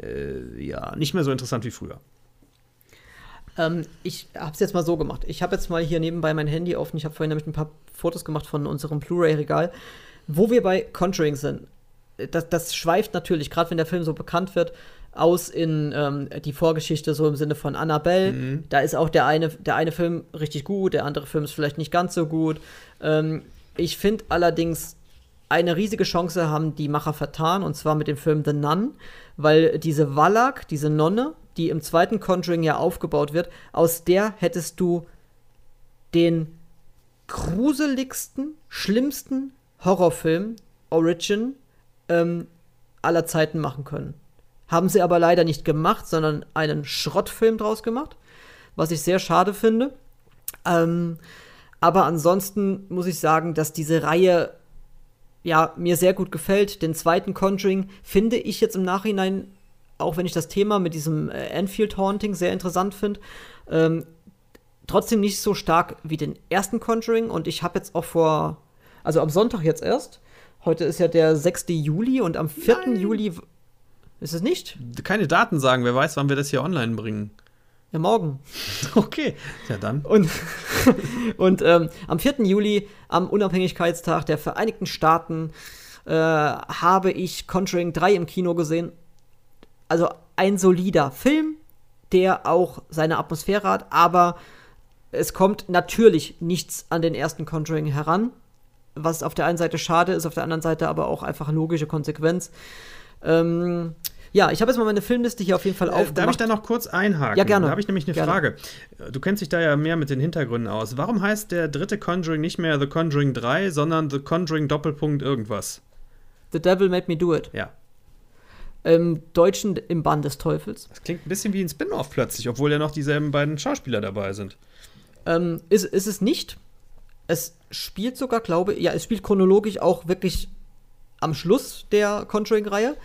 äh, ja, nicht mehr so interessant wie früher. Ähm, ich habe es jetzt mal so gemacht. Ich habe jetzt mal hier nebenbei mein Handy offen. Ich habe vorhin nämlich ein paar Fotos gemacht von unserem Blu-ray-Regal, wo wir bei Conjuring sind. das, das schweift natürlich, gerade wenn der Film so bekannt wird, aus in ähm, die Vorgeschichte, so im Sinne von Annabelle. Mhm. Da ist auch der eine, der eine Film richtig gut, der andere Film ist vielleicht nicht ganz so gut. Ähm, ich finde allerdings, eine riesige Chance haben die Macher vertan, und zwar mit dem Film The Nun, weil diese Wallach, diese Nonne, die im zweiten Conjuring ja aufgebaut wird, aus der hättest du den gruseligsten, schlimmsten Horrorfilm, Origin, ähm, aller Zeiten machen können. Haben sie aber leider nicht gemacht, sondern einen Schrottfilm draus gemacht, was ich sehr schade finde. Ähm, aber ansonsten muss ich sagen, dass diese Reihe ja mir sehr gut gefällt. Den zweiten Conjuring finde ich jetzt im Nachhinein, auch wenn ich das Thema mit diesem äh, Enfield Haunting sehr interessant finde, ähm, trotzdem nicht so stark wie den ersten Conjuring. Und ich habe jetzt auch vor, also am Sonntag jetzt erst, heute ist ja der 6. Juli und am 4. Nein. Juli ist es nicht? Keine Daten sagen, wer weiß, wann wir das hier online bringen. Ja, morgen. Okay, ja dann. Und, und ähm, am 4. Juli, am Unabhängigkeitstag der Vereinigten Staaten, äh, habe ich Conjuring 3 im Kino gesehen. Also ein solider Film, der auch seine Atmosphäre hat, aber es kommt natürlich nichts an den ersten Conjuring heran, was auf der einen Seite schade ist, auf der anderen Seite aber auch einfach logische Konsequenz. Ähm, ja, ich habe jetzt mal meine Filmliste hier auf jeden Fall Äh, aufgemacht. darf ich da noch kurz einhaken? Ja, gerne. Da habe ich nämlich eine Gerne. Frage. Du kennst dich da ja mehr mit den Hintergründen aus. Warum heißt der dritte Conjuring nicht mehr The Conjuring 3, sondern The Conjuring Doppelpunkt irgendwas? The Devil Made Me Do It. Ja. Im Deutschen im Bann des Teufels. Das klingt ein bisschen wie ein Spin-off plötzlich, obwohl ja noch dieselben beiden Schauspieler dabei sind. Ähm, ist, ist es nicht. Es spielt sogar, glaube ich, ja, es spielt chronologisch auch wirklich am Schluss der Conjuring-Reihe.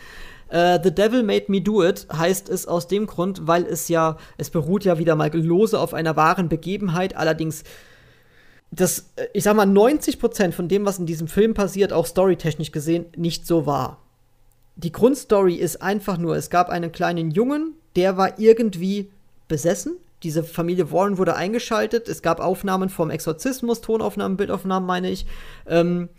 Äh, The Devil Made Me Do It heißt es aus dem Grund, weil es ja, es beruht ja wieder mal lose auf einer wahren Begebenheit, allerdings das, äh, ich sag mal, 90% von dem, was in diesem Film passiert, auch storytechnisch gesehen, nicht so war. Die Grundstory ist einfach nur, es gab einen kleinen Jungen, der war irgendwie besessen. Diese Familie Warren wurde eingeschaltet. Es gab Aufnahmen vom Exorzismus, Tonaufnahmen, Bildaufnahmen, meine ich. Ähm,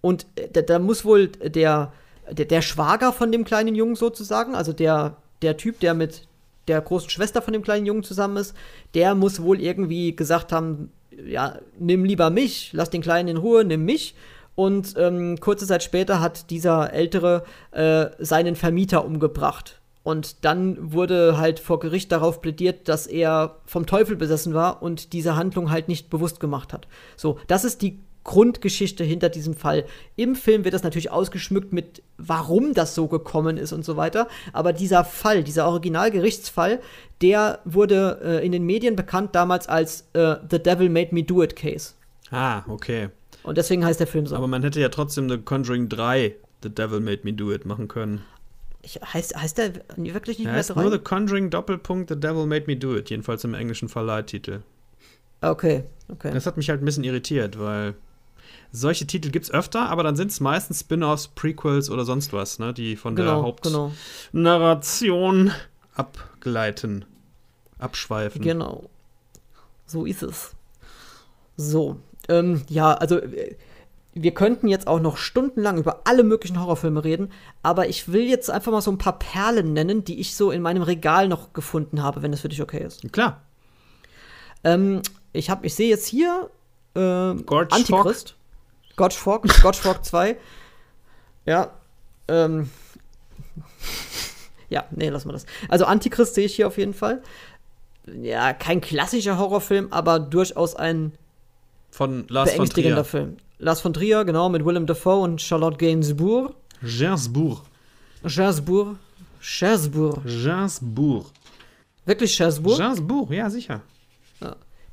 und äh, da, da muss wohl der, der, der Schwager von dem kleinen Jungen sozusagen, also der, der Typ, der mit der großen Schwester von dem kleinen Jungen zusammen ist, der muss wohl irgendwie gesagt haben, ja, nimm lieber mich, lass den Kleinen in Ruhe, nimm mich. Und ähm, kurze Zeit später hat dieser Ältere äh, seinen Vermieter umgebracht. Und dann wurde halt vor Gericht darauf plädiert, dass er vom Teufel besessen war und diese Handlung halt nicht bewusst gemacht hat. So, das ist die Grundgeschichte hinter diesem Fall. Im Film wird das natürlich ausgeschmückt mit, warum das so gekommen ist und so weiter. Aber dieser Fall, dieser Originalgerichtsfall, der wurde äh, in den Medien bekannt damals als äh, The Devil Made Me Do It Case. Ah, okay. Und deswegen heißt der Film so. Aber man hätte ja trotzdem The Conjuring 3, The Devil Made Me Do It, machen können. Ich, heißt, heißt der wirklich nicht Ja, mehr heißt nur The Conjuring Doppelpunkt The Devil Made Me Do It, jedenfalls im englischen Verleihtitel. Okay, okay. Das hat mich halt ein bisschen irritiert, weil solche Titel gibt's öfter, aber dann sind es meistens Spin-offs, Prequels oder sonst was, ne, die von der genau, genau, Hauptnarration abgleiten, abschweifen. genau. So ist es. So, ähm, ja, also äh, wir könnten jetzt auch noch stundenlang über alle möglichen Horrorfilme reden, aber ich will jetzt einfach mal so ein paar Perlen nennen, die ich so in meinem Regal noch gefunden habe, wenn das für dich okay ist. Klar. Ähm, ich habe, ich sehe jetzt hier äh, Antichrist. Gorge Fog 2. Ja. Ähm. Ja, nee, lassen wir das. Also Antichrist sehe ich hier auf jeden Fall. Ja, kein klassischer Horrorfilm, aber durchaus ein Von Lars von beängstigender Trier. Film. Lars von Trier, genau, mit Willem Dafoe und Charlotte Gainsbourg. Gainsbourg. Gainsbourg. Gainsbourg. Gainsbourg. Wirklich Gainsbourg? Gainsbourg, ja, sicher.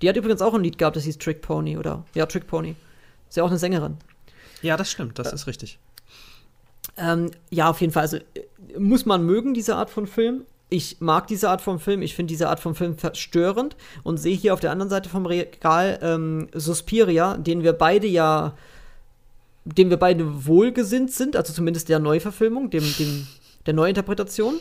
Die hat übrigens auch ein Lied gehabt, das hieß Trick Pony, oder? Ja, Trick Pony. Ist ja auch eine Sängerin. Ja, das stimmt, das ist richtig. Ähm, ja, auf jeden Fall. Also äh, muss man mögen, diese Art von Film. Ich mag diese Art von Film. Ich finde diese Art von Film verstörend und sehe hier auf der anderen Seite vom Regal ähm, Suspiria, den wir beide ja, dem wir beide wohlgesinnt sind, also zumindest der Neuverfilmung, dem, dem der Neuinterpretation.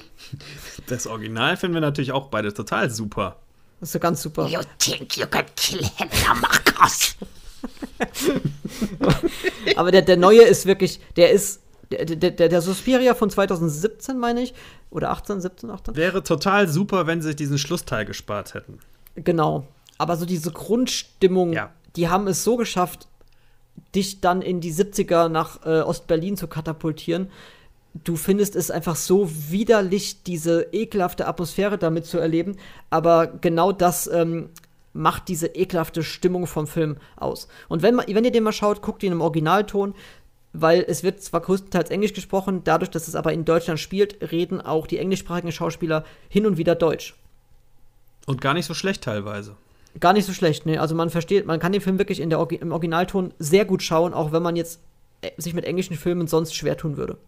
Das Original finden wir natürlich auch beide total super. Das ist ja ganz super. You think you can kill Helena Marcos? Aber der, der neue ist wirklich, der ist, Der, der, der, Suspiria von 2017, meine ich. Oder 18, 17, 18. Wäre total super, wenn sie sich diesen Schlussteil gespart hätten. Genau. Aber so diese Grundstimmung, Ja. die haben es so geschafft, dich dann in die 70er nach äh, Ostberlin zu katapultieren. Du findest es einfach so widerlich, diese ekelhafte Atmosphäre damit zu erleben. Aber genau das ähm, macht diese ekelhafte Stimmung vom Film aus. Und wenn, man, wenn ihr den mal schaut, guckt ihn im Originalton, weil es wird zwar größtenteils Englisch gesprochen, dadurch, dass es aber in Deutschland spielt, reden auch die englischsprachigen Schauspieler hin und wieder Deutsch. Und gar nicht so schlecht teilweise. Gar nicht so schlecht, ne? Also man versteht, man kann den Film wirklich in der, im Originalton sehr gut schauen, auch wenn man jetzt äh, sich mit englischen Filmen sonst schwer tun würde.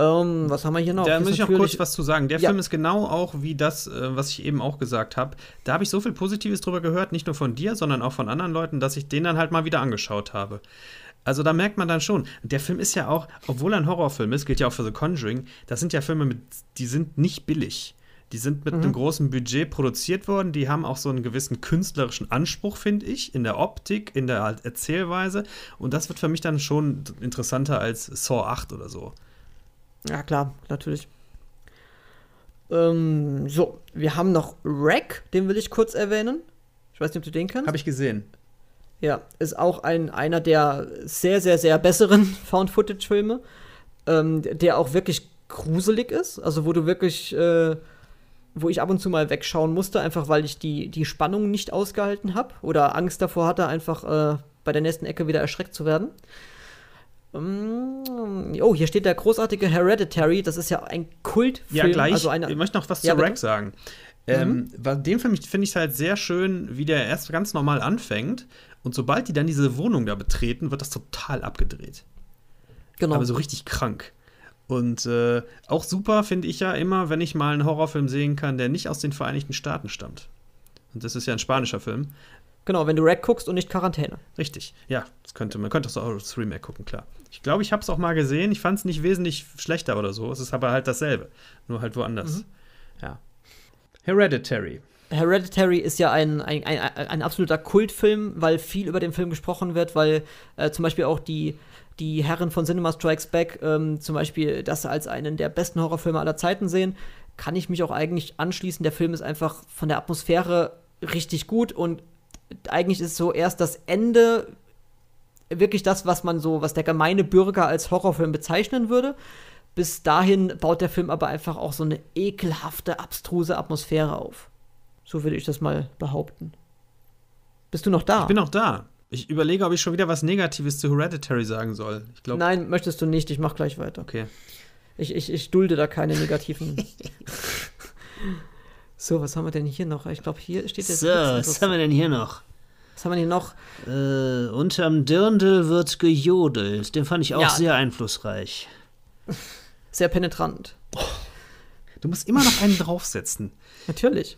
Ähm, was haben wir hier noch? Da muss ich noch kurz was zu sagen. Der Ja. Film ist genau auch wie das, äh, was ich eben auch gesagt habe. Da habe ich so viel Positives drüber gehört, nicht nur von dir, sondern auch von anderen Leuten, dass ich den dann halt mal wieder angeschaut habe. Also da merkt man dann schon, der Film ist ja auch, obwohl er ein Horrorfilm ist, gilt ja auch für The Conjuring, das sind ja Filme, mit, die sind nicht billig. Die sind mit einem großen Budget produziert worden, die haben auch so einen gewissen künstlerischen Anspruch, finde ich, in der Optik, in der halt Erzählweise. Und das wird für mich dann schon interessanter als Saw 8 oder so. Ja, klar, natürlich. Ähm, so, wir haben noch Wreck, den will ich kurz erwähnen. Ich weiß nicht, ob du den kennst. Habe ich gesehen. Ja, ist auch ein, einer der sehr, sehr, sehr besseren Found-Footage-Filme, ähm, der auch wirklich gruselig ist. Also, wo du wirklich, äh, wo ich ab und zu mal wegschauen musste, einfach weil ich die, die Spannung nicht ausgehalten habe oder Angst davor hatte, einfach äh, bei der nächsten Ecke wieder erschreckt zu werden. Ähm, oh, hier steht der großartige Hereditary. Das ist ja ein Kultfilm. Ja, gleich. Also eine, ich möchte noch was Ja, zu. Rack sagen. Ähm, weil den Film finde ich halt sehr schön, wie der erst ganz normal anfängt. Und sobald die dann diese Wohnung da betreten, wird das total abgedreht. genau. Aber so richtig krank. Und äh, auch super finde ich ja immer, wenn ich mal einen Horrorfilm sehen kann, der nicht aus den Vereinigten Staaten stammt. Und das ist ja ein spanischer Film. Genau, wenn du Wreck guckst und nicht Quarantäne. Richtig. Ja, das könnte, man könnte auch das Remake gucken, klar. Ich glaube, ich habe es auch mal gesehen. Ich fand es nicht wesentlich schlechter oder so. Es ist aber halt dasselbe. Nur halt woanders. Ja. Hereditary. Hereditary ist ja ein, ein, ein, ein absoluter Kultfilm, weil viel über den Film gesprochen wird, weil äh, zum Beispiel auch die, die Herren von Cinema Strikes Back ähm, zum Beispiel das als einen der besten Horrorfilme aller Zeiten sehen. Kann ich mich auch eigentlich anschließen. Der Film ist einfach von der Atmosphäre richtig gut und eigentlich ist so erst das Ende wirklich das, was man so, was der gemeine Bürger als Horrorfilm bezeichnen würde. Bis dahin baut der Film aber einfach auch so eine ekelhafte, abstruse Atmosphäre auf. So würde ich das mal behaupten. Bist du noch da? Ich bin noch da. Ich überlege, ob ich schon wieder was Negatives zu Hereditary sagen soll. Ich glaube. Nein, möchtest du nicht. Ich mach gleich weiter. Okay. Ich, ich, ich dulde da keine negativen. so, was haben wir denn hier noch? Ich glaube, hier steht jetzt. So, was haben wir denn hier noch? was haben wir hier noch? Äh, unterm Dirndl wird gejodelt. Den fand ich auch Ja. sehr einflussreich. Sehr penetrant. Du musst immer noch einen draufsetzen. Natürlich.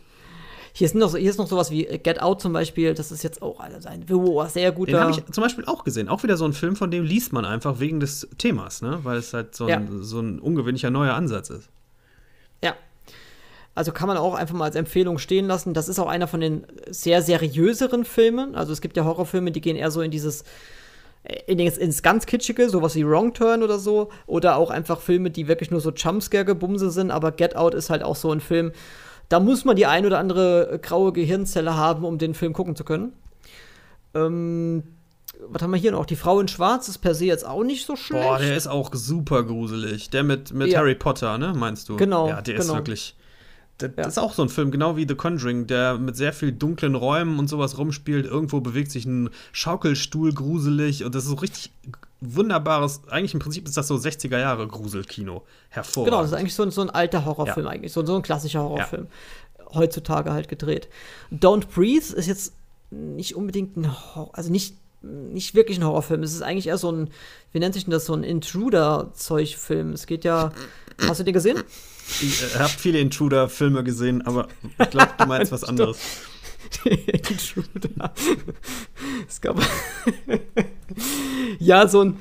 Hier ist, noch, so- hier ist noch sowas wie Get Out zum Beispiel. Das ist jetzt auch also ein oh, sehr Den guter. habe ich zum Beispiel auch gesehen. Auch wieder so ein Film, von dem liest man einfach wegen des Themas, ne? Weil es halt so ein, Ja. so ein ungewöhnlicher neuer Ansatz ist. Also kann man auch einfach mal als Empfehlung stehen lassen. Das ist auch einer von den sehr seriöseren Filmen. Also es gibt ja Horrorfilme, die gehen eher so in dieses in ins, ins ganz Kitschige, sowas wie Wrong Turn oder so. Oder auch einfach Filme, die wirklich nur so Jumpscare-Gebumse sind. Aber Get Out ist halt auch so ein Film, da muss man die ein oder andere graue Gehirnzelle haben, um den Film gucken zu können. Ähm, was haben wir hier noch? Die Frau in Schwarz ist per se jetzt auch nicht so schlecht. Boah, der ist auch super gruselig. Der mit, mit Ja. Harry Potter, ne, meinst du? Genau, Ja, der ist genau. wirklich. Das, Ja. ist auch so ein Film, genau wie The Conjuring, der mit sehr viel dunklen Räumen und sowas rumspielt. Irgendwo bewegt sich ein Schaukelstuhl gruselig und das ist so richtig wunderbares. Eigentlich im Prinzip ist das so 60er Jahre Gruselkino. Hervorragend. Genau, das ist eigentlich so ein, so ein alter Horrorfilm Ja. eigentlich, so, so ein klassischer Horrorfilm. Heutzutage halt gedreht. Don't Breathe ist jetzt nicht unbedingt ein Horror, also nicht, nicht wirklich ein Horrorfilm. Es ist eigentlich eher so ein, wie nennt sich denn das, so ein Intruder-Zeugfilm. Es geht ja, hast du den gesehen? Ich äh, habe viele Intruder-Filme gesehen, aber ich glaube, du meinst was anderes. Intruder. es gab ja so ein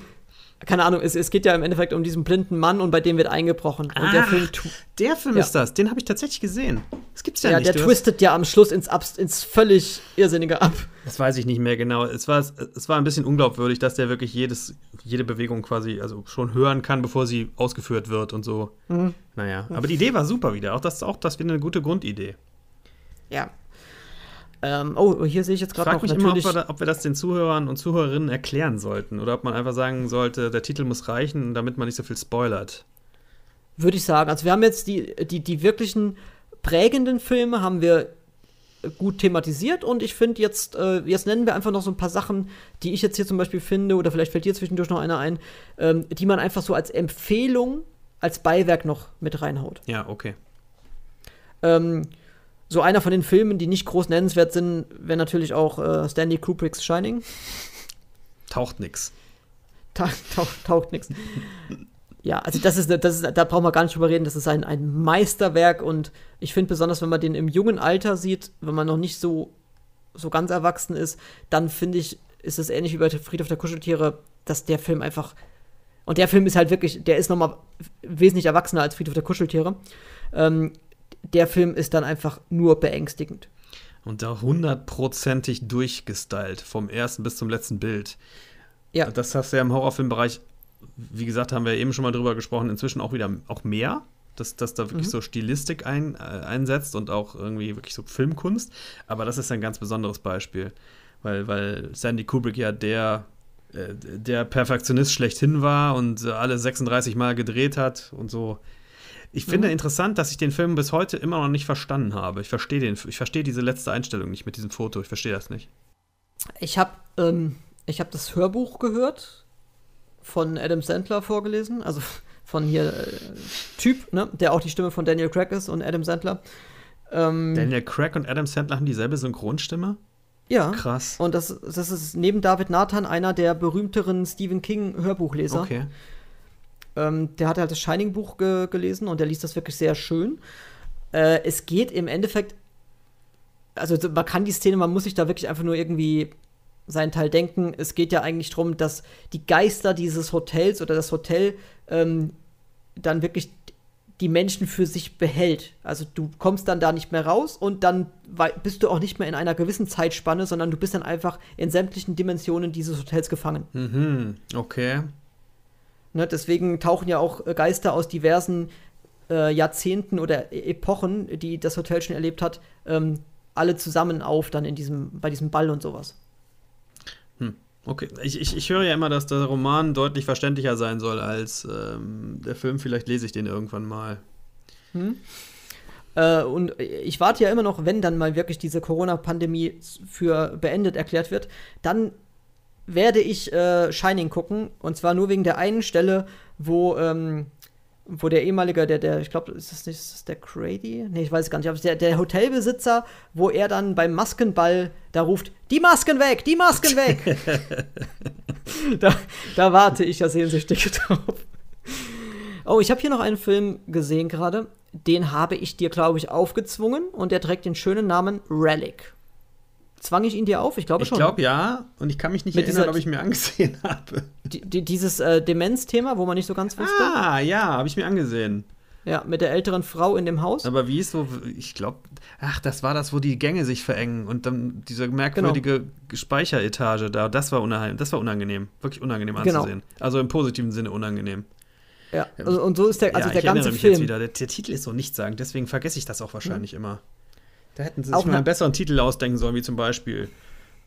keine Ahnung, es, es geht ja im Endeffekt um diesen blinden Mann und bei dem wird eingebrochen. Und Ah, der Film tu- Der Film Ja. ist das. Den habe ich tatsächlich gesehen. Das gibt's ja, ja, nicht. der Du hast- twistet ja am Schluss ins, Abs ins völlig Irrsinnige ab. Das weiß ich nicht mehr genau. Es war, es war ein bisschen unglaubwürdig, dass der wirklich jedes, jede Bewegung quasi also schon hören kann, bevor sie ausgeführt wird und so. Mhm. Naja, aber die Idee war super wieder. Auch das, auch das wieder eine gute Grundidee. Ja. Ähm, oh, hier sehe ich jetzt Ich gerade frage noch mich immer, ob natürlich. wir, ob wir das den Zuhörern und Zuhörerinnen erklären sollten. Oder ob man einfach sagen sollte, der Titel muss reichen, damit man nicht so viel spoilert. Würde ich sagen. Also wir haben jetzt die, die, die wirklichen prägenden Filme haben wir gut thematisiert und ich finde jetzt, äh, jetzt nennen wir einfach noch so ein paar Sachen, die ich jetzt hier zum Beispiel finde, oder vielleicht fällt dir zwischendurch noch einer ein, ähm, die man einfach so als Empfehlung, als Beiwerk noch mit reinhaut. Ja, okay. Ähm, so einer von den Filmen, die nicht groß nennenswert sind, wäre natürlich auch äh, Stanley Kubricks Shining. Taucht nix. Ta taucht, taugt nichts. Ja, also das ist, das ist, da brauchen wir gar nicht drüber reden, das ist ein, ein Meisterwerk und ich finde besonders, wenn man den im jungen Alter sieht, wenn man noch nicht so, so ganz erwachsen ist, dann finde ich, ist es ähnlich wie bei Friedhof der Kuscheltiere, dass der Film einfach, und der Film ist halt wirklich, der ist nochmal wesentlich erwachsener als Friedhof der Kuscheltiere, ähm, der Film ist dann einfach nur beängstigend. Und da hundertprozentig durchgestylt, vom ersten bis zum letzten Bild. Ja. Das hast du ja im Horrorfilmbereich, wie gesagt, haben wir eben schon mal drüber gesprochen, inzwischen auch wieder auch mehr, dass, dass da wirklich Mhm. so Stilistik ein, äh, einsetzt und auch irgendwie wirklich so Filmkunst. Aber das ist ein ganz besonderes Beispiel, weil, weil Sandy Kubrick ja der, äh, der Perfektionist schlechthin war und alle 36 Mal gedreht hat und so. Ich finde Mhm. interessant, dass ich den Film bis heute immer noch nicht verstanden habe. Ich verstehe den, ich verstehe diese letzte Einstellung nicht mit diesem Foto. Ich verstehe das nicht. Ich habe ähm, ich hab das Hörbuch gehört, von Adam Sandler vorgelesen, also von hier äh, Typ, ne, der auch die Stimme von Daniel Craig ist und Adam Sandler. Ähm, Daniel Craig und Adam Sandler haben dieselbe Synchronstimme? ja. Krass. Und das, das ist neben David Nathan einer der berühmteren Stephen King Hörbuchleser. Okay. Ähm, der hat halt das Shining-Buch ge gelesen und der liest das wirklich sehr schön. Äh, es geht im Endeffekt, also so- man kann die Szene, man muss sich da wirklich einfach nur irgendwie seinen Teil denken. Es geht ja eigentlich darum, dass die Geister dieses Hotels oder das Hotel ähm, dann wirklich die Menschen für sich behält. Also du kommst dann da nicht mehr raus und dann bist du auch nicht mehr in einer gewissen Zeitspanne, sondern du bist dann einfach in sämtlichen Dimensionen dieses Hotels gefangen. Mhm. Okay. Ne, deswegen tauchen ja auch äh, Geister aus diversen äh, Jahrzehnten oder E- Epochen, die das Hotel schon erlebt hat, ähm, alle zusammen auf dann in diesem, bei diesem Ball und sowas. Okay. Ich, ich, ich höre ja immer, dass der Roman deutlich verständlicher sein soll als ähm, der Film. Vielleicht lese ich den irgendwann mal. Äh, und ich warte ja immer noch, wenn dann mal wirklich diese Corona-Pandemie für beendet erklärt wird, dann werde ich äh, Shining gucken. Und zwar nur wegen der einen Stelle, wo, ähm, wo der ehemalige, der, der, ich glaube, ist das nicht ist das der Crady? Nee, ich weiß gar nicht, aber der, der Hotelbesitzer, wo er dann beim Maskenball da ruft, die Masken weg, die Masken weg. da, da warte ich ja sehnsüchtig drauf. Oh, ich habe hier noch einen Film gesehen gerade. Den habe ich dir, glaube ich, aufgezwungen und der trägt den schönen Namen Relic. Zwang ich ihn dir auf? Ich glaube Ich schon. glaube ja, und ich kann mich nicht Mit erinnern, dieser- ob ich mir angesehen habe. Die, die, dieses äh, Demenz-Thema, wo man nicht so ganz wusste. Ah, ja, habe ich mir angesehen. Ja, mit der älteren Frau in dem Haus. Aber wie ist so, ich glaube, ach, das war das, wo die Gänge sich verengen und dann diese merkwürdige Speicheretage da, das war unangenehm, das war unangenehm, wirklich unangenehm Genau. anzusehen. Also im positiven Sinne unangenehm. Ja, also, und so ist der, also ja, der ich ganze mich Film. jetzt wieder. Der, der Titel ist so nichtssagend, deswegen vergesse ich das auch wahrscheinlich immer. Da hätten sie Auch sich mal ne- einen besseren Titel ausdenken sollen, wie zum Beispiel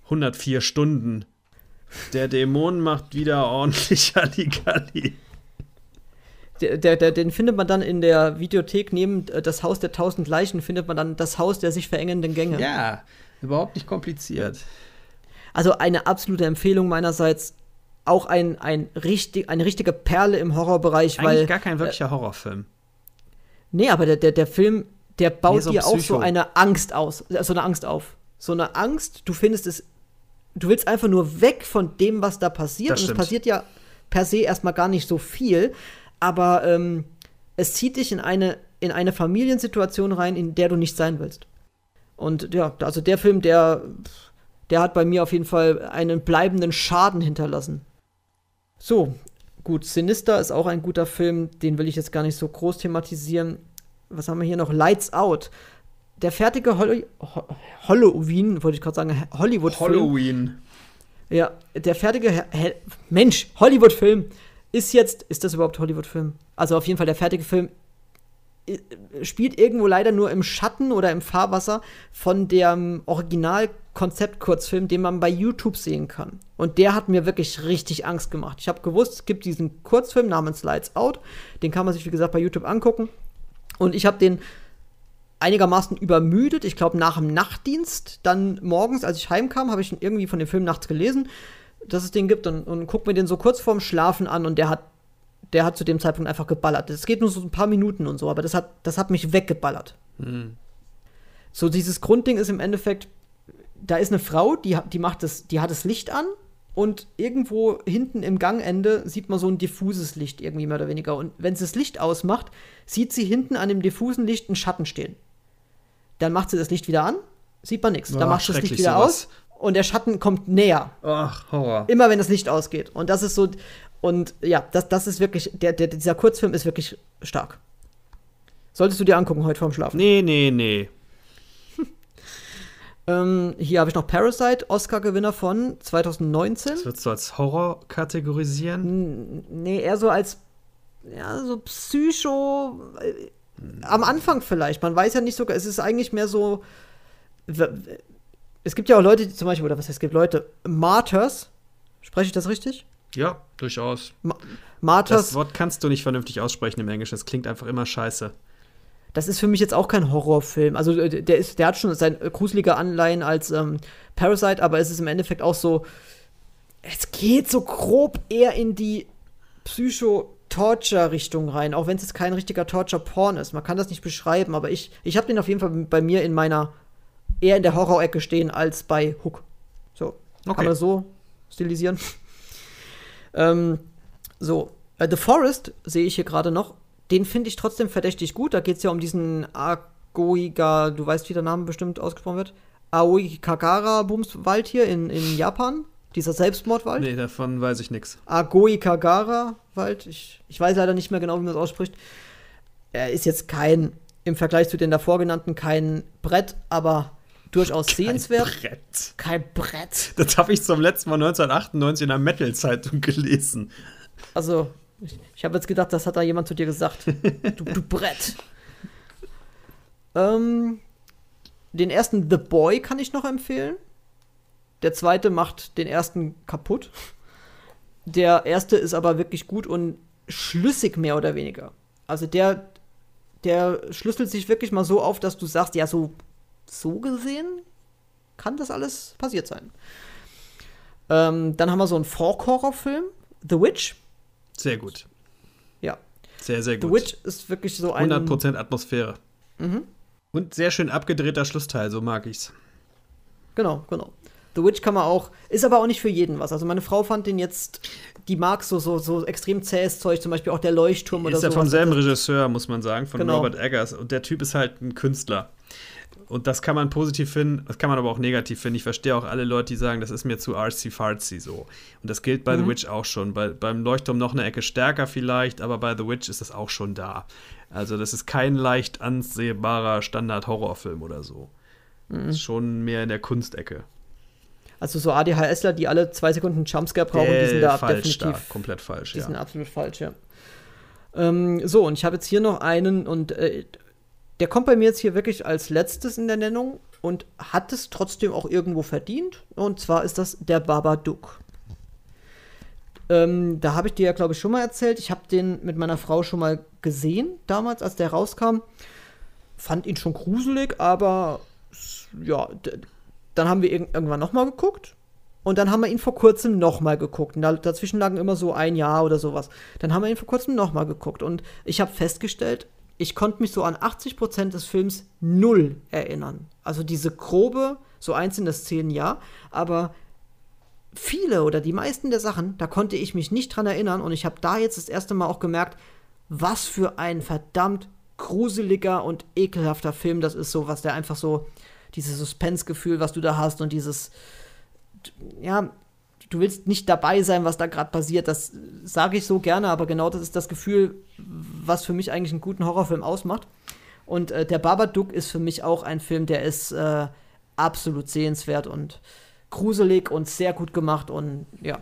104 Stunden. Der Dämon macht wieder ordentlich Halligalli. Der, der, der, den findet man dann in der Videothek neben äh, das Haus der tausend Leichen, findet man dann das Haus der sich verengenden Gänge. Ja, überhaupt nicht kompliziert. Also eine absolute Empfehlung meinerseits. Auch ein, ein richtig, eine richtige Perle im Horrorbereich, Eigentlich weil. gar kein wirklicher Horrorfilm. Nee, aber der, der, der Film, der baut Nee, so dir auch Psycho. so eine Angst aus, äh, so eine Angst auf. So eine Angst, du findest es, du willst einfach nur weg von dem, was da passiert. Das Und es passiert ja per se erstmal gar nicht so viel, aber ähm, es zieht dich in eine, in eine Familiensituation rein, in der du nicht sein willst. Und ja, also der Film, der, der hat bei mir auf jeden Fall einen bleibenden Schaden hinterlassen. So, gut, Sinister ist auch ein guter Film, den will ich jetzt gar nicht so groß thematisieren. Was haben wir hier noch? Lights Out. Der fertige Hol Ho Halloween, wollte ich gerade sagen, Hollywood-Film. Halloween. Ja, der fertige He Mensch, Hollywood-Film ist jetzt, ist das überhaupt Hollywood-Film? Also auf jeden Fall der fertige Film spielt irgendwo leider nur im Schatten oder im Fahrwasser von dem Original-Konzept-Kurzfilm, den man bei YouTube sehen kann. Und der hat mir wirklich richtig Angst gemacht. Ich habe gewusst, es gibt diesen Kurzfilm namens Lights Out. Den kann man sich, wie gesagt, bei YouTube angucken. Und ich habe den einigermaßen übermüdet. Ich glaube, nach dem Nachtdienst, dann morgens, als ich heimkam, habe ich irgendwie von dem Film nachts gelesen, dass es den gibt und, und guck mir den so kurz vorm Schlafen an und der hat, der hat zu dem Zeitpunkt einfach geballert. Es geht nur so ein paar Minuten und so, aber das hat, das hat mich weggeballert. Hm. So, dieses Grundding ist im Endeffekt, da ist eine Frau, die, die macht das, die hat das Licht an und irgendwo hinten im Gangende sieht man so ein diffuses Licht, irgendwie mehr oder weniger. Und wenn sie das Licht ausmacht, sieht sie hinten an dem diffusen Licht einen Schatten stehen. Dann macht sie das Licht wieder an, sieht man nichts. Dann Ach, macht sie das Licht wieder sowas. aus und der Schatten kommt näher. Ach, Horror. Immer wenn das Licht ausgeht. Und das ist so. Und ja, das, das ist wirklich. Der, der, dieser Kurzfilm ist wirklich stark. Solltest du dir angucken heute vorm Schlafen. Nee, nee, nee. Ähm, hier habe ich noch Parasite, Oscar-Gewinner von 2019. Das würdest du als Horror kategorisieren? N- Nee, eher so als. Ja, so Psycho. Äh, am Anfang vielleicht. Man weiß ja nicht so. Es ist eigentlich mehr so. Es gibt ja auch Leute, die zum Beispiel, oder was heißt, es gibt Leute, Martyrs. Spreche ich das richtig? Ja, durchaus. Martyrs. Das Wort kannst du nicht vernünftig aussprechen im Englischen. Das klingt einfach immer scheiße. Das ist für mich jetzt auch kein Horrorfilm. Also äh, der ist, der hat schon sein äh, gruselige Anleihen als ähm, Parasite, aber es ist im Endeffekt auch so. Es geht so grob eher in die Psycho-Torture-Richtung rein, auch wenn es jetzt kein richtiger Torture-Porn ist. Man kann das nicht beschreiben, aber ich, ich habe den auf jeden Fall bei mir in meiner eher in der Horror-Ecke stehen als bei Hook. So, kann Okay. man das so stilisieren? ähm, so, äh, The Forest sehe ich hier gerade noch. Den finde ich trotzdem verdächtig gut. Da geht es ja um diesen Agoiga, du weißt, wie der Name bestimmt ausgesprochen wird. Aoi Kagara Bumswald hier in, in Japan. Dieser Selbstmordwald. Nee, davon weiß ich nichts. Agoi Kagara Wald. Ich, ich weiß leider nicht mehr genau, wie man das ausspricht. Er ist jetzt kein, im Vergleich zu den davor genannten, kein Brett, aber durchaus sehenswert. Brett. Kein Brett. Das habe ich zum letzten Mal 1998 in einer Metal-Zeitung gelesen. Also, ich, ich habe jetzt gedacht, das hat da jemand zu dir gesagt. Du, du Brett. ähm, den ersten The Boy kann ich noch empfehlen. Der zweite macht den ersten kaputt. Der erste ist aber wirklich gut und schlüssig mehr oder weniger. Also der, der schlüsselt sich wirklich mal so auf, dass du sagst, ja, so, so gesehen kann das alles passiert sein. Ähm, dann haben wir so einen Folk-Horror-Film, The Witch. Sehr gut. Ja. Sehr, sehr The gut. Witch ist wirklich so ein. 100% Atmosphäre. Mhm. Und sehr schön abgedrehter Schlussteil, so mag ich's. Genau, genau. The Witch kann man auch, ist aber auch nicht für jeden was. Also meine Frau fand den jetzt, die mag so, so, so extrem zähes Zeug, zum Beispiel auch der Leuchtturm oder Ist ja so. vom selben Regisseur, muss man sagen, von Genau. Robert Eggers. Und der Typ ist halt ein Künstler. Und das kann man positiv finden, das kann man aber auch negativ finden. Ich verstehe auch alle Leute, die sagen, das ist mir zu artsy-fartsy so. Und das gilt bei Mhm. The Witch auch schon. Bei, beim Leuchtturm noch eine Ecke stärker vielleicht, aber bei The Witch ist das auch schon da. Also das ist kein leicht ansehbarer Standard-Horrorfilm oder so. Mhm. Das ist schon mehr in der Kunstecke. Also so ADHSler, die alle zwei Sekunden einen Jumpscare brauchen, die sind Äh, da falsch definitiv. da, komplett falsch, Die sind ja. absolut falsch, ja. Ähm, so, und ich habe jetzt hier noch einen und äh, der kommt bei mir jetzt hier wirklich als letztes in der Nennung und hat es trotzdem auch irgendwo verdient. Und zwar ist das der Babadook. Ähm, da habe ich dir ja, glaube ich, schon mal erzählt. Ich habe den mit meiner Frau schon mal gesehen, damals, als der rauskam. Fand ihn schon gruselig, aber ja, dann haben wir irg irgendwann noch mal geguckt. Und dann haben wir ihn vor kurzem noch mal geguckt. Und da, dazwischen lagen immer so ein Jahr oder sowas. Dann haben wir ihn vor kurzem noch mal geguckt. Und ich habe festgestellt, ich konnte mich so an 80% des Films null erinnern. Also diese grobe, so einzelne Szenen ja, aber viele oder die meisten der Sachen, da konnte ich mich nicht dran erinnern. Und ich habe da jetzt das erste Mal auch gemerkt, was für ein verdammt gruseliger und ekelhafter Film das ist, so was der einfach so, dieses Suspense-Gefühl, was du da hast und dieses, ja, du willst nicht dabei sein, was da gerade passiert. Das sage ich so gerne, aber genau das ist das Gefühl, was für mich eigentlich einen guten Horrorfilm ausmacht. Und äh, der Babadook ist für mich auch ein Film, der ist äh, absolut sehenswert und gruselig und sehr gut gemacht und ja.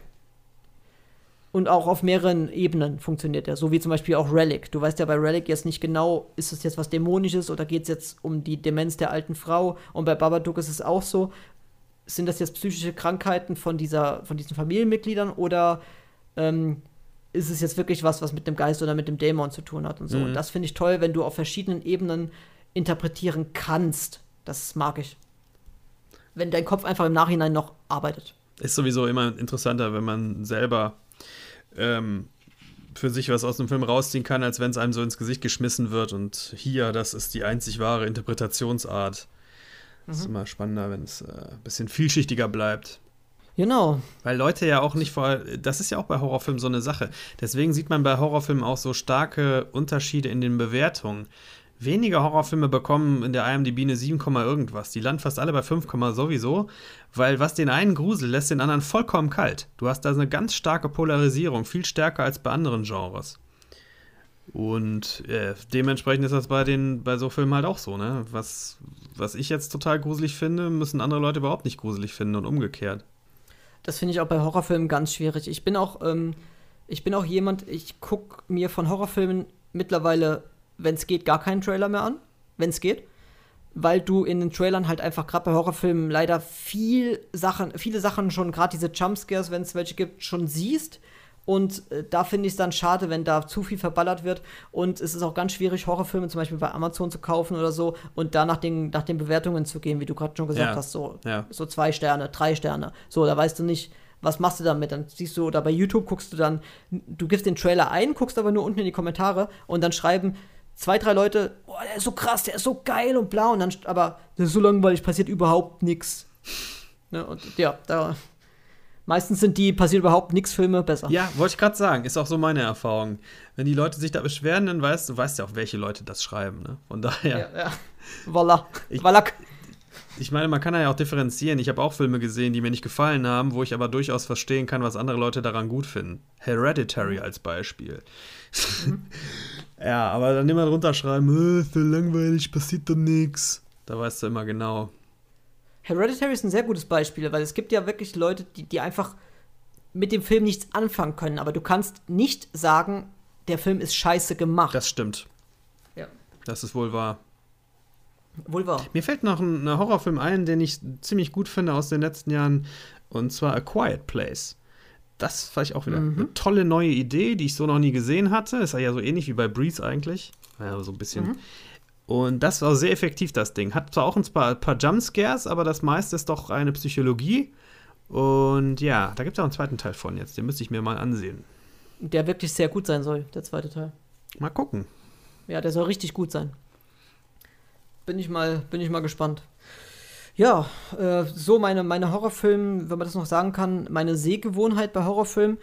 Und auch auf mehreren Ebenen funktioniert er. So wie zum Beispiel auch Relic. Du weißt ja bei Relic jetzt nicht genau, ist es jetzt was Dämonisches oder geht es jetzt um die Demenz der alten Frau. Und bei Babadook ist es auch so. Sind das jetzt psychische Krankheiten von, dieser, von diesen Familienmitgliedern oder ähm, ist es jetzt wirklich was, was mit dem Geist oder mit dem Dämon zu tun hat und so. Mhm. Und das finde ich toll, wenn du auf verschiedenen Ebenen interpretieren kannst. Das mag ich. Wenn dein Kopf einfach im Nachhinein noch arbeitet. Ist sowieso immer interessanter, wenn man selber ähm, für sich was aus dem Film rausziehen kann, als wenn es einem so ins Gesicht geschmissen wird. Und hier, das ist die einzig wahre Interpretationsart. Mhm. Ist immer spannender, wenn es äh, ein bisschen vielschichtiger bleibt. Genau. Weil Leute ja auch nicht vor. Das ist ja auch bei Horrorfilmen so eine Sache. Deswegen sieht man bei Horrorfilmen auch so starke Unterschiede in den Bewertungen. Wenige Horrorfilme bekommen in der IMDb eine 7, irgendwas. Die landen fast alle bei 5, sowieso, weil was den einen gruselt, lässt den anderen vollkommen kalt. Du hast da eine ganz starke Polarisierung, viel stärker als bei anderen Genres. Und äh, dementsprechend ist das bei den bei so Filmen halt auch so, ne? Was, was ich jetzt total gruselig finde, müssen andere Leute überhaupt nicht gruselig finden und umgekehrt. Das finde ich auch bei Horrorfilmen ganz schwierig. Ich bin auch, ähm, ich bin auch jemand, ich gucke mir von Horrorfilmen mittlerweile, wenn es geht, gar keinen Trailer mehr an, wenn es geht. Weil du in den Trailern halt einfach gerade bei Horrorfilmen leider viel Sachen, viele Sachen schon, gerade diese Jumpscares, wenn es welche gibt, schon siehst und äh, da finde ich es dann schade, wenn da zu viel verballert wird. Und es ist auch ganz schwierig, Horrorfilme zum Beispiel bei Amazon zu kaufen oder so und da nach den, nach den Bewertungen zu gehen, wie du gerade schon gesagt ja. hast. So, ja. so zwei Sterne, drei Sterne. So, da weißt du nicht, was machst du damit? Dann siehst du, oder bei YouTube guckst du dann, du gibst den Trailer ein, guckst aber nur unten in die Kommentare und dann schreiben zwei, drei Leute, oh, der ist so krass, der ist so geil und bla. Und dann, aber das ist so langweilig, passiert überhaupt nichts. Ne, und ja, da Meistens sind die passiert überhaupt nichts Filme besser. Ja, wollte ich gerade sagen, ist auch so meine Erfahrung. Wenn die Leute sich da beschweren, dann weißt du, weißt ja auch, welche Leute das schreiben. Ne? Von daher. Ja, ja. Voila. Ich, Wallak. Ich meine, man kann ja auch differenzieren. Ich habe auch Filme gesehen, die mir nicht gefallen haben, wo ich aber durchaus verstehen kann, was andere Leute daran gut finden. Hereditary als Beispiel. Mhm. ja, aber dann immer drunter schreiben, ist so langweilig, passiert doch nichts. Da weißt du immer genau, Hereditary ist ein sehr gutes Beispiel, weil es gibt ja wirklich Leute, die, die einfach mit dem Film nichts anfangen können, aber du kannst nicht sagen, der Film ist scheiße gemacht. Das stimmt. Ja. Das ist wohl wahr. Wohl wahr. Mir fällt noch ein, ein Horrorfilm ein, den ich ziemlich gut finde aus den letzten Jahren, und zwar A Quiet Place. Das fand ich auch wieder mhm. eine tolle neue Idee, die ich so noch nie gesehen hatte. Ist ja so ähnlich wie bei Breeze eigentlich. Ja, so ein bisschen. Mhm. Und das war sehr effektiv, das Ding. Hat zwar auch ein paar, paar Jumpscares, aber das meiste ist doch eine Psychologie. Und ja, da gibt es auch einen zweiten Teil von jetzt. Den müsste ich mir mal ansehen. Der wirklich sehr gut sein soll, der zweite Teil. Mal gucken. Ja, der soll richtig gut sein. Bin ich mal, bin ich mal gespannt. Ja, äh, so meine, meine Horrorfilme, wenn man das noch sagen kann, meine Sehgewohnheit bei Horrorfilmen.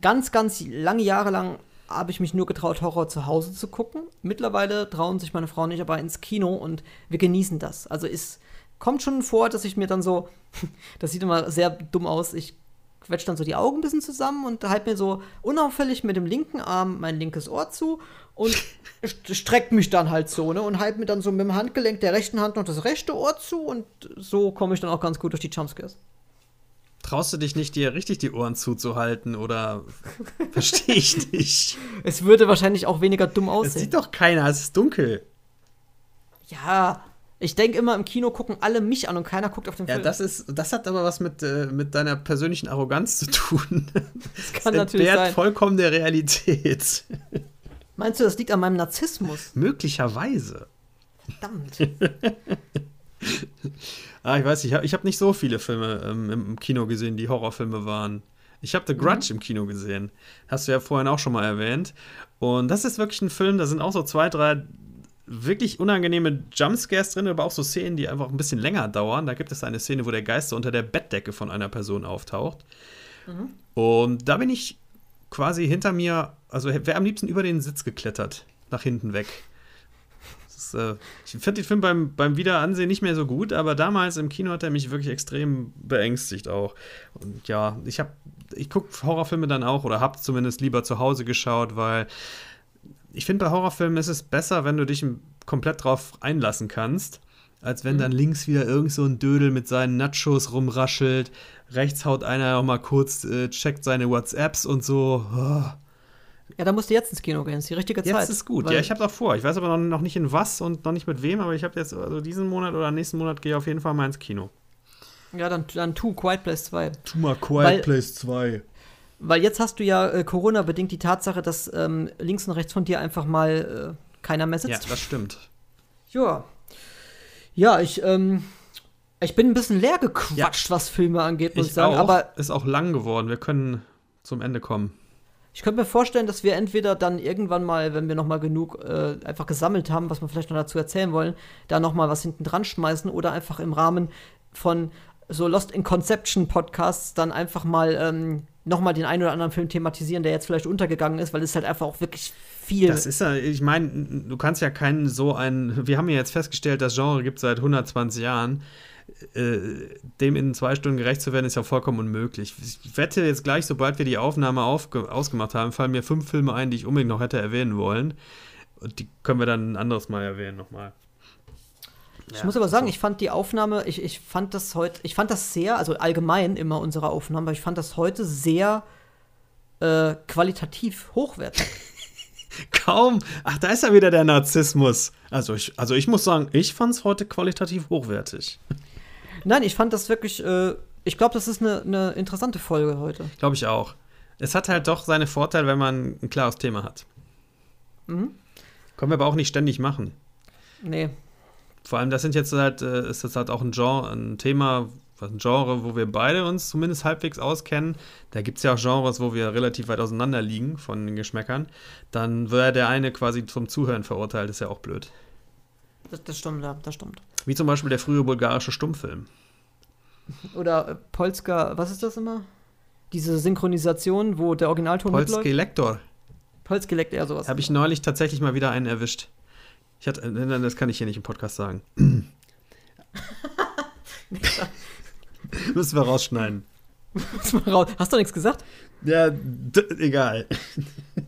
Ganz, ganz lange Jahre lang habe ich mich nur getraut, Horror zu Hause zu gucken. Mittlerweile trauen sich meine Frau nicht aber ins Kino und wir genießen das. Also es kommt schon vor, dass ich mir dann so, das sieht immer sehr dumm aus, ich quetsche dann so die Augen ein bisschen zusammen und halte mir so unauffällig mit dem linken Arm mein linkes Ohr zu und streckt mich dann halt so, ne? Und halte mir dann so mit dem Handgelenk der rechten Hand noch das rechte Ohr zu und so komme ich dann auch ganz gut durch die Jumpscares. Traust du dich nicht, dir richtig die Ohren zuzuhalten oder verstehe ich nicht? Es würde wahrscheinlich auch weniger dumm aussehen. Es sieht doch keiner, es ist dunkel. Ja, ich denke immer, im Kino gucken alle mich an und keiner guckt auf den ja, Film. Ja, das ist, das hat aber was mit, äh, mit deiner persönlichen Arroganz zu tun. Das kann das natürlich sein. vollkommen der Realität. Meinst du, das liegt an meinem Narzissmus? Möglicherweise. Verdammt. ah, ich weiß nicht, ich habe hab nicht so viele Filme ähm, im Kino gesehen, die Horrorfilme waren. Ich habe The Grudge mhm. im Kino gesehen. Hast du ja vorhin auch schon mal erwähnt. Und das ist wirklich ein Film, da sind auch so zwei, drei wirklich unangenehme Jumpscares drin, aber auch so Szenen, die einfach ein bisschen länger dauern. Da gibt es eine Szene, wo der Geist so unter der Bettdecke von einer Person auftaucht. Mhm. Und da bin ich quasi hinter mir, also wäre am liebsten über den Sitz geklettert, nach hinten weg. Ist, äh, ich finde den Film beim, beim Wiederansehen nicht mehr so gut, aber damals im Kino hat er mich wirklich extrem beängstigt auch. Und ja, ich habe, ich gucke Horrorfilme dann auch oder habe zumindest lieber zu Hause geschaut, weil ich finde bei Horrorfilmen ist es besser, wenn du dich komplett drauf einlassen kannst, als wenn mhm. dann links wieder irgend so ein Dödel mit seinen Nachos rumraschelt, rechts haut einer auch mal kurz, äh, checkt seine WhatsApps und so. Oh. Ja, da musst du jetzt ins Kino gehen, ist die richtige Zeit. Jetzt ist gut, ja, ich habe auch vor. Ich weiß aber noch, nicht in was und noch nicht mit wem, aber ich habe jetzt, also diesen Monat oder nächsten Monat gehe ich auf jeden Fall mal ins Kino. Ja, dann, dann tu Quiet Place 2. Tu mal Quiet weil, Place 2. Weil jetzt hast du ja äh, Corona-bedingt die Tatsache, dass ähm, links und rechts von dir einfach mal äh, keiner mehr sitzt. Ja, das stimmt. Ja. Ja, ich, ähm, ich bin ein bisschen leer gequatscht, ja. was Filme angeht, muss ich, ich sagen. Auch, aber ist auch lang geworden. Wir können zum Ende kommen. Ich könnte mir vorstellen, dass wir entweder dann irgendwann mal, wenn wir noch mal genug äh, einfach gesammelt haben, was wir vielleicht noch dazu erzählen wollen, da noch mal was hinten dran schmeißen oder einfach im Rahmen von so Lost in Conception Podcasts dann einfach mal ähm, noch mal den einen oder anderen Film thematisieren, der jetzt vielleicht untergegangen ist, weil es halt einfach auch wirklich viel. Das ist ja, ich meine, du kannst ja keinen so einen. Wir haben ja jetzt festgestellt, das Genre gibt seit 120 Jahren äh, dem in zwei Stunden gerecht zu werden, ist ja vollkommen unmöglich. Ich wette jetzt gleich, sobald wir die Aufnahme ausgemacht haben, fallen mir fünf Filme ein, die ich unbedingt noch hätte erwähnen wollen. Und die können wir dann ein anderes Mal erwähnen nochmal. Ich ja, muss aber sagen, so. ich fand die Aufnahme, ich, ich fand das heute, ich fand das sehr, also allgemein immer unsere Aufnahme, aber ich fand das heute sehr äh, qualitativ hochwertig. Kaum. Ach, da ist ja wieder der Narzissmus. Also ich, also ich muss sagen, ich fand es heute qualitativ hochwertig. Nein, ich fand das wirklich, äh, ich glaube, das ist eine, eine interessante Folge heute. Glaube ich auch. Es hat halt doch seine Vorteile, wenn man ein klares Thema hat. Mhm. Können wir aber auch nicht ständig machen. Nee. Vor allem, das sind jetzt halt, äh, ist das halt auch ein Genre, ein Thema, ein Genre, wo wir beide uns zumindest halbwegs auskennen. Da gibt es ja auch Genres, wo wir relativ weit auseinander liegen von den Geschmäckern. Dann wäre der eine quasi zum Zuhören verurteilt, ist ja auch blöd. Das, das stimmt, ja, das stimmt. Wie zum Beispiel der frühe bulgarische Stummfilm. Oder äh, Polska, was ist das immer? Diese Synchronisation, wo der Originalton Polski Lektor. Polski Lektor, ja, sowas. Habe ich neulich tatsächlich mal wieder einen erwischt. Ich hatte, das kann ich hier nicht im Podcast sagen. Müssen wir rausschneiden. Hast du nichts gesagt? Ja, egal.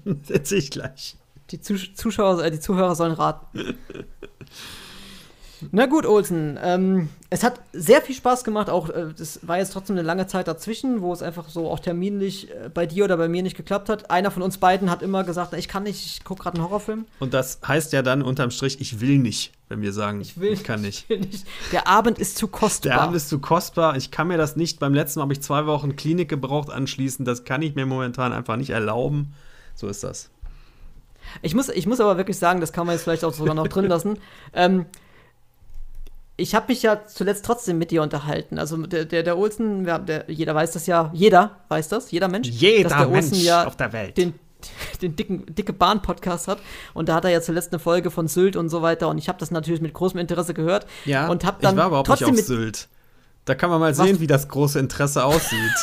Das erzähl ich gleich. Die Zuschauer, äh, die Zuhörer sollen raten. Na gut, Olsen. Ähm, es hat sehr viel Spaß gemacht. Auch äh, das war jetzt trotzdem eine lange Zeit dazwischen, wo es einfach so auch terminlich äh, bei dir oder bei mir nicht geklappt hat. Einer von uns beiden hat immer gesagt, ich kann nicht, ich gucke gerade einen Horrorfilm. Und das heißt ja dann unterm Strich, ich will nicht, wenn wir sagen, ich, will, ich kann nicht. Ich nicht. Der Abend ist zu kostbar. Der Abend ist zu kostbar. Ich kann mir das nicht. Beim letzten Mal habe ich zwei Wochen Klinik gebraucht anschließen. Das kann ich mir momentan einfach nicht erlauben. So ist das. Ich muss, ich muss aber wirklich sagen, das kann man jetzt vielleicht auch sogar noch drin lassen. Ähm, ich habe mich ja zuletzt trotzdem mit dir unterhalten. Also der, der, der Olsen, der, jeder weiß das ja, jeder weiß das, jeder Mensch. Jeder dass der Mensch Olsen ja auf der Welt. Den, den dicken, dicke Bahn-Podcast hat. Und da hat er ja zuletzt eine Folge von Sylt und so weiter. Und ich habe das natürlich mit großem Interesse gehört. Ja, und hab dann ich war überhaupt nicht auf Sylt. Da kann man mal sehen, Was? wie das große Interesse aussieht.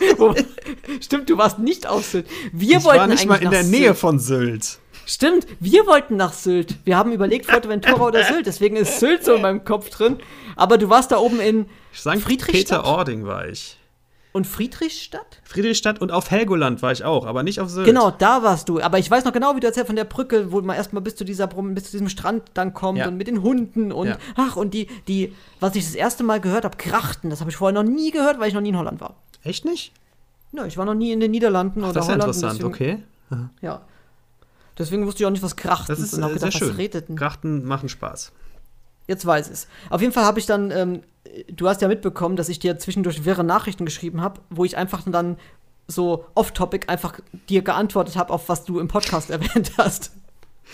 Stimmt, du warst nicht auf Sylt. Wir ich wollten war nicht mal in der Nähe Sylt. von Sylt. Stimmt, wir wollten nach Sylt. Wir haben überlegt, Fuerteventura oder Sylt. Deswegen ist Sylt so in meinem Kopf drin. Aber du warst da oben in St. Peter-Ording war ich. Und Friedrichstadt? Friedrichstadt und auf Helgoland war ich auch, aber nicht auf Sylt. Genau, da warst du. Aber ich weiß noch genau, wie du erzählt von der Brücke, wo man erstmal bis zu dieser bis zu diesem Strand dann kommt ja. und mit den Hunden und ja. ach und die die was ich das erste Mal gehört habe, Krachten, das habe ich vorher noch nie gehört, weil ich noch nie in Holland war. Echt nicht? Ja, ich war noch nie in den Niederlanden ach, oder das ist Holland. interessant, deswegen, okay. Ja. Deswegen wusste ich auch nicht, was Krachten das ist. Und hab gedacht, sehr schön. Redeten. Krachten machen Spaß. Jetzt weiß ich es. Auf jeden Fall habe ich dann, ähm, du hast ja mitbekommen, dass ich dir zwischendurch wirre Nachrichten geschrieben habe, wo ich einfach dann so off-topic einfach dir geantwortet habe, auf was du im Podcast erwähnt hast.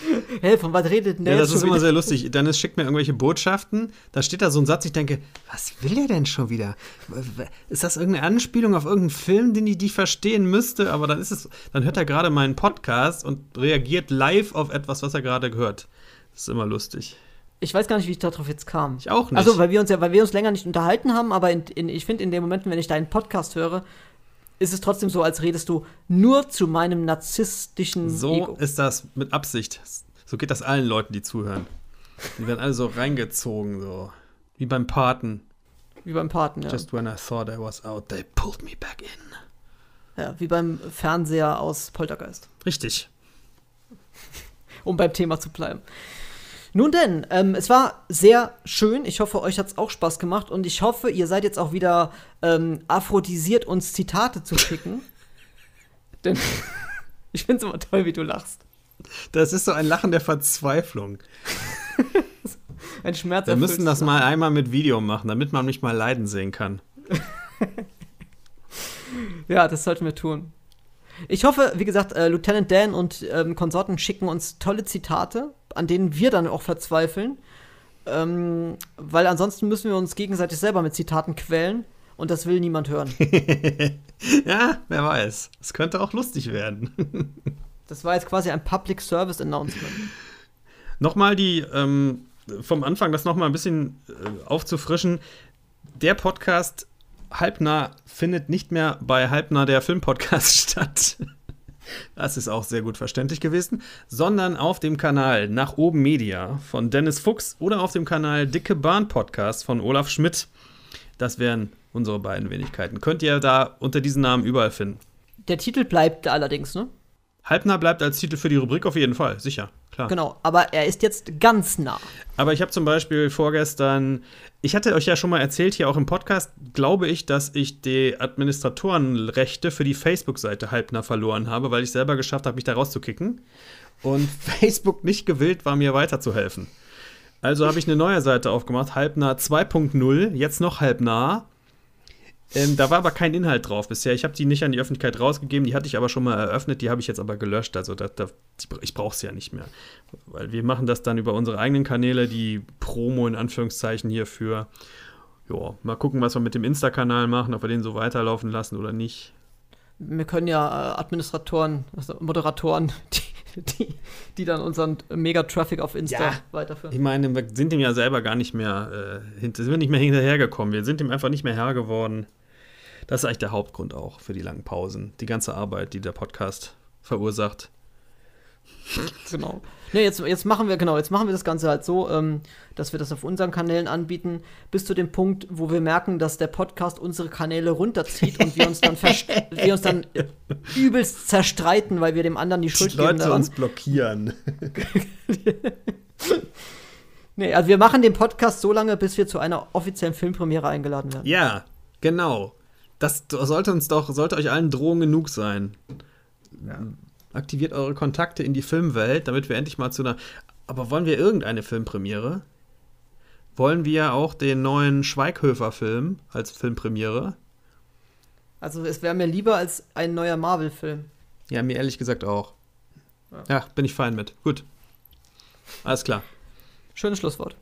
Hey, von was redet denn der? Ja, das ist immer wieder? sehr lustig. Dennis schickt mir irgendwelche Botschaften, da steht da so ein Satz, ich denke, was will der denn schon wieder? Ist das irgendeine Anspielung auf irgendeinen Film, den ich die verstehen müsste? Aber dann ist es, dann hört er gerade meinen Podcast und reagiert live auf etwas, was er gerade gehört. Das ist immer lustig. Ich weiß gar nicht, wie ich darauf jetzt kam. Ich auch nicht. Also, weil wir uns ja, weil wir uns länger nicht unterhalten haben, aber in, in, ich finde, in den Momenten, wenn ich deinen Podcast höre, ist es trotzdem so, als redest du nur zu meinem narzisstischen so Ego. ist das mit Absicht. So geht das allen Leuten, die zuhören. Die werden alle so reingezogen, so. Wie beim Paten. Wie beim Paten, ja. Just when I thought I was out, they pulled me back in. ja. Wie beim Fernseher aus Poltergeist. Richtig. um beim Thema zu bleiben. Nun denn, ähm, es war sehr schön. Ich hoffe, euch hat es auch Spaß gemacht und ich hoffe, ihr seid jetzt auch wieder ähm, aphrodisiert, uns Zitate zu schicken. denn ich finde es immer toll, wie du lachst. Das ist so ein Lachen der Verzweiflung. Ein Schmerz. Wir müssen das mal einmal mit Video machen, damit man mich mal leiden sehen kann. Ja, das sollten wir tun. Ich hoffe, wie gesagt, äh, Lieutenant Dan und ähm, Konsorten schicken uns tolle Zitate, an denen wir dann auch verzweifeln. Ähm, weil ansonsten müssen wir uns gegenseitig selber mit Zitaten quälen und das will niemand hören. Ja, wer weiß. Es könnte auch lustig werden. Das war jetzt quasi ein Public Service Announcement. nochmal die, ähm, vom Anfang das nochmal ein bisschen äh, aufzufrischen. Der Podcast Halbnah findet nicht mehr bei Halbnah der Filmpodcast statt. Das ist auch sehr gut verständlich gewesen, sondern auf dem Kanal Nach oben Media von Dennis Fuchs oder auf dem Kanal Dicke Bahn Podcast von Olaf Schmidt. Das wären unsere beiden Wenigkeiten. Könnt ihr da unter diesen Namen überall finden. Der Titel bleibt allerdings, ne? Halbnah bleibt als Titel für die Rubrik auf jeden Fall, sicher, klar. Genau, aber er ist jetzt ganz nah. Aber ich habe zum Beispiel vorgestern, ich hatte euch ja schon mal erzählt, hier auch im Podcast, glaube ich, dass ich die Administratorenrechte für die Facebook-Seite Halbner verloren habe, weil ich selber geschafft habe, mich da rauszukicken. Und Facebook nicht gewillt war, mir weiterzuhelfen. Also habe ich eine neue Seite aufgemacht, Halbnah 2.0, jetzt noch halbnah. Ähm, da war aber kein Inhalt drauf bisher. Ich habe die nicht an die Öffentlichkeit rausgegeben, die hatte ich aber schon mal eröffnet, die habe ich jetzt aber gelöscht. Also da, da, ich brauche es ja nicht mehr. Weil wir machen das dann über unsere eigenen Kanäle, die Promo in Anführungszeichen hierfür. Ja, mal gucken, was wir mit dem Insta-Kanal machen, ob wir den so weiterlaufen lassen oder nicht. Wir können ja äh, Administratoren, also Moderatoren, die, die, die dann unseren Mega-Traffic auf Insta Ja. weiterführen. Ich meine, wir sind dem ja selber gar nicht mehr, äh, sind wir nicht mehr hinterhergekommen. Wir sind dem einfach nicht mehr Herr geworden. Das ist eigentlich der Hauptgrund auch für die langen Pausen. Die ganze Arbeit, die der Podcast verursacht. Genau. Ne, jetzt, jetzt machen wir, genau, jetzt machen wir das Ganze halt so, ähm, dass wir das auf unseren Kanälen anbieten, bis zu dem Punkt, wo wir merken, dass der Podcast unsere Kanäle runterzieht und wir uns dann, wir uns dann übelst zerstreiten, weil wir dem anderen die Schuld geben daran. blockieren. Nee, also wir machen den Podcast so lange, bis wir zu einer offiziellen Filmpremiere eingeladen werden. Ja, genau. Das sollte uns doch, sollte euch allen Drohung genug sein. Aktiviert eure Kontakte in die Filmwelt, damit wir endlich mal zu einer. Aber wollen wir irgendeine Filmpremiere? Wollen wir auch den neuen Schweighöfer-Film als Filmpremiere? Also es wäre mir lieber als ein neuer Marvel-Film. Ja, mir ehrlich gesagt auch. Ja. Ja, bin ich fein mit. Gut. Alles klar. Schönes Schlusswort.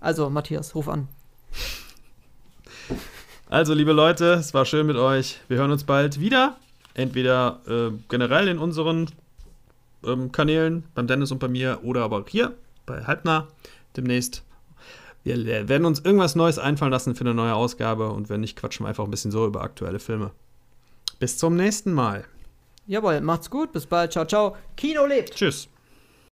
Also, Matthias, ruf an. Also, liebe Leute, es war schön mit euch. Wir hören uns bald wieder. Entweder äh, generell in unseren ähm, Kanälen, beim Dennis und bei mir, oder aber hier bei Halbnah demnächst. Wir werden uns irgendwas Neues einfallen lassen für eine neue Ausgabe und wenn nicht, quatschen wir einfach ein bisschen so über aktuelle Filme. Bis zum nächsten Mal. Jawohl, macht's gut, bis bald, ciao, ciao. Kino lebt! Tschüss.